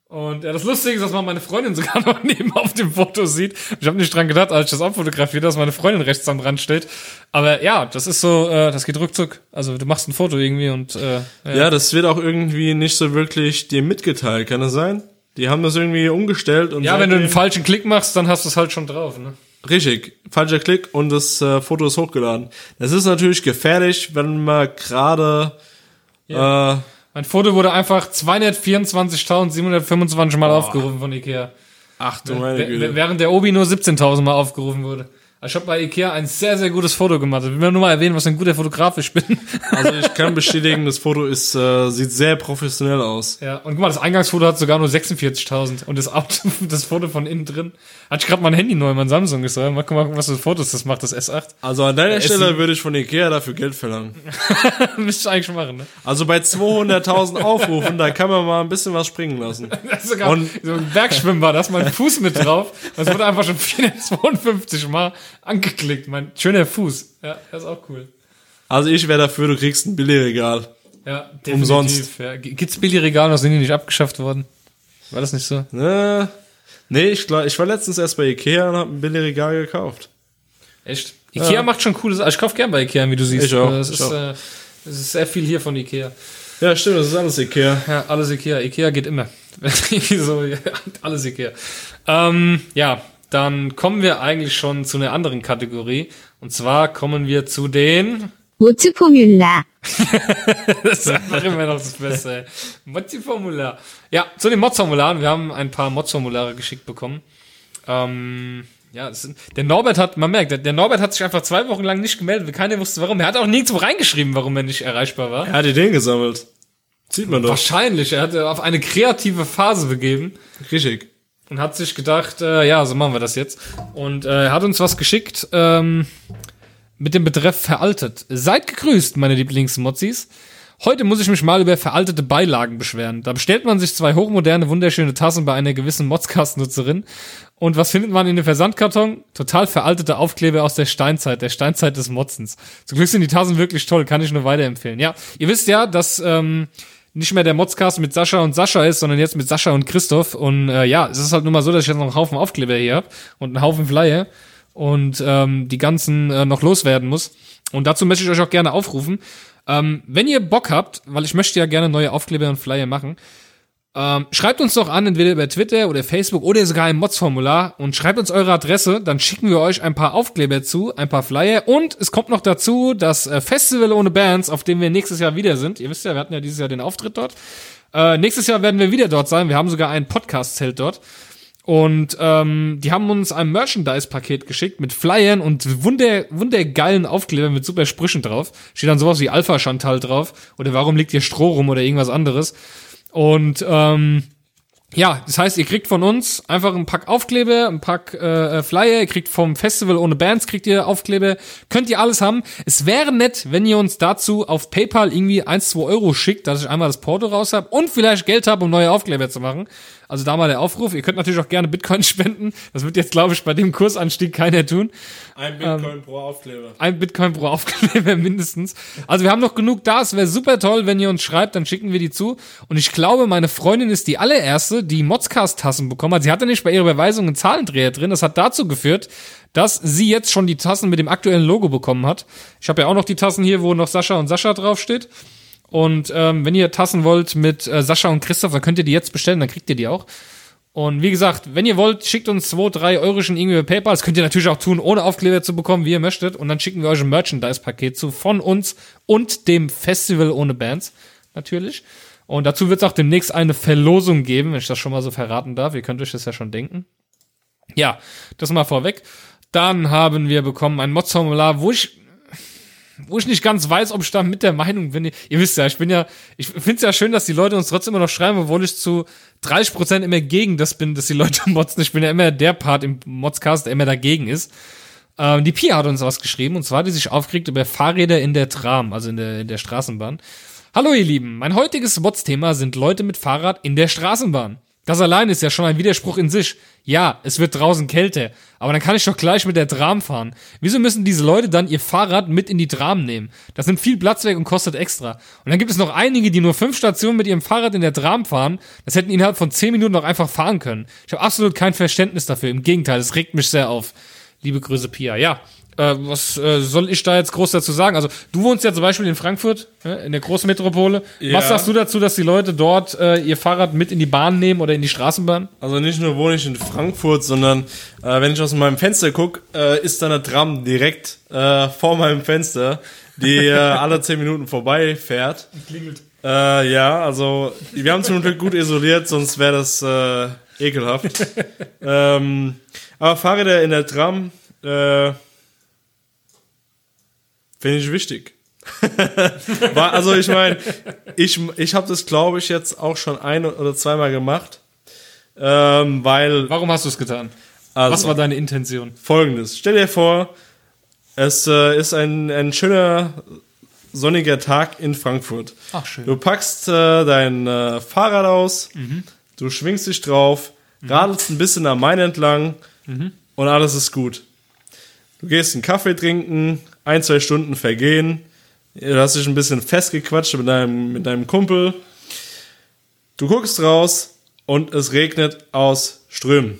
Und ja, das Lustige ist, dass man meine Freundin sogar *laughs* noch neben auf dem Foto sieht. Ich habe nicht dran gedacht, als ich das abfotografiert, dass meine Freundin rechts am Rand steht. Aber ja, das ist so, äh, das geht ruckzuck. Also du machst ein Foto irgendwie und äh, Ja, das wird auch irgendwie nicht so wirklich dir mitgeteilt, kann das sein? Die haben das irgendwie umgestellt und ja, wenn du einen falschen Klick machst, dann hast du es halt schon drauf. Ne? Richtig, falscher Klick und das äh, Foto ist hochgeladen. Das ist natürlich gefährlich, wenn man gerade äh, Mein Foto wurde einfach 224.725 Mal aufgerufen von Ikea. ach du meine Güte. Während der Obi nur 17.000 Mal aufgerufen wurde. Also Ich habe bei Ikea ein sehr, sehr gutes Foto gemacht. Ich will nur mal erwähnen, was ein guter Fotograf ich bin. *laughs* Also ich kann bestätigen, das Foto ist äh, sieht sehr professionell aus. Ja, und guck mal, das Eingangsfoto hat sogar nur 46.000 und das, *laughs* das Foto von innen drin. Hatte ich gerade mein Handy neu, mein Samsung ist. Mal gucken, mal was für Fotos das macht, das S8. Also an deiner es Stelle würde ich von Ikea dafür Geld verlangen. *laughs* Müsste ich eigentlich machen, ne? Also bei 200.000 Aufrufen, da kann man mal ein bisschen was springen lassen. Das ist sogar Und- so ein Bergschwimmbad, da ist mein Fuß mit drauf. Das wurde einfach schon 452 Mal angeklickt. Mein schöner Fuß. Ja, das ist auch cool. Also ich wäre dafür, du kriegst ein Billigregal. Ja, definitiv. Umsonst. Ja. Gibt's Billigregale, noch sind die nicht abgeschafft worden? War das nicht so? Ne? Nee, ich, glaub, ich war letztens erst bei Ikea und habe ein Billigregal gekauft. Echt? Ikea macht schon cooles. Also ich kauf gern bei Ikea, wie du siehst. Ich auch, Das ich ist, äh, ist sehr viel hier von Ikea. Ja, stimmt, das ist alles Ikea. Ja, alles Ikea. Ikea geht immer. *laughs* so, ja, alles Ikea. Ähm, ja, dann kommen wir eigentlich schon zu einer anderen Kategorie. Und zwar kommen wir zu den Mozi-Formular. *laughs* das ist einfach immer noch das Beste. Mozi-Formular. Ja, zu den Mod-Formularen. Wir haben ein paar Mod-Formulare geschickt bekommen. Ähm, ja, sind, der Norbert hat, man merkt, der, Norbert hat sich einfach zwei Wochen lang nicht gemeldet. Keiner wusste warum. Er hat auch nirgendwo reingeschrieben, warum er nicht erreichbar war. Er hat Ideen gesammelt. Sieht man doch. Wahrscheinlich. Er hat auf eine kreative Phase begeben. Richtig und hat sich gedacht, äh, ja, so machen wir das jetzt. Und äh, hat uns was geschickt ähm, mit dem Betreff veraltet. Seid gegrüßt, meine Lieblingsmozzis. Heute muss ich mich mal über veraltete Beilagen beschweren. Da bestellt man sich zwei hochmoderne, wunderschöne Tassen bei einer gewissen Motzcast-Nutzerin. Und was findet man in dem Versandkarton? Total veraltete Aufkleber aus der Steinzeit, der Steinzeit des Motzens. Zum Glück sind die Tassen wirklich toll, kann ich nur weiterempfehlen. Ja, ihr wisst ja, dass ähm, nicht mehr der Motzcast mit Sascha und Sascha ist, sondern jetzt mit Sascha und Christoph. Und äh, ja, es ist halt nur mal so, dass ich jetzt noch einen Haufen Aufkleber hier hab und einen Haufen Flyer und ähm, die ganzen äh, noch loswerden muss. Und dazu möchte ich euch auch gerne aufrufen. Ähm, wenn ihr Bock habt, weil ich möchte ja gerne neue Aufkleber und Flyer machen, ähm, schreibt uns doch an, entweder über Twitter oder Facebook oder sogar im Mods-Formular und schreibt uns eure Adresse, dann schicken wir euch ein paar Aufkleber zu, ein paar Flyer und es kommt noch dazu das äh, Festival ohne Bands, auf dem wir nächstes Jahr wieder sind. Ihr wisst ja, wir hatten ja dieses Jahr den Auftritt dort. Äh, nächstes Jahr werden wir wieder dort sein. Wir haben sogar ein Podcast-Zelt dort. Und ähm, die haben uns ein Merchandise-Paket geschickt mit Flyern und wunder, wundergeilen Aufklebern mit super Sprüchen drauf. Steht dann sowas wie Alpha Chantal drauf oder warum liegt hier Stroh rum oder irgendwas anderes. Und ähm, ja, das heißt, ihr kriegt von uns einfach ein Pack Aufkleber, ein Pack äh, äh, Flyer, ihr kriegt vom Festival ohne Bands, kriegt ihr Aufkleber, könnt ihr alles haben. Es wäre nett, wenn ihr uns dazu auf PayPal irgendwie 1, 2 Euro schickt, dass ich einmal das Porto raus habe und vielleicht Geld habe, um neue Aufkleber zu machen. Also da mal der Aufruf. Ihr könnt natürlich auch gerne Bitcoin *laughs* spenden. Das wird jetzt, glaube ich, bei dem Kursanstieg keiner tun. Ein Bitcoin pro Aufkleber. Ein Bitcoin pro *laughs* Aufkleber mindestens. Also wir haben noch genug da. Es wäre super toll, wenn ihr uns schreibt, dann schicken wir die zu. Und ich glaube, meine Freundin ist die allererste, die Modscast-Tassen bekommen hat. Sie hatte nicht bei ihrer Überweisung einen Zahlendreher drin. Das hat dazu geführt, dass sie jetzt schon die Tassen mit dem aktuellen Logo bekommen hat. Ich habe ja auch noch die Tassen hier, wo noch Sascha und Sascha draufsteht. Und ähm, wenn ihr Tassen wollt mit äh, Sascha und Christoph, dann könnt ihr die jetzt bestellen, dann kriegt ihr die auch. Und wie gesagt, wenn ihr wollt, schickt uns zwei, drei Euroschen irgendwie PayPal. Das könnt ihr natürlich auch tun, ohne Aufkleber zu bekommen, wie ihr möchtet. Und dann schicken wir euch ein Merchandise-Paket zu von uns und dem Festival ohne Bands, natürlich. Und dazu wird es auch demnächst eine Verlosung geben, wenn ich das schon mal so verraten darf. Ihr könnt euch das ja schon denken. Ja, das mal vorweg. Dann haben wir bekommen ein Mods-Formular, wo ich wo ich nicht ganz weiß, ob ich da mit der Meinung bin. Ihr wisst ja, ich bin ja, ich finde es ja schön, dass die Leute uns trotzdem immer noch schreiben, obwohl ich zu 30 Prozent immer gegen das bin, dass die Leute *laughs* motzen. Ich bin ja immer der Part im Modscast, der immer dagegen ist. Ähm, die Pia hat uns was geschrieben, und zwar, die sich aufgeregt über Fahrräder in der Tram, also in der, in der Straßenbahn. Hallo ihr Lieben, mein heutiges Mods-Thema sind Leute mit Fahrrad in der Straßenbahn. Das allein ist ja schon ein Widerspruch in sich. Ja, es wird draußen kälter, aber dann kann ich doch gleich mit der Tram fahren. Wieso müssen diese Leute dann ihr Fahrrad mit in die Tram nehmen? Das nimmt viel Platz weg und kostet extra. Und dann gibt es noch einige, die nur fünf Stationen mit ihrem Fahrrad in der Tram fahren. Das hätten innerhalb von zehn Minuten noch einfach fahren können. Ich habe absolut kein Verständnis dafür. Im Gegenteil, es regt mich sehr auf. Liebe Grüße, Pia. Ja, äh, was äh, soll ich da jetzt groß dazu sagen? Also du wohnst ja zum Beispiel in Frankfurt, äh, in der Großmetropole. Ja. Was sagst du dazu, dass die Leute dort äh, ihr Fahrrad mit in die Bahn nehmen oder in die Straßenbahn? Also nicht nur wohne ich in Frankfurt, sondern äh, wenn ich aus meinem Fenster guck, äh, ist da eine Tram direkt vor meinem Fenster, die *laughs* alle zehn Minuten vorbeifährt. Klingelt. Äh, ja, also wir haben zum Glück gut isoliert, sonst wäre das äh, ekelhaft. *laughs* ähm, aber Fahrräder in der Tram äh, finde ich wichtig. *laughs* Also ich meine, ich, ich habe das glaube ich jetzt auch schon ein oder zweimal gemacht, ähm, weil Warum hast du es getan? also, Was war deine Intention? folgendes. Stell dir vor, es äh, ist ein, ein schöner sonniger Tag in Frankfurt. Ach, schön. Du packst äh, dein äh, Fahrrad aus, du schwingst dich drauf, radelst ein bisschen am Main entlang und alles ist gut. Du gehst einen Kaffee trinken, ein, zwei Stunden vergehen, du hast dich ein bisschen festgequatscht mit deinem, mit deinem Kumpel. Du guckst raus und es regnet aus Strömen.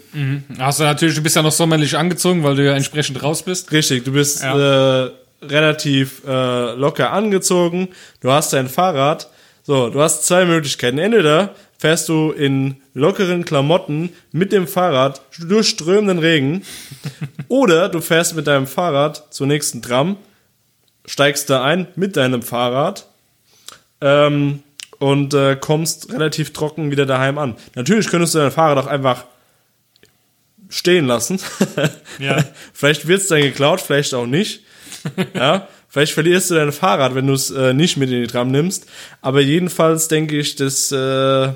Hast du natürlich, du bist ja noch sommerlich angezogen, weil du ja entsprechend raus bist. Richtig, du bist Ja. äh, relativ äh, locker angezogen, du hast dein Fahrrad. So, du hast zwei Möglichkeiten. Entweder fährst du in lockeren Klamotten mit dem Fahrrad durch strömenden Regen *laughs* oder du fährst mit deinem Fahrrad zur nächsten Tram, steigst da ein mit deinem Fahrrad ähm, und äh, kommst relativ trocken wieder daheim an. Natürlich könntest du dein Fahrrad auch einfach stehen lassen. *laughs* Ja. *laughs* vielleicht wird's dann geklaut, vielleicht auch nicht. ja, vielleicht verlierst du dein Fahrrad, wenn du es äh, nicht mit in die Tram nimmst. Aber jedenfalls denke ich, das äh,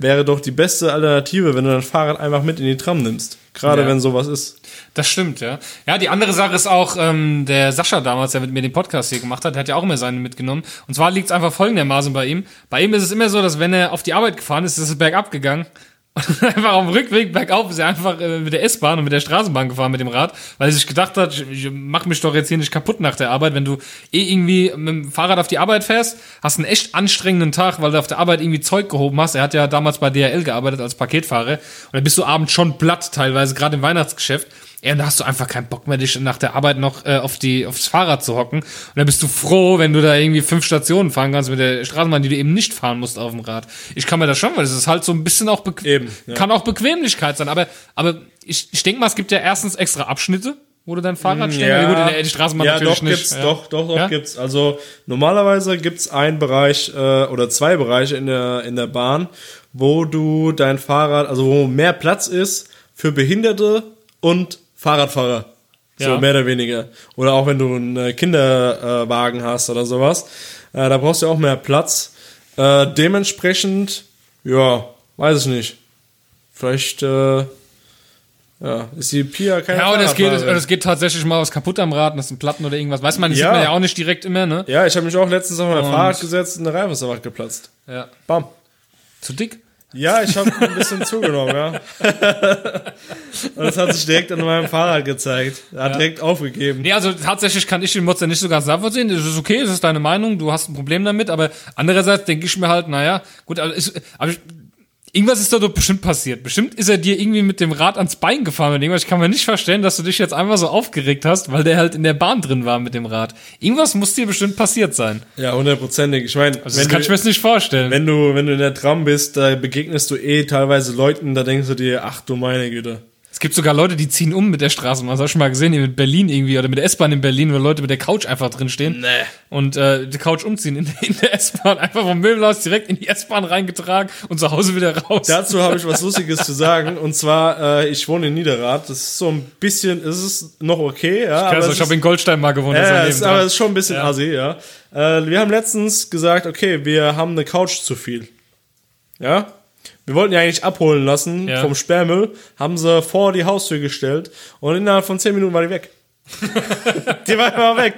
wäre doch die beste Alternative, wenn du dein Fahrrad einfach mit in die Tram nimmst. Gerade Ja. wenn sowas ist. Das stimmt, ja. Ja, die andere Sache ist auch, ähm, der Sascha damals, der mit mir den Podcast hier gemacht hat, der hat ja auch immer seine mitgenommen. Und zwar liegt es einfach folgendermaßen bei ihm. Bei ihm ist es immer so, dass wenn er auf die Arbeit gefahren ist, ist es bergab gegangen. Und *laughs* einfach auf dem Rückweg bergauf ist er einfach äh, mit der S-Bahn und mit der Straßenbahn gefahren mit dem Rad, weil er sich gedacht hat, ich, ich mach mich doch jetzt hier nicht kaputt nach der Arbeit. Wenn du eh irgendwie mit dem Fahrrad auf die Arbeit fährst, hast einen echt anstrengenden Tag, weil du auf der Arbeit irgendwie Zeug gehoben hast. Er hat ja damals bei DHL gearbeitet als Paketfahrer. Und dann bist du abends schon platt teilweise, gerade im Weihnachtsgeschäft. Ja, und da hast du einfach keinen Bock mehr, dich nach der Arbeit noch äh, auf die, aufs Fahrrad zu hocken. Und dann bist du froh, wenn du da irgendwie fünf Stationen fahren kannst mit der Straßenbahn, die du eben nicht fahren musst auf dem Rad. Ich kann mir das schon, weil das ist halt so ein bisschen auch bequem. Eben, ja. Kann auch Bequemlichkeit sein. Aber, aber ich, ich denke mal, es gibt ja erstens extra Abschnitte, wo du dein Fahrrad stehen kannst. Gut, in der die Straßenbahn ja, natürlich doch, nicht. Gibt's, ja. Doch, doch, doch, Ja? gibt's. Also normalerweise gibt's einen Bereich äh, oder zwei Bereiche in der, in der Bahn, wo du dein Fahrrad, also wo mehr Platz ist für Behinderte und Fahrradfahrer. So Ja. mehr oder weniger. Oder auch wenn du einen äh, Kinderwagen hast oder sowas. Äh, da brauchst du auch mehr Platz. Äh, dementsprechend, ja, weiß ich nicht. Vielleicht äh, ja, ist die Pia keine Ja, und es geht, es geht tatsächlich mal was kaputt am Rad, das sind Platten oder irgendwas. Weiß man, das Ja. sieht man ja auch nicht direkt immer, ne? Ja, ich habe mich auch letztens auf mein Fahrrad gesetzt und der Reifen ist einfach geplatzt. Ja. Bam. Zu dick? Ja, ich habe ein bisschen zugenommen, ja. und das hat sich direkt an meinem Fahrrad gezeigt. Er hat direkt aufgegeben. Nee, also tatsächlich kann ich den Motzer nicht so ganz nachvollziehen. Das ist okay, das ist deine Meinung, du hast ein Problem damit, aber andererseits denke ich mir halt, naja, gut, also ist, aber ich, irgendwas ist da doch bestimmt passiert. Bestimmt ist er dir irgendwie mit dem Rad ans Bein gefahren oder irgendwas. Ich kann mir nicht verstehen, dass du dich jetzt einfach so aufgeregt hast, weil der halt in der Bahn drin war mit dem Rad. Irgendwas muss dir bestimmt passiert sein. Ja, hundertprozentig. Ich meine, Also das kann ich du, mir jetzt nicht vorstellen. wenn du wenn du in der Tram bist, da begegnest du eh teilweise Leuten, da denkst du dir, ach du meine Güte. Es gibt sogar Leute, die ziehen um mit der Straßenbahn. Das hast du schon mal gesehen, hier mit Berlin irgendwie oder mit der S-Bahn in Berlin, wo Leute mit der Couch einfach drin stehen. Nee. Und äh, die Couch umziehen in, in der S-Bahn. Einfach vom Möbelhaus direkt in die S-Bahn reingetragen und zu Hause wieder raus. Dazu habe ich was Lustiges zu sagen. Und zwar, äh, ich wohne in Niederrad. Das ist so ein bisschen, es ist noch okay, ja. also, es ich habe in Goldstein mal gewohnt. Ja, ist aber es ist schon ein bisschen Ja. assi, ja. Äh, wir haben letztens gesagt, okay, wir haben eine Couch zu viel. Ja? Wir wollten ja eigentlich abholen lassen Ja. vom Sperrmüll, haben sie vor die Haustür gestellt und innerhalb von 10 Minuten war die weg. *laughs* die war immer weg.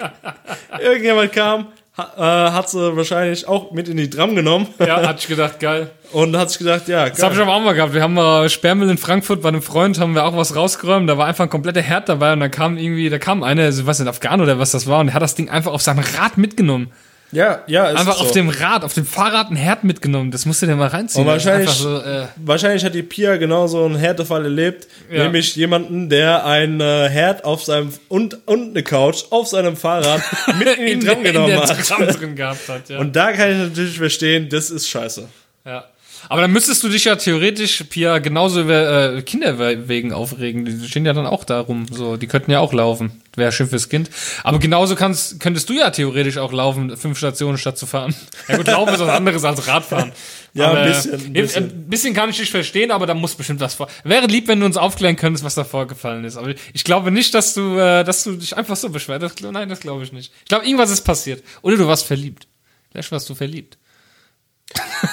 Irgendjemand kam, äh, hat sie wahrscheinlich auch mit in die Tram genommen ja, hatte ich gedacht, geil. und hat sich gedacht, ja, Das habe geil. ich aber auch mal gehabt. Wir haben mal Sperrmüll in Frankfurt bei einem Freund, haben wir auch was rausgeräumt. Da war einfach ein kompletter Herd dabei und dann kam irgendwie, da kam einer, also was ein Afghan oder was das war, und der hat das Ding einfach auf seinem Rad mitgenommen. Ja, ja, ist Einfach so. auf dem Rad, auf dem Fahrrad ein Herd mitgenommen. Das musst du dir mal reinziehen. Und wahrscheinlich- so, äh, Wahrscheinlich hat die Pia genauso einen Härtefall erlebt, Ja. nämlich jemanden, der ein äh, Herd auf seinem und, und eine Couch auf seinem Fahrrad *laughs* mit in in, Tram der- in genommen der hat. Tram drin gehabt hat. Ja. Und da kann ich natürlich verstehen, das ist scheiße. Ja. Aber dann müsstest du dich ja theoretisch, Pia, genauso über äh, Kinderwegen aufregen. Die stehen ja dann auch da rum. So, die könnten ja auch laufen. Wäre schön fürs Kind. Aber genauso kannst, könntest du ja theoretisch auch laufen, fünf Stationen statt zu fahren. *laughs* Ja gut, laufen ist was anderes als Radfahren. Ja, ein Aber, bisschen, ein äh, bisschen. Ein bisschen kann ich dich verstehen, aber da muss bestimmt was vor. Wäre lieb, wenn du uns aufklären könntest, was da vorgefallen ist. Aber ich glaube nicht, dass du, äh, dass du dich einfach so beschwerst. Nein, das glaube ich nicht. Ich glaube, irgendwas ist passiert. Oder du warst verliebt. Vielleicht warst du verliebt.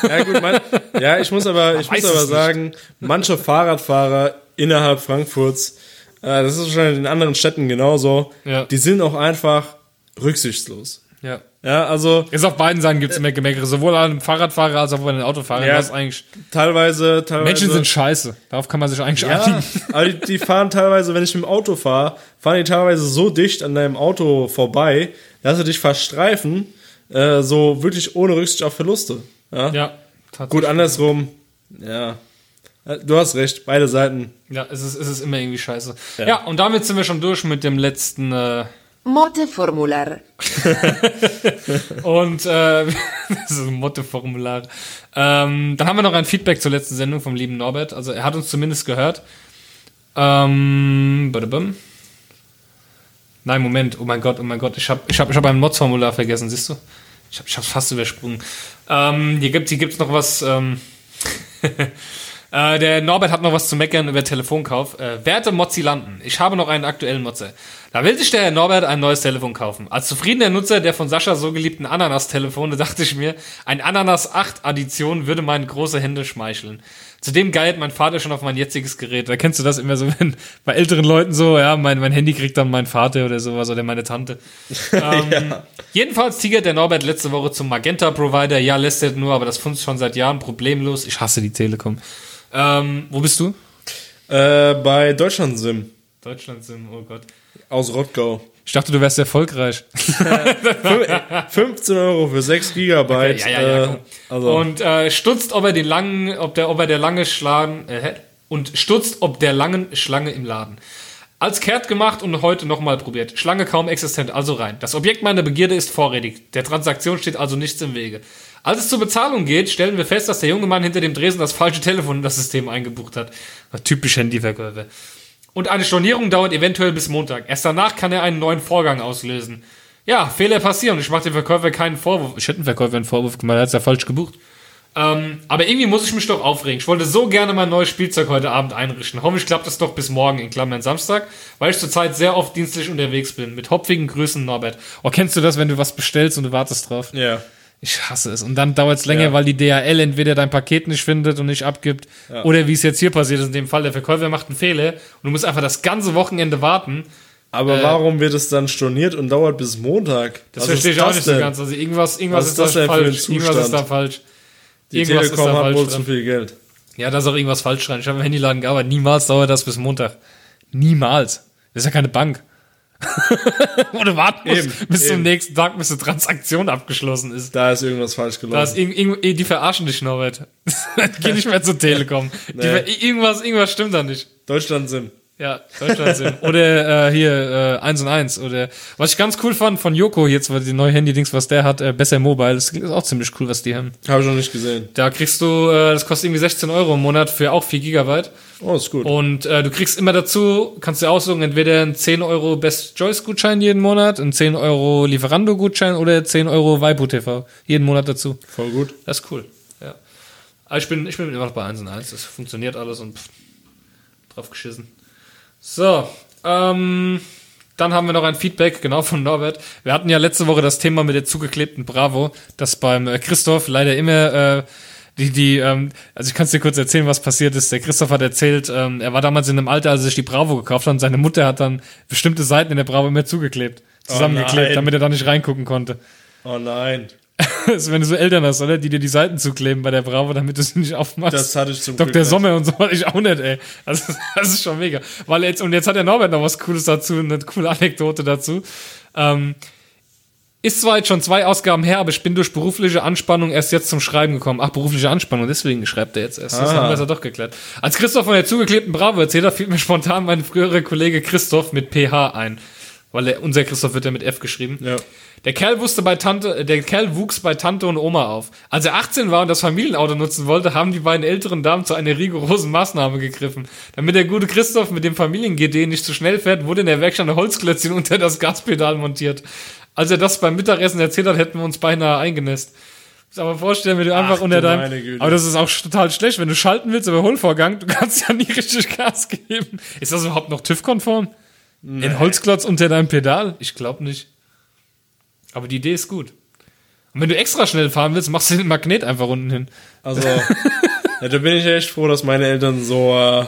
Ja, gut, man, ja, ich muss aber, ich muss aber es sagen, manche Fahrradfahrer innerhalb Frankfurts, äh, das ist wahrscheinlich in anderen Städten genauso, Ja. die sind auch einfach rücksichtslos. Ja. Ja, also Ist auf beiden Seiten gibt's immer Gemeckere, sowohl an dem Fahrradfahrer als auch an den Autofahrern. Ja. Das ist eigentlich, teilweise, teilweise. Menschen sind scheiße. Darauf kann man sich eigentlich Ja, einigen. aber die, die fahren teilweise, wenn ich mit dem Auto fahre, fahren die teilweise so dicht an deinem Auto vorbei, dass sie dich verstreifen, äh, so wirklich ohne Rücksicht auf Verluste. Ja? Ja, tatsächlich. Gut, andersrum, ja. Du hast recht, beide Seiten. Ja, es ist, es ist immer irgendwie scheiße. Ja. und damit sind wir schon durch mit dem letzten, äh, Moteformular. *laughs* und, äh, *laughs* das ist ein Mottoformular. Ähm, dann haben wir noch ein Feedback zur letzten Sendung vom lieben Norbert. Also, er hat uns zumindest gehört. Ähm, badabum. Nein, Moment. Oh mein Gott, oh mein Gott. Ich habe ich hab, ich hab ein Mods-Formular vergessen, siehst du? Ich habe ich hab's fast übersprungen. Ähm, hier gibt hier gibt's noch was. Ähm, *laughs* äh, der Norbert hat noch was zu meckern über Telefonkauf. Äh, werte Mozzilanten, ich habe noch einen aktuellen Motze. Da will sich der Herr Norbert ein neues Telefon kaufen. Als zufriedener Nutzer der von Sascha so geliebten Ananas-Telefone dachte ich mir, ein Ananas 8 Addition würde meine große Hände schmeicheln. Zudem geilt mein Vater schon auf mein jetziges Gerät. Da kennst du das immer so, *laughs* wenn bei älteren Leuten so, ja, mein, mein Handy kriegt dann mein Vater oder sowas oder meine Tante. *laughs* Ähm, Jedenfalls tigert der Norbert letzte Woche zum Magenta-Provider. Ja, lässt er nur, aber das funzt schon seit Jahren problemlos. Ich hasse die Telekom. Ähm, wo bist du? Äh, bei Deutschland Sim Deutschland sind, oh Gott. Aus Rottgau. Ich dachte, du wärst erfolgreich. *laughs* 15 Euro für 6 Gigabyte. Ja, ja, ja. äh, also, Und äh, stutzt, ob er den langen, ob der, ob er der lange Schlagen, äh, und stutzt, ob der langen Schlange im Laden. Als kehrt gemacht und heute nochmal probiert. Schlange kaum existent, also rein. Das Objekt meiner Begierde ist vorrätig. Der Transaktion steht also nichts im Wege. Als es zur Bezahlung geht, stellen wir fest, dass der junge Mann hinter dem Dresen das falsche Telefon in das System eingebucht hat. Typisch Handyverkäufer. Und eine Stornierung dauert eventuell bis Montag. Erst danach kann er einen neuen Vorgang auslösen. Ja, Fehler passieren. Ich mache dem Verkäufer keinen Vorwurf. Ich hätte dem Verkäufer einen Vorwurf gemacht, er hat es ja falsch gebucht. Ähm, aber irgendwie muss ich mich doch aufregen. Ich wollte so gerne mein neues Spielzeug heute Abend einrichten. Hoffentlich klappt es doch bis morgen, in Klammern Samstag, weil ich zurzeit sehr oft dienstlich unterwegs bin. Mit hopfigen Grüßen, Norbert. Oh, kennst du das, wenn du was bestellst und du wartest drauf? ja. Ich hasse es. Und dann dauert es länger, Ja. weil die DHL entweder dein Paket nicht findet und nicht abgibt. Oder wie es jetzt hier passiert ist, in dem Fall, der Verkäufer macht einen Fehler und du musst einfach das ganze Wochenende warten. Aber Äh, warum wird es dann storniert und dauert bis Montag? Das Was verstehe ich auch nicht so ganz. Also irgendwas, irgendwas Was ist, ist das da falsch. Irgendwas ist da falsch. Die irgendwas ist Telekom da hat falsch wohl dran. zu viel Geld. Ja, da ist auch irgendwas falsch dran. Ich habe im Handyladen gearbeitet. Niemals dauert das bis Montag. Niemals. Das ist ja keine Bank. Wo du warten musst, Eben, bis zum eben. nächsten Tag, bis die Transaktion abgeschlossen ist. Da ist irgendwas falsch gelaufen. Da ist irg irg die verarschen dich, Norbert. *laughs* Geh nicht mehr zur Telekom. Die ver irgendwas, irgendwas stimmt da nicht. Deutschland Sim. Ja, Deutschland Oder äh, hier äh, 1 und 1. Oder was ich ganz cool fand von Joko, jetzt weil die neue Handy-Dings, was der hat, äh, besser Mobile, das ist auch ziemlich cool, was die haben. Habe ich noch nicht gesehen. Da kriegst du, äh, das kostet irgendwie 16 Euro im Monat für auch 4 Gigabyte. Oh, ist gut. Und äh, du kriegst immer dazu, kannst du aussuchen, entweder einen 10 Euro Best Choice Gutschein jeden Monat, einen 10 Euro Lieferando Gutschein oder 10 Euro Waipu TV jeden Monat dazu. Voll gut. Das ist cool. Ja. Aber ich bin, ich bin immer noch bei 1 und 1. Das funktioniert alles und pff, drauf geschissen. So, ähm, dann haben wir noch ein Feedback, genau von Norbert. Wir hatten ja letzte Woche das Thema mit der zugeklebten Bravo, dass beim äh, Christoph leider immer äh, die, die, ähm, also ich kann es dir kurz erzählen, was passiert ist. Der Christoph hat erzählt, ähm, er war damals in einem Alter, als er sich die Bravo gekauft hat und seine Mutter hat dann bestimmte Seiten in der Bravo immer zugeklebt, zusammengeklebt, nein. damit er da nicht reingucken konnte. Oh nein. *laughs* Ist, wenn du so Eltern hast, oder? Die dir die Seiten zukleben bei der Bravo, damit du sie nicht aufmachst. Das hatte ich zum Glück Dr. nicht. Sommer und so hatte ich auch nicht, ey. Das, ist- *laughs* das ist schon mega. Weil jetzt, und jetzt hat der Norbert noch was Cooles dazu, eine coole Anekdote dazu. Ähm, ist zwar jetzt schon zwei Ausgaben her, aber ich bin durch berufliche Anspannung erst jetzt zum Schreiben gekommen. Ach, berufliche Anspannung, deswegen schreibt er jetzt erst. Das Ah. haben wir ja doch geklärt. Als Christoph von der zugeklebten Bravo erzählt hat, fiel mir spontan mein früherer Kollege Christoph mit PH ein. Weil er, unser Christoph wird ja mit F geschrieben. Ja. Der Kerl wusste bei Tante, der Kerl wuchs bei Tante und Oma auf. Als er 18 war und das Familienauto nutzen wollte, haben die beiden älteren Damen zu einer rigorosen Maßnahme gegriffen. Damit der gute Christoph mit dem Familien-GD nicht zu schnell fährt, wurde in der Werkstatt ein Holzklötzchen *laughs* unter das Gaspedal montiert. Als er das beim Mittagessen erzählt hat, hätten wir uns beinahe eingenässt. Muss aber vorstellen, wenn du einfach Ach, unter deinem, aber das ist auch total schlecht, wenn du schalten willst, aber Überholvorgang, du kannst ja nie richtig Gas geben. Ist das überhaupt noch TÜV-konform? Ein Holzklotz unter deinem Pedal? Ich glaube nicht. Aber die Idee ist gut. Und wenn du extra schnell fahren willst, machst du den Magnet einfach unten hin. Also, *laughs* ja, da bin ich echt froh, dass meine Eltern so, äh,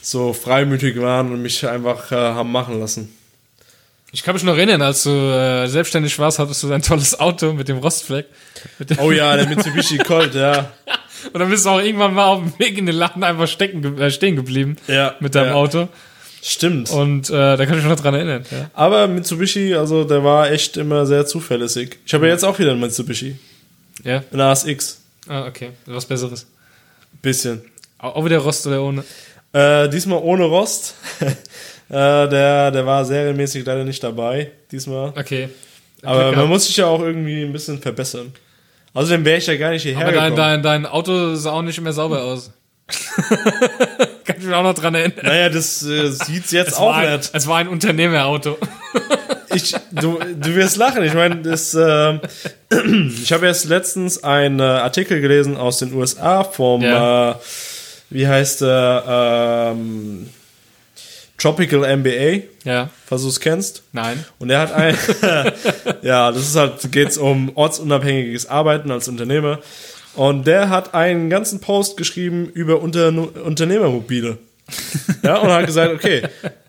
so freimütig waren und mich einfach äh, haben machen lassen. Ich kann mich noch erinnern, als du äh, selbstständig warst, hattest du dein tolles Auto mit dem Rostfleck. Mit dem Oh ja, der Mitsubishi *laughs* Colt, ja. Und dann bist du auch irgendwann mal auf dem Weg in den Laden einfach stecken, äh, stehen geblieben Ja, mit deinem ja. Auto. Stimmt. Und äh, da kann ich mich noch dran erinnern. Ja. Aber Mitsubishi, also der war echt immer sehr zuverlässig. Ich habe ja jetzt auch wieder einen Mitsubishi. ja? Ein ASX. Ah, okay. Was Besseres. Bisschen. Auch wieder Rost oder ohne? Äh, diesmal ohne Rost. *laughs* äh, der, der war serienmäßig leider nicht dabei, diesmal. Okay. Aber man gehabt. muss sich ja auch irgendwie ein bisschen verbessern. Außerdem wäre ich ja gar nicht hierher Aber dein, gekommen. dein, dein Auto sah auch nicht mehr sauber aus. *laughs* *laughs* kann ich mich auch noch dran erinnern. Naja, das äh, sieht's jetzt Es auch ein, nicht. es war ein Unternehmerauto. *laughs* Ich, du, du wirst lachen. Ich meine, das, äh, *clears throat* ich habe erst letztens einen äh, Artikel gelesen aus den USA vom Ja. äh, wie heißt der, ähm, Tropical MBA, Ja. falls du es kennst. Nein. Und er hat ein, *laughs* ja, das ist halt, geht's um ortsunabhängiges Arbeiten als Unternehmer. Und der hat einen ganzen Post geschrieben über Unter Unternehmermobile. *laughs* Ja, und hat gesagt, okay,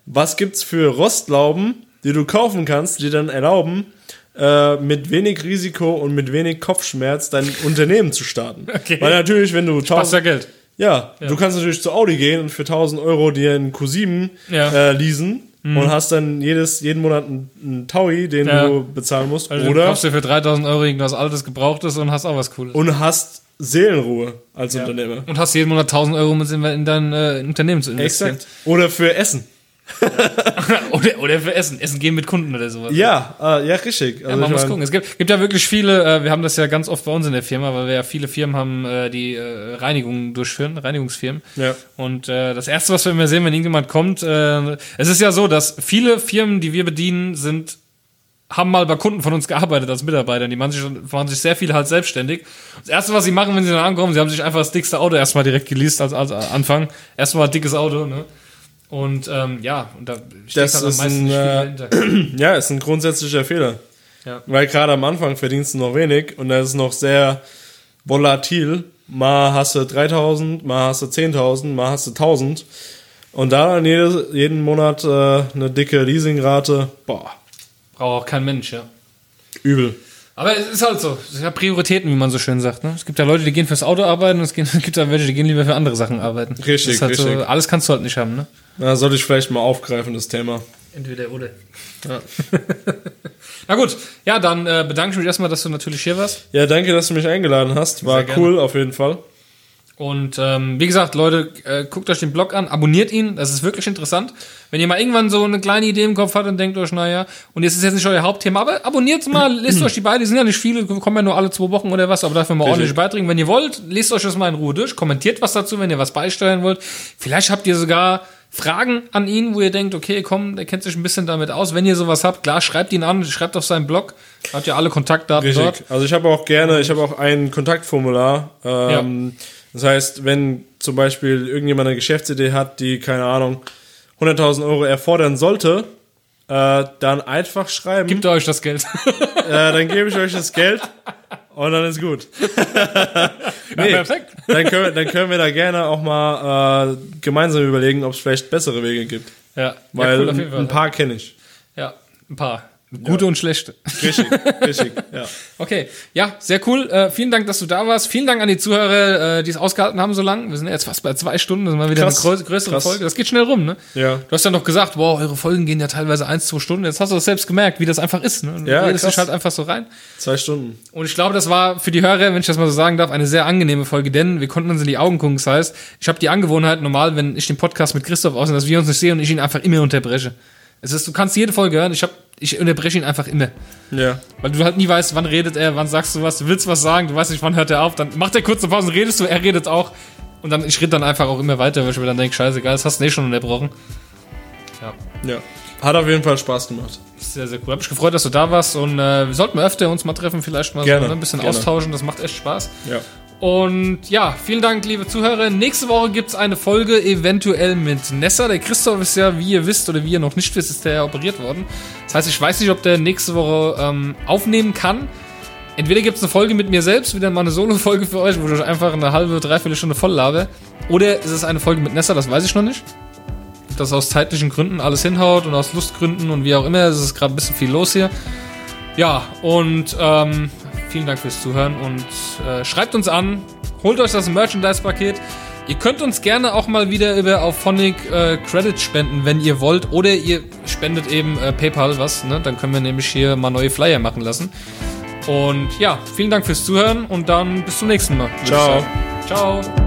was gibt's für Rostlauben, die du kaufen kannst, die dann erlauben, äh, mit wenig Risiko und mit wenig Kopfschmerz dein Unternehmen zu starten. Okay. Weil natürlich, wenn du Passt ja 1000, Geld. ja, du kannst natürlich zu Audi gehen und für 1000 Euro dir einen Q7 Ja. Äh, leasen und hast dann jedes, jeden Monat einen, einen Taui, den Ja. du bezahlen musst. Also du oder kaufst dir für 3000 Euro irgendwas Altes, Gebrauchtes und hast auch was Cooles. und hast Seelenruhe als Unternehmer. Und hast jeden Monat 1000 Euro, um in in dein äh, Unternehmen zu investieren. Exakt. Oder für Essen. *laughs* Oder, oder für Essen. Essen gehen mit Kunden oder sowas. Ja, äh, ja, richtig. Ja, Also man ich muss mein, gucken. Es gibt, gibt ja wirklich viele, äh, wir haben das ja ganz oft bei uns in der Firma, weil wir ja viele Firmen haben, äh, die äh, Reinigungen durchführen, Reinigungsfirmen. Ja. Und äh, das Erste, was wir immer sehen, wenn irgendjemand kommt, äh, es ist ja so, dass viele Firmen, die wir bedienen, sind haben mal bei Kunden von uns gearbeitet als Mitarbeiter. Die machen sich, machen sich sehr viel halt selbstständig. Das Erste, was sie machen, wenn sie dann ankommen, sie haben sich einfach das dickste Auto erstmal direkt geleast als, als Anfang. Erstmal dickes Auto, ne? Und ähm, ja, und da steht Das halt am ist meisten ein, viel äh, dahinter. *clears throat* ja, ist ein grundsätzlicher Fehler. Ja. Weil gerade am Anfang verdienst du noch wenig und das ist noch sehr volatil. Mal hast du 3000, mal hast du 10.000, mal hast du 1000. Und da dann jedes, jeden Monat äh, eine dicke Leasingrate, boah, Braucht auch kein Mensch, ja. übel. Aber es ist halt so. Es sind ja Prioritäten, wie man so schön sagt. Ne? Es gibt ja Leute, die gehen fürs Auto arbeiten und es gibt *laughs* ja welche, die gehen lieber für andere Sachen arbeiten. Richtig, halt So, richtig. alles kannst du halt nicht haben, ne? Da sollte ich vielleicht mal aufgreifen, das Thema. Entweder oder. *laughs* Na gut, ja, dann äh, bedanke ich mich erstmal, dass du natürlich hier warst. Ja, danke, dass du mich eingeladen hast. War cool, auf jeden Fall. Und ähm, wie gesagt, Leute, äh, guckt euch den Blog an, abonniert ihn, das ist wirklich interessant. Wenn ihr mal irgendwann so eine kleine Idee im Kopf habt und denkt euch, naja, und jetzt ist jetzt nicht euer Hauptthema, aber abonniert mal, *clears throat* lest euch die beide, die sind ja nicht viele, kommen ja nur alle zwei Wochen oder was, aber dafür mal ordentlich beiträgen. Wenn ihr wollt, lest euch das mal in Ruhe durch, kommentiert was dazu, wenn ihr was beisteuern wollt. Vielleicht habt ihr sogar Fragen an ihn, wo ihr denkt, okay, komm, der kennt sich ein bisschen damit aus. Wenn ihr sowas habt, klar, schreibt ihn an, schreibt auf seinen Blog, habt ihr alle Kontaktdaten Richtig. dort. Also ich habe auch gerne, ich habe auch ein Kontaktformular. Ähm, Das heißt, wenn zum Beispiel irgendjemand eine Geschäftsidee hat, die, keine Ahnung, 100.000 Euro erfordern sollte, äh, dann einfach schreiben. Gebt euch das Geld. *laughs* äh, dann gebe ich euch das Geld und dann ist gut. *laughs* nee, perfekt. dann, können wir, dann können wir da gerne auch mal äh, gemeinsam überlegen, ob es vielleicht bessere Wege gibt. Ja, Weil ja, cool, ein, Fall. ein paar kenne ich. Ja, ein paar. Gute und schlechte. Richtig, richtig, *laughs* ja. Okay, ja, sehr cool. Äh, vielen Dank, dass du da warst. Vielen Dank an die Zuhörer, äh, die es ausgehalten haben so lange. Wir sind jetzt fast bei zwei Stunden. Das ist mal wieder Krass, eine grö größere krass. Folge. Das geht schnell rum, ne? Ja. Du hast ja noch gesagt, wow, eure Folgen gehen ja teilweise eins, zwei Stunden. Jetzt hast du das selbst gemerkt, wie das einfach ist. Ne? Du Ja, redest krass. dich halt einfach so rein. Zwei Stunden. Und ich glaube, das war für die Hörer, wenn ich das mal so sagen darf, eine sehr angenehme Folge, denn wir konnten uns in die Augen gucken. Das heißt, ich habe die Angewohnheit, normal, wenn ich den Podcast mit Christoph ausnehme, dass wir uns nicht sehen und ich ihn einfach immer unterbreche. Es ist, du kannst jede Folge hören, ich, hab, ich unterbreche ihn einfach immer. Ja. Weil du halt nie weißt, wann redet er, wann sagst du was, du willst was sagen, du weißt nicht, wann hört er auf, dann macht er kurze Pausen, redest du, er redet auch. Und dann, ich rede dann einfach auch immer weiter, weil ich mir dann denke, scheißegal, das hast du eh schon unterbrochen. Ja. Hat auf jeden Fall Spaß gemacht. Sehr, sehr cool. Hab mich gefreut, dass du da warst und äh, wir sollten öfter uns mal treffen, vielleicht mal Gerne, so ne, ein bisschen gerne. austauschen, das macht echt Spaß. Ja. Und ja, vielen Dank, liebe Zuhörer. Nächste Woche gibt's eine Folge eventuell mit Nessa. Der Christoph ist ja, wie ihr wisst oder wie ihr noch nicht wisst, ist der ja operiert worden. Das heißt, ich weiß nicht, ob der nächste Woche ähm, aufnehmen kann. Entweder gibt's eine Folge mit mir selbst, wieder mal eine Solo-Folge für euch, wo ich euch einfach eine halbe, dreiviertel Stunde voll labe. Oder ist es eine Folge mit Nessa, das weiß ich noch nicht. Das aus zeitlichen Gründen alles hinhaut und aus Lustgründen und wie auch immer. Es ist gerade ein bisschen viel los hier. Ja, und ähm, vielen Dank fürs Zuhören und äh, schreibt uns an, holt euch das Merchandise-Paket. Ihr könnt uns gerne auch mal wieder über auf Phonic äh, Credits spenden, wenn ihr wollt. Oder ihr spendet eben äh, PayPal was, ne? Dann können wir nämlich hier mal neue Flyer machen lassen. Und ja, vielen Dank fürs Zuhören und dann bis zum nächsten Mal. Ciao. Ciao.